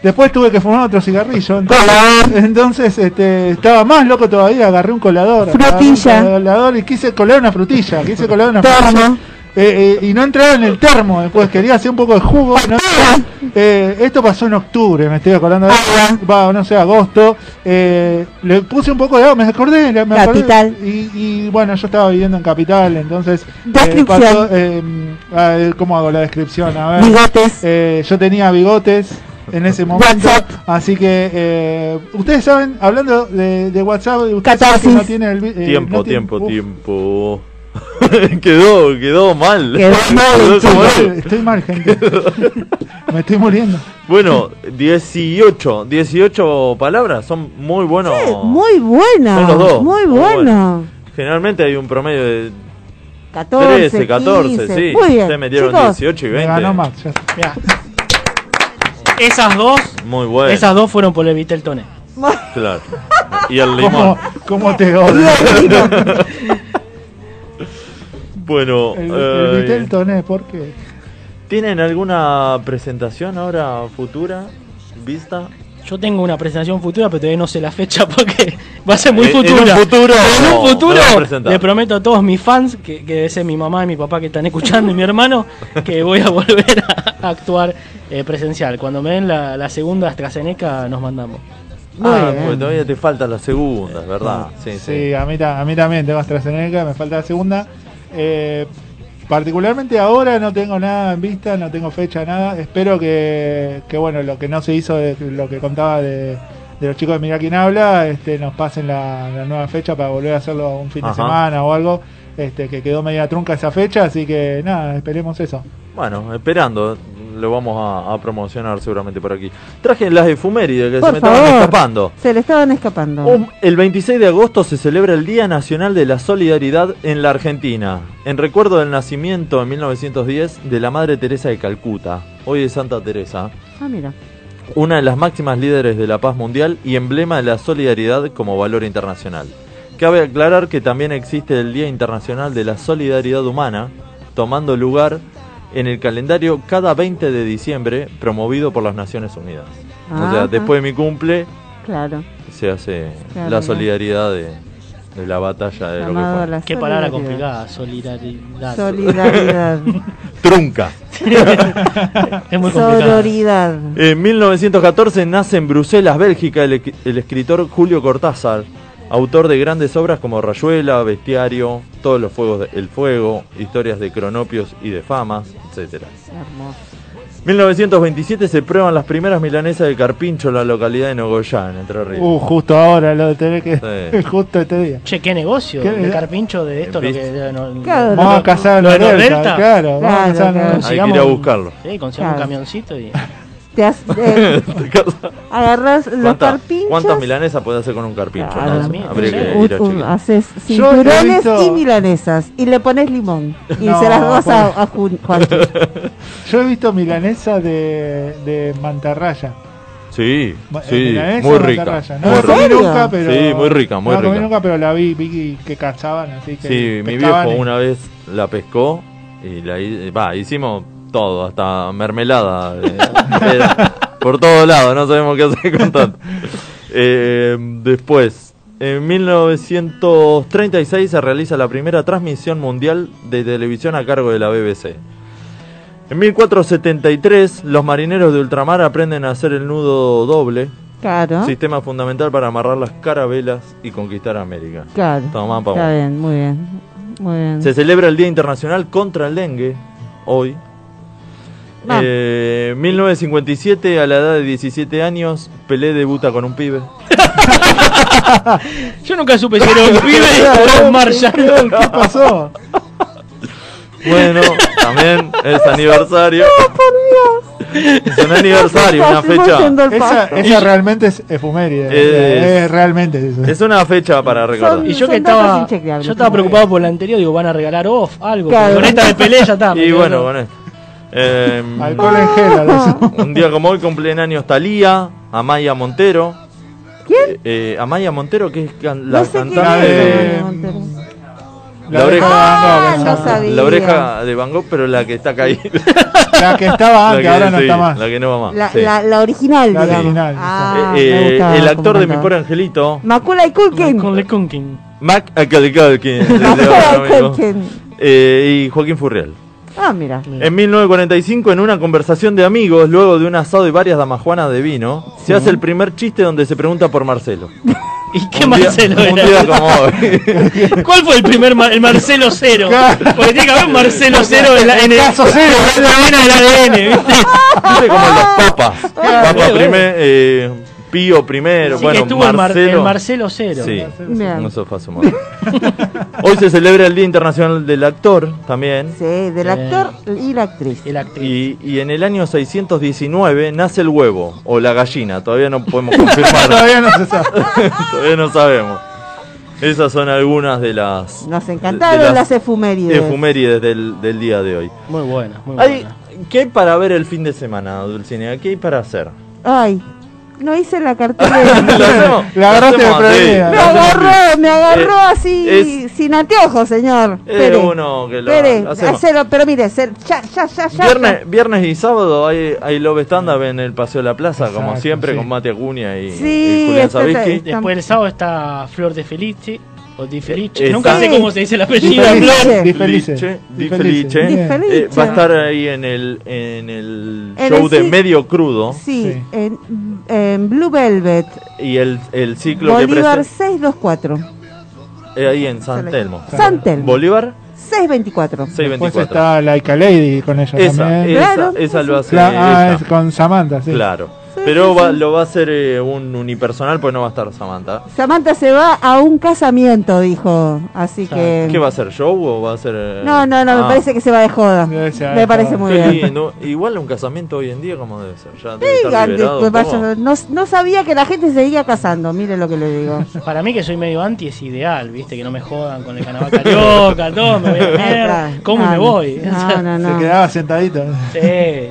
Después tuve que fumar otro cigarrillo. Entonces, Colador. entonces, este, estaba más loco todavía. Agarré un colador. Frutilla. un colador y quise colar una frutilla. Quise colar una frutilla. Eh, eh, y no entraba en el termo después, quería hacer un poco de jugo. no- eh, esto pasó en octubre, me estoy acordando de. Va, no sé, agosto. Eh, le puse un poco de agua, me acordé. me acordé. Capital. Y, y, bueno, yo estaba viviendo en Capital, entonces. eh, Descripción. pasó, eh, ¿Cómo hago la descripción? A ver. Bigotes. Eh, yo tenía bigotes en ese momento. WhatsApp. Así que, eh, ustedes saben, hablando de, de WhatsApp, ustedes saben que no tiene el. eh, Tiempo, no tiene- tiempo, Uf, tiempo. quedó, quedó mal. Quedó mal, Quedó Estoy, estoy mal, gente. Me estoy muriendo. Bueno, 18, 18 palabras, son muy buenos. Muy bueno. Son los dos. Muy Muy bueno. Generalmente hay un promedio de 14, 13, 14, 15. sí. Muy bien. Ustedes metieron Chicos, 18 y Me 20. ganó Max. ya está. Mirá. Esas dos, Muy bueno. esas dos fueron por el Viteltoné. Claro. Y el ¿Cómo, limón. cómo te odio? Bueno, El, eh, el Vitel Toné, ¿por qué? ¿tienen alguna presentación ahora futura vista? Yo tengo una presentación futura, pero todavía no sé la fecha porque va a ser muy Eh, en un futura. futuro, En un futuro presentar. le prometo a todos mis fans, que, que debe ser mi mamá y mi papá que están escuchando y mi hermano, que voy a volver a actuar eh, presencial. Cuando me den la, la segunda AstraZeneca nos mandamos. Muy ah, bien. porque todavía te falta la segunda, es ¿verdad? Sí, sí. Sí, a mí, a mí también tengo AstraZeneca, me falta la segunda. Eh, particularmente ahora no tengo nada en vista, no tengo fecha, nada. Espero que, que bueno, lo que no se hizo, de, lo que contaba de, de los chicos de Mira quién habla, este, nos pasen la, la nueva fecha para volver a hacerlo un fin de semana o algo. Este, que quedó media trunca esa fecha, así que nada, esperemos eso. Bueno, esperando, lo vamos a, a promocionar seguramente por aquí. Traje las efumérides que se me estaban escapando. Se le estaban escapando. Um, el 26 de agosto se celebra el Día Nacional de la Solidaridad en la Argentina, en recuerdo del nacimiento en 1910 de la Madre Teresa de Calcuta, hoy es Santa Teresa, Ah, mira. una de las máximas líderes de la paz mundial y emblema de la solidaridad como valor internacional. Cabe aclarar que también existe el Día Internacional de la Solidaridad Humana, tomando lugar en el calendario cada 20 de diciembre, promovido por las Naciones Unidas. o sea, Ajá. después de mi cumple Claro. se hace Claro, la solidaridad de, de la batalla de lo que fue. la Qué palabra complicada, solidaridad. Solidaridad. Trunca. es muy complicado. Sororidad. En 1914 nace en Bruselas, Bélgica, el escritor Julio Cortázar, autor de grandes obras como Rayuela, Bestiario, Todos los Fuegos del Fuego, Historias de Cronopios y de Famas, etc. Hermoso. 1927 se prueban las primeras milanesas de Carpincho en la localidad de Nogoyá, en Entre Ríos. Uh, justo ahora lo de tener que. Sí. justo este día. Che, qué negocio ¿Qué? de Carpincho de esto, que. no- Claro. Vamos a casar lo a los. Delta, claro. Vamos a claro. Hay que ir a consigamos- buscarlo. Sí, consigamos Claro. un camioncito y. Te has- eh, agarras los ¿Cuánta- carpinchos. ¿Cuántas milanesas puede hacer con un carpincho? Claro, no? mira, Habría sí. que Un- ir a un- chequear. haces cinturones visto- y milanesas y le pones limón y No, se las das a, bueno. a Ju- Juanchi. Yo he visto milanesa de, de mantarraya. Sí, Ma- eh, sí, milanesa muy rica. muy No la rica. comí serio? nunca, pero. Sí, muy rica, muy no la comí rica. nunca, pero la vi, vi que cazaban, así que. Sí, mi viejo y- una vez la pescó y la hicimos todo, hasta mermelada. eh, por todos lados, no sabemos qué hacer con tanto. Eh, después, en 1936 se realiza la primera transmisión mundial de televisión a cargo de la BBC. En 1473, los marineros de ultramar aprenden a hacer el nudo doble, Claro. sistema fundamental para amarrar las carabelas y conquistar América. Claro. Tomá, Está vos. bien, muy bien. Muy bien. Se celebra el Día Internacional contra el Dengue hoy. Va. Eh, 1957, a la edad de 17 años, Pelé debuta con un pibe. Yo nunca supe si era un pibe o un Marshall. ¿Qué pasó? Bueno, también es aniversario. Es un aniversario, una fecha. Esa, realmente es efuméride. Es- Es, realmente eso. Es una fecha para recordar. Y yo que estaba, yo estaba preocupado por la anterior, digo, van a regalar off, algo. Claro. Con esta de Pelé ya está. Y bueno, con esto. Eh, Alcohol en gel. un día como hoy cumplen años Talía, Amaya Montero. ¿Quién? Eh, Amaya Montero, que es can- la No sé quién cantante es. de- Montero. La, La oreja, Ah, no esa. sabía. la oreja de Van Gogh, pero la que está caída. La que estaba La antes, que- ahora no sí, está más. La que no va más. La, sí. la, la original, La digamos. original, Ah, Eh, eh, gustaba el actor de Mi. Pobre Angelito, Macaulay Culkin. Con Le Conkin. Mac Culkin, Macaulay Culkin. eh, y Joaquín Furriel. Ah, mira. En 1945, en una conversación de amigos, luego de un asado y varias damajuanas de vino, se hace el primer chiste donde se pregunta por Marcelo. ¿Y qué Un día- Marcelo un era? día como hoy. ¿Cuál fue el primer Mar- el Marcelo cero? Porque tiene que haber un Marcelo cero en, la, en el caso cero. en la vena del ADN, ¿viste? Viste como los papas. Papa bueno. primer, eh, Pío primero, que bueno, estuvo el, Mar- Marcelo. el Marcelo cero. Sí, un montón. Hoy se celebra el Día Internacional del Actor también. Sí, del actor y la actriz. Y la actriz. Y, y en el año 619 nace el huevo o la gallina, todavía no podemos confirmar, Todavía no se sabe. todavía no sabemos. Esas son algunas de las Nos de encantaron las efumérides. efumérides del, del día de hoy. Muy buena, muy Hay- buena. ¿Qué hay para ver el fin de semana, Dulcinea? ¿Qué hay para hacer? Ay, no hice la ¿Lo cartera. hacemos? La agarraste Lo de prevenida. me agarró, me agarró Eh, así, es- sin anteojos, señor. Es Espere, uno que lo espere, lo hacemos. hacelo, pero mire, ya, ya, ya, ya. Viernes, viernes y sábado hay, hay Love Stand Up en el Paseo de la Plaza, como siempre, sí. con Mate Acuña y, Sí, y Julián Sabisky. Después el sábado está Flor de Felice. O Di Felice. Eh, Nunca sé cómo se dice el apellido. Di. Felice. Di Felice. Eh, va a estar ahí en el, en el En show el de Medio Crudo Sí, Sí. En, en Blue Velvet, y el, el ciclo que Bolívar presenta 624. ahí en San Telmo. San Telmo. Bolívar 624. Después 624. está Laika Lady con ella Esa, también. esa, Claro. esa lo hace La- ah, es con Samantha, sí. Claro. Sí, Pero sí, va- sí. lo va a hacer eh, un unipersonal, pues no va a estar Samantha. Samantha se va a un casamiento, dijo. Así que. ¿Qué va a ser? ¿Show o va a ser.? eh? No, no, no, Ah, me parece que se va de joda. Me de parece joda. muy qué bien. lindo. Igual un casamiento hoy en día, ¿cómo debe ser? Ya debe estar Digan, liberado que vaya- todo. no, no sabía que la gente se seguía casando, mire lo que le digo. Para mí que soy medio anti es ideal, viste, que no me jodan con el carnaval carioca, todo, me voy a mierda, ¿cómo No, me voy? No, no, Se no. quedaba sentadito. Sí.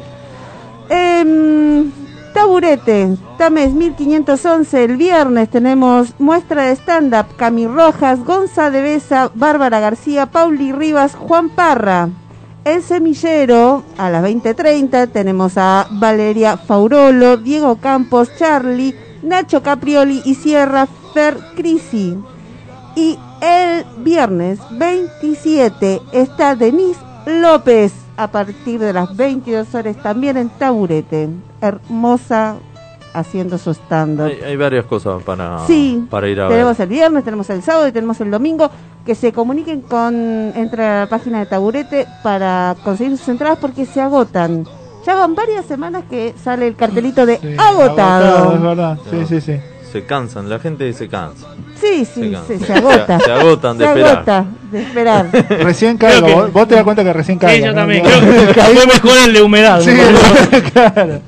Em, taburete, Tames 1511, el viernes tenemos muestra de stand-up, Cami Rojas, Gonza de Besa, Bárbara García, Pauli Rivas, Juan Parra. En Semillero, a las 20.30, tenemos a Valeria Faurolo, Diego Campos, Charlie, Nacho Caprioli y Sierra Fer Crisi. Y el viernes 27 está Denise López a partir de las 22 horas también en Taburete. Hermosa haciendo su stand-up. Hay, hay varias cosas para, Sí, para ir a tenemos ver. el viernes, tenemos el sábado y tenemos el domingo. Que se comuniquen con, entre a la página de Taburete para conseguir sus entradas porque se agotan. Ya van varias semanas que sale el cartelito de Sí, agotado. es verdad. Sí, sí, sí. Se cansan, la gente se cansa. Sí, sí, cansa. sí, se agota. Se agotan de Se esperar. agota de esperar. Recién caigo. que- Vos, vos te das cuenta que recién caigo. Sí, yo también. No, Creo que fue mejor el de humedad. Sí, ¿no? claro.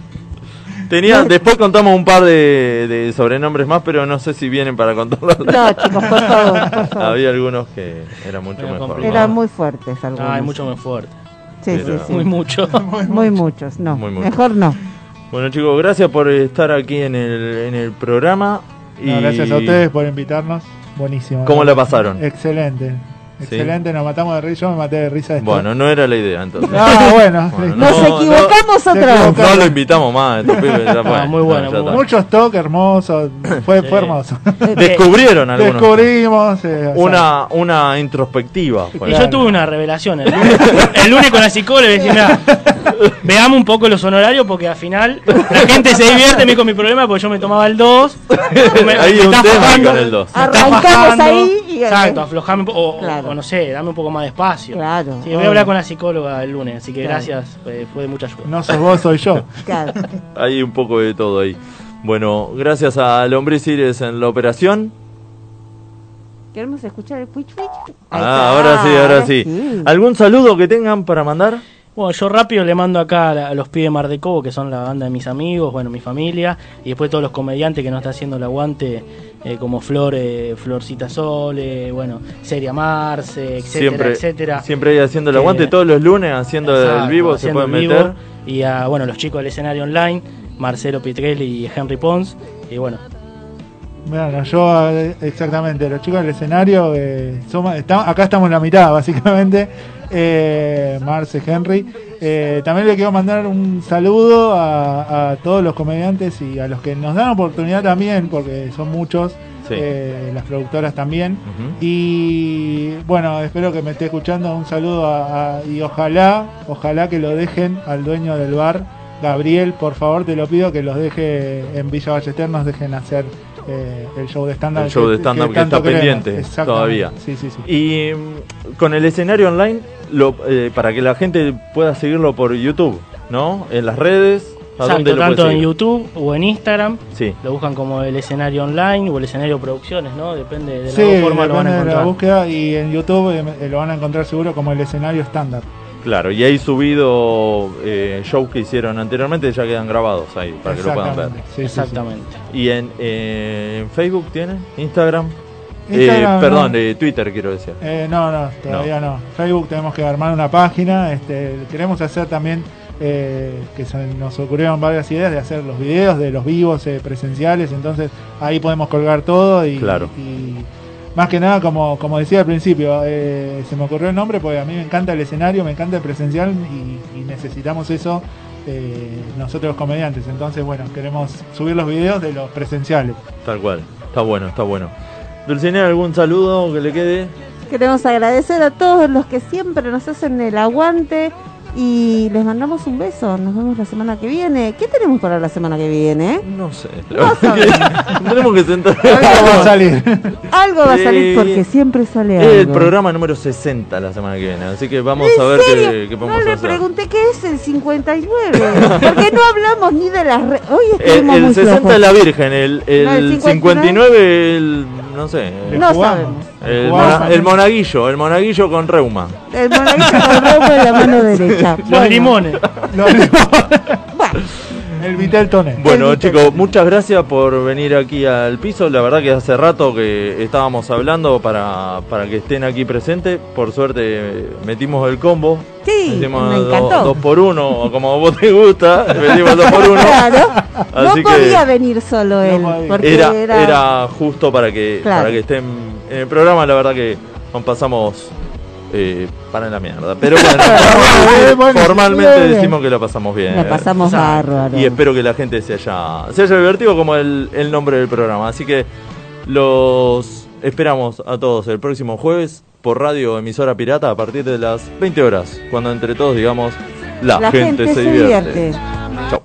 Tenía, después contamos un par de, de sobrenombres más, pero no sé si vienen para contarlos. No, chicos, por favor, por favor. Había algunos que eran mucho Era mejor. Eran muy fuertes algunos. Ay, mucho más fuerte. Sí, sí, Pero- sí. Muy mucho. Muy muchos, no. Muy muchos. Mejor no. Bueno chicos, gracias por estar aquí en el, en el programa. Y gracias a ustedes por invitarnos. Buenísimo. ¿Cómo ¿no? la pasaron? Excelente. Excelente, nos matamos de risa. Yo me maté de risa. de esto. Bueno, no era la idea entonces. Ah, bueno. Bueno, Nos equivocamos no, otra vez. No lo invitamos más, estos pibes, ya fue. muy bueno, muy está. Muchos toques hermosos. Fue, fue hermoso. Descubrieron algunos. Descubrimos. eh, Una, una introspectiva. Y yo tuve una revelación. El lunes, el lunes con la psicóloga mira, veamos un poco los honorarios porque al final la gente se divierte. Me dijo mi problema porque yo me tomaba el 2. Hay un tema con el 2. Arrancamos ahí y- Exacto, aflojame un poco. O, Claro. O no sé, dame un poco más de espacio. Claro. Sí, voy a hablar con la psicóloga el lunes, así que Claro. gracias, eh, fue de mucha ayuda. No sos vos, soy yo. Claro. Hay un poco de todo ahí. Bueno, gracias al hombre Cires en la operación. ¿Queremos escuchar el Twitch Twitch? Ahí Ah, ahora sí, ahora sí. ¿Algún saludo que tengan para mandar? Bueno, yo rápido le mando acá a, la- a los pibes de Mar de Cobo, que son la banda de mis amigos, bueno, mi familia, y después todos los comediantes que nos está haciendo el aguante, eh, como Flor, eh, Florcita Sole, bueno, Seria Marce, etcétera, siempre, etcétera. siempre ahí haciendo el Que- aguante todos los lunes, haciendo Exacto, el vivo, se haciendo pueden el vivo, meter. Y a, bueno, los chicos del escenario online, Marcelo Pitrelli y Henry Pons, y bueno, Bueno, yo eh, exactamente, los chicos del escenario, eh, somos, acá estamos en la mitad básicamente, eh, Marce, Henry. Eh, también le quiero mandar un saludo a, a todos los comediantes y a los que nos dan oportunidad también, porque son muchos, Sí. eh, las productoras también. Y bueno, espero que me esté escuchando, un saludo a- a- y ojalá, ojalá que lo dejen al dueño del bar. Gabriel, por favor, te lo pido que los deje en Villa Ballester, nos dejen hacer eh, el show de stand-up. El show de stand-up que, tanto está queremos. pendiente todavía. Sí, sí, sí. Y mm, con el escenario online, lo, eh, para que la gente pueda seguirlo por YouTube, ¿no? En las redes. ¿A Exacto, dónde lo tanto en? YouTube o en Instagram. Sí. Lo buscan como el escenario online o el escenario producciones, ¿no? Depende de la Sí, forma lo van a depende de la encontrar. búsqueda y en YouTube eh, lo van a encontrar seguro como el escenario estándar. Claro, y ahí subido eh, shows que hicieron anteriormente, ya quedan grabados ahí, para que lo puedan ver. Exactamente, sí, sí. ¿Y en, eh, en Facebook tienen? ¿Instagram? Instagram, Eh, perdón, no. eh, Twitter quiero decir. Eh, no, no, todavía no. Facebook tenemos que armar una página. Este, queremos hacer también, eh, que se nos ocurrieron varias ideas de hacer los videos de los vivos eh, presenciales. Entonces ahí podemos colgar todo y, Claro. y más que nada, como, como decía al principio, eh, se me ocurrió el nombre porque a mí me encanta el escenario, me encanta el presencial y, y necesitamos eso eh, nosotros los comediantes. Entonces, bueno, queremos subir los videos de los presenciales. Tal cual. Está bueno, está bueno. Dulcinea, ¿algún saludo que le quede? Queremos agradecer a todos los que siempre nos hacen el aguante y les mandamos un beso. Nos vemos la semana que viene. ¿Qué tenemos para la semana que viene? No sé. No Tenemos que sentar. Algo va a salir. Algo va a salir porque siempre sale Es el algo. programa número 60 la semana que viene, así que vamos ¿En a ver serio? qué, qué No podemos le hacer. pregunté qué es el 59. porque no hablamos ni de las redes. Hoy El, estuvimos el muy 60 flojos. es la Virgen, el, el, No, el 59 el, no sé, el, No sabemos. el, mona- el monaguillo, el monaguillo con reuma. El monaguillo con rojo en la mano derecha. Los Bueno, limones. Los- el Vitel Tone. Bueno chicos, muchas gracias por venir aquí al piso. La verdad que hace rato que estábamos hablando para, para que estén aquí presentes. Por suerte metimos el combo. Sí, Metimos me encantó. dos por uno, o como vos te gusta. Metimos dos por uno. Claro. Así no que- podía venir solo él. podía. porque Era, era, era justo para que, Claro. para que estén en el programa. La verdad que nos pasamos eh, para la mierda. Pero bueno, bueno, formalmente decimos que la pasamos bien. La pasamos bárbaro. Y espero que la gente se haya, se haya divertido como el, el nombre del programa. Así que los esperamos a todos el próximo jueves por radio emisora pirata a partir de las 20 horas, cuando entre todos digamos la, gente, se divierte. divierte.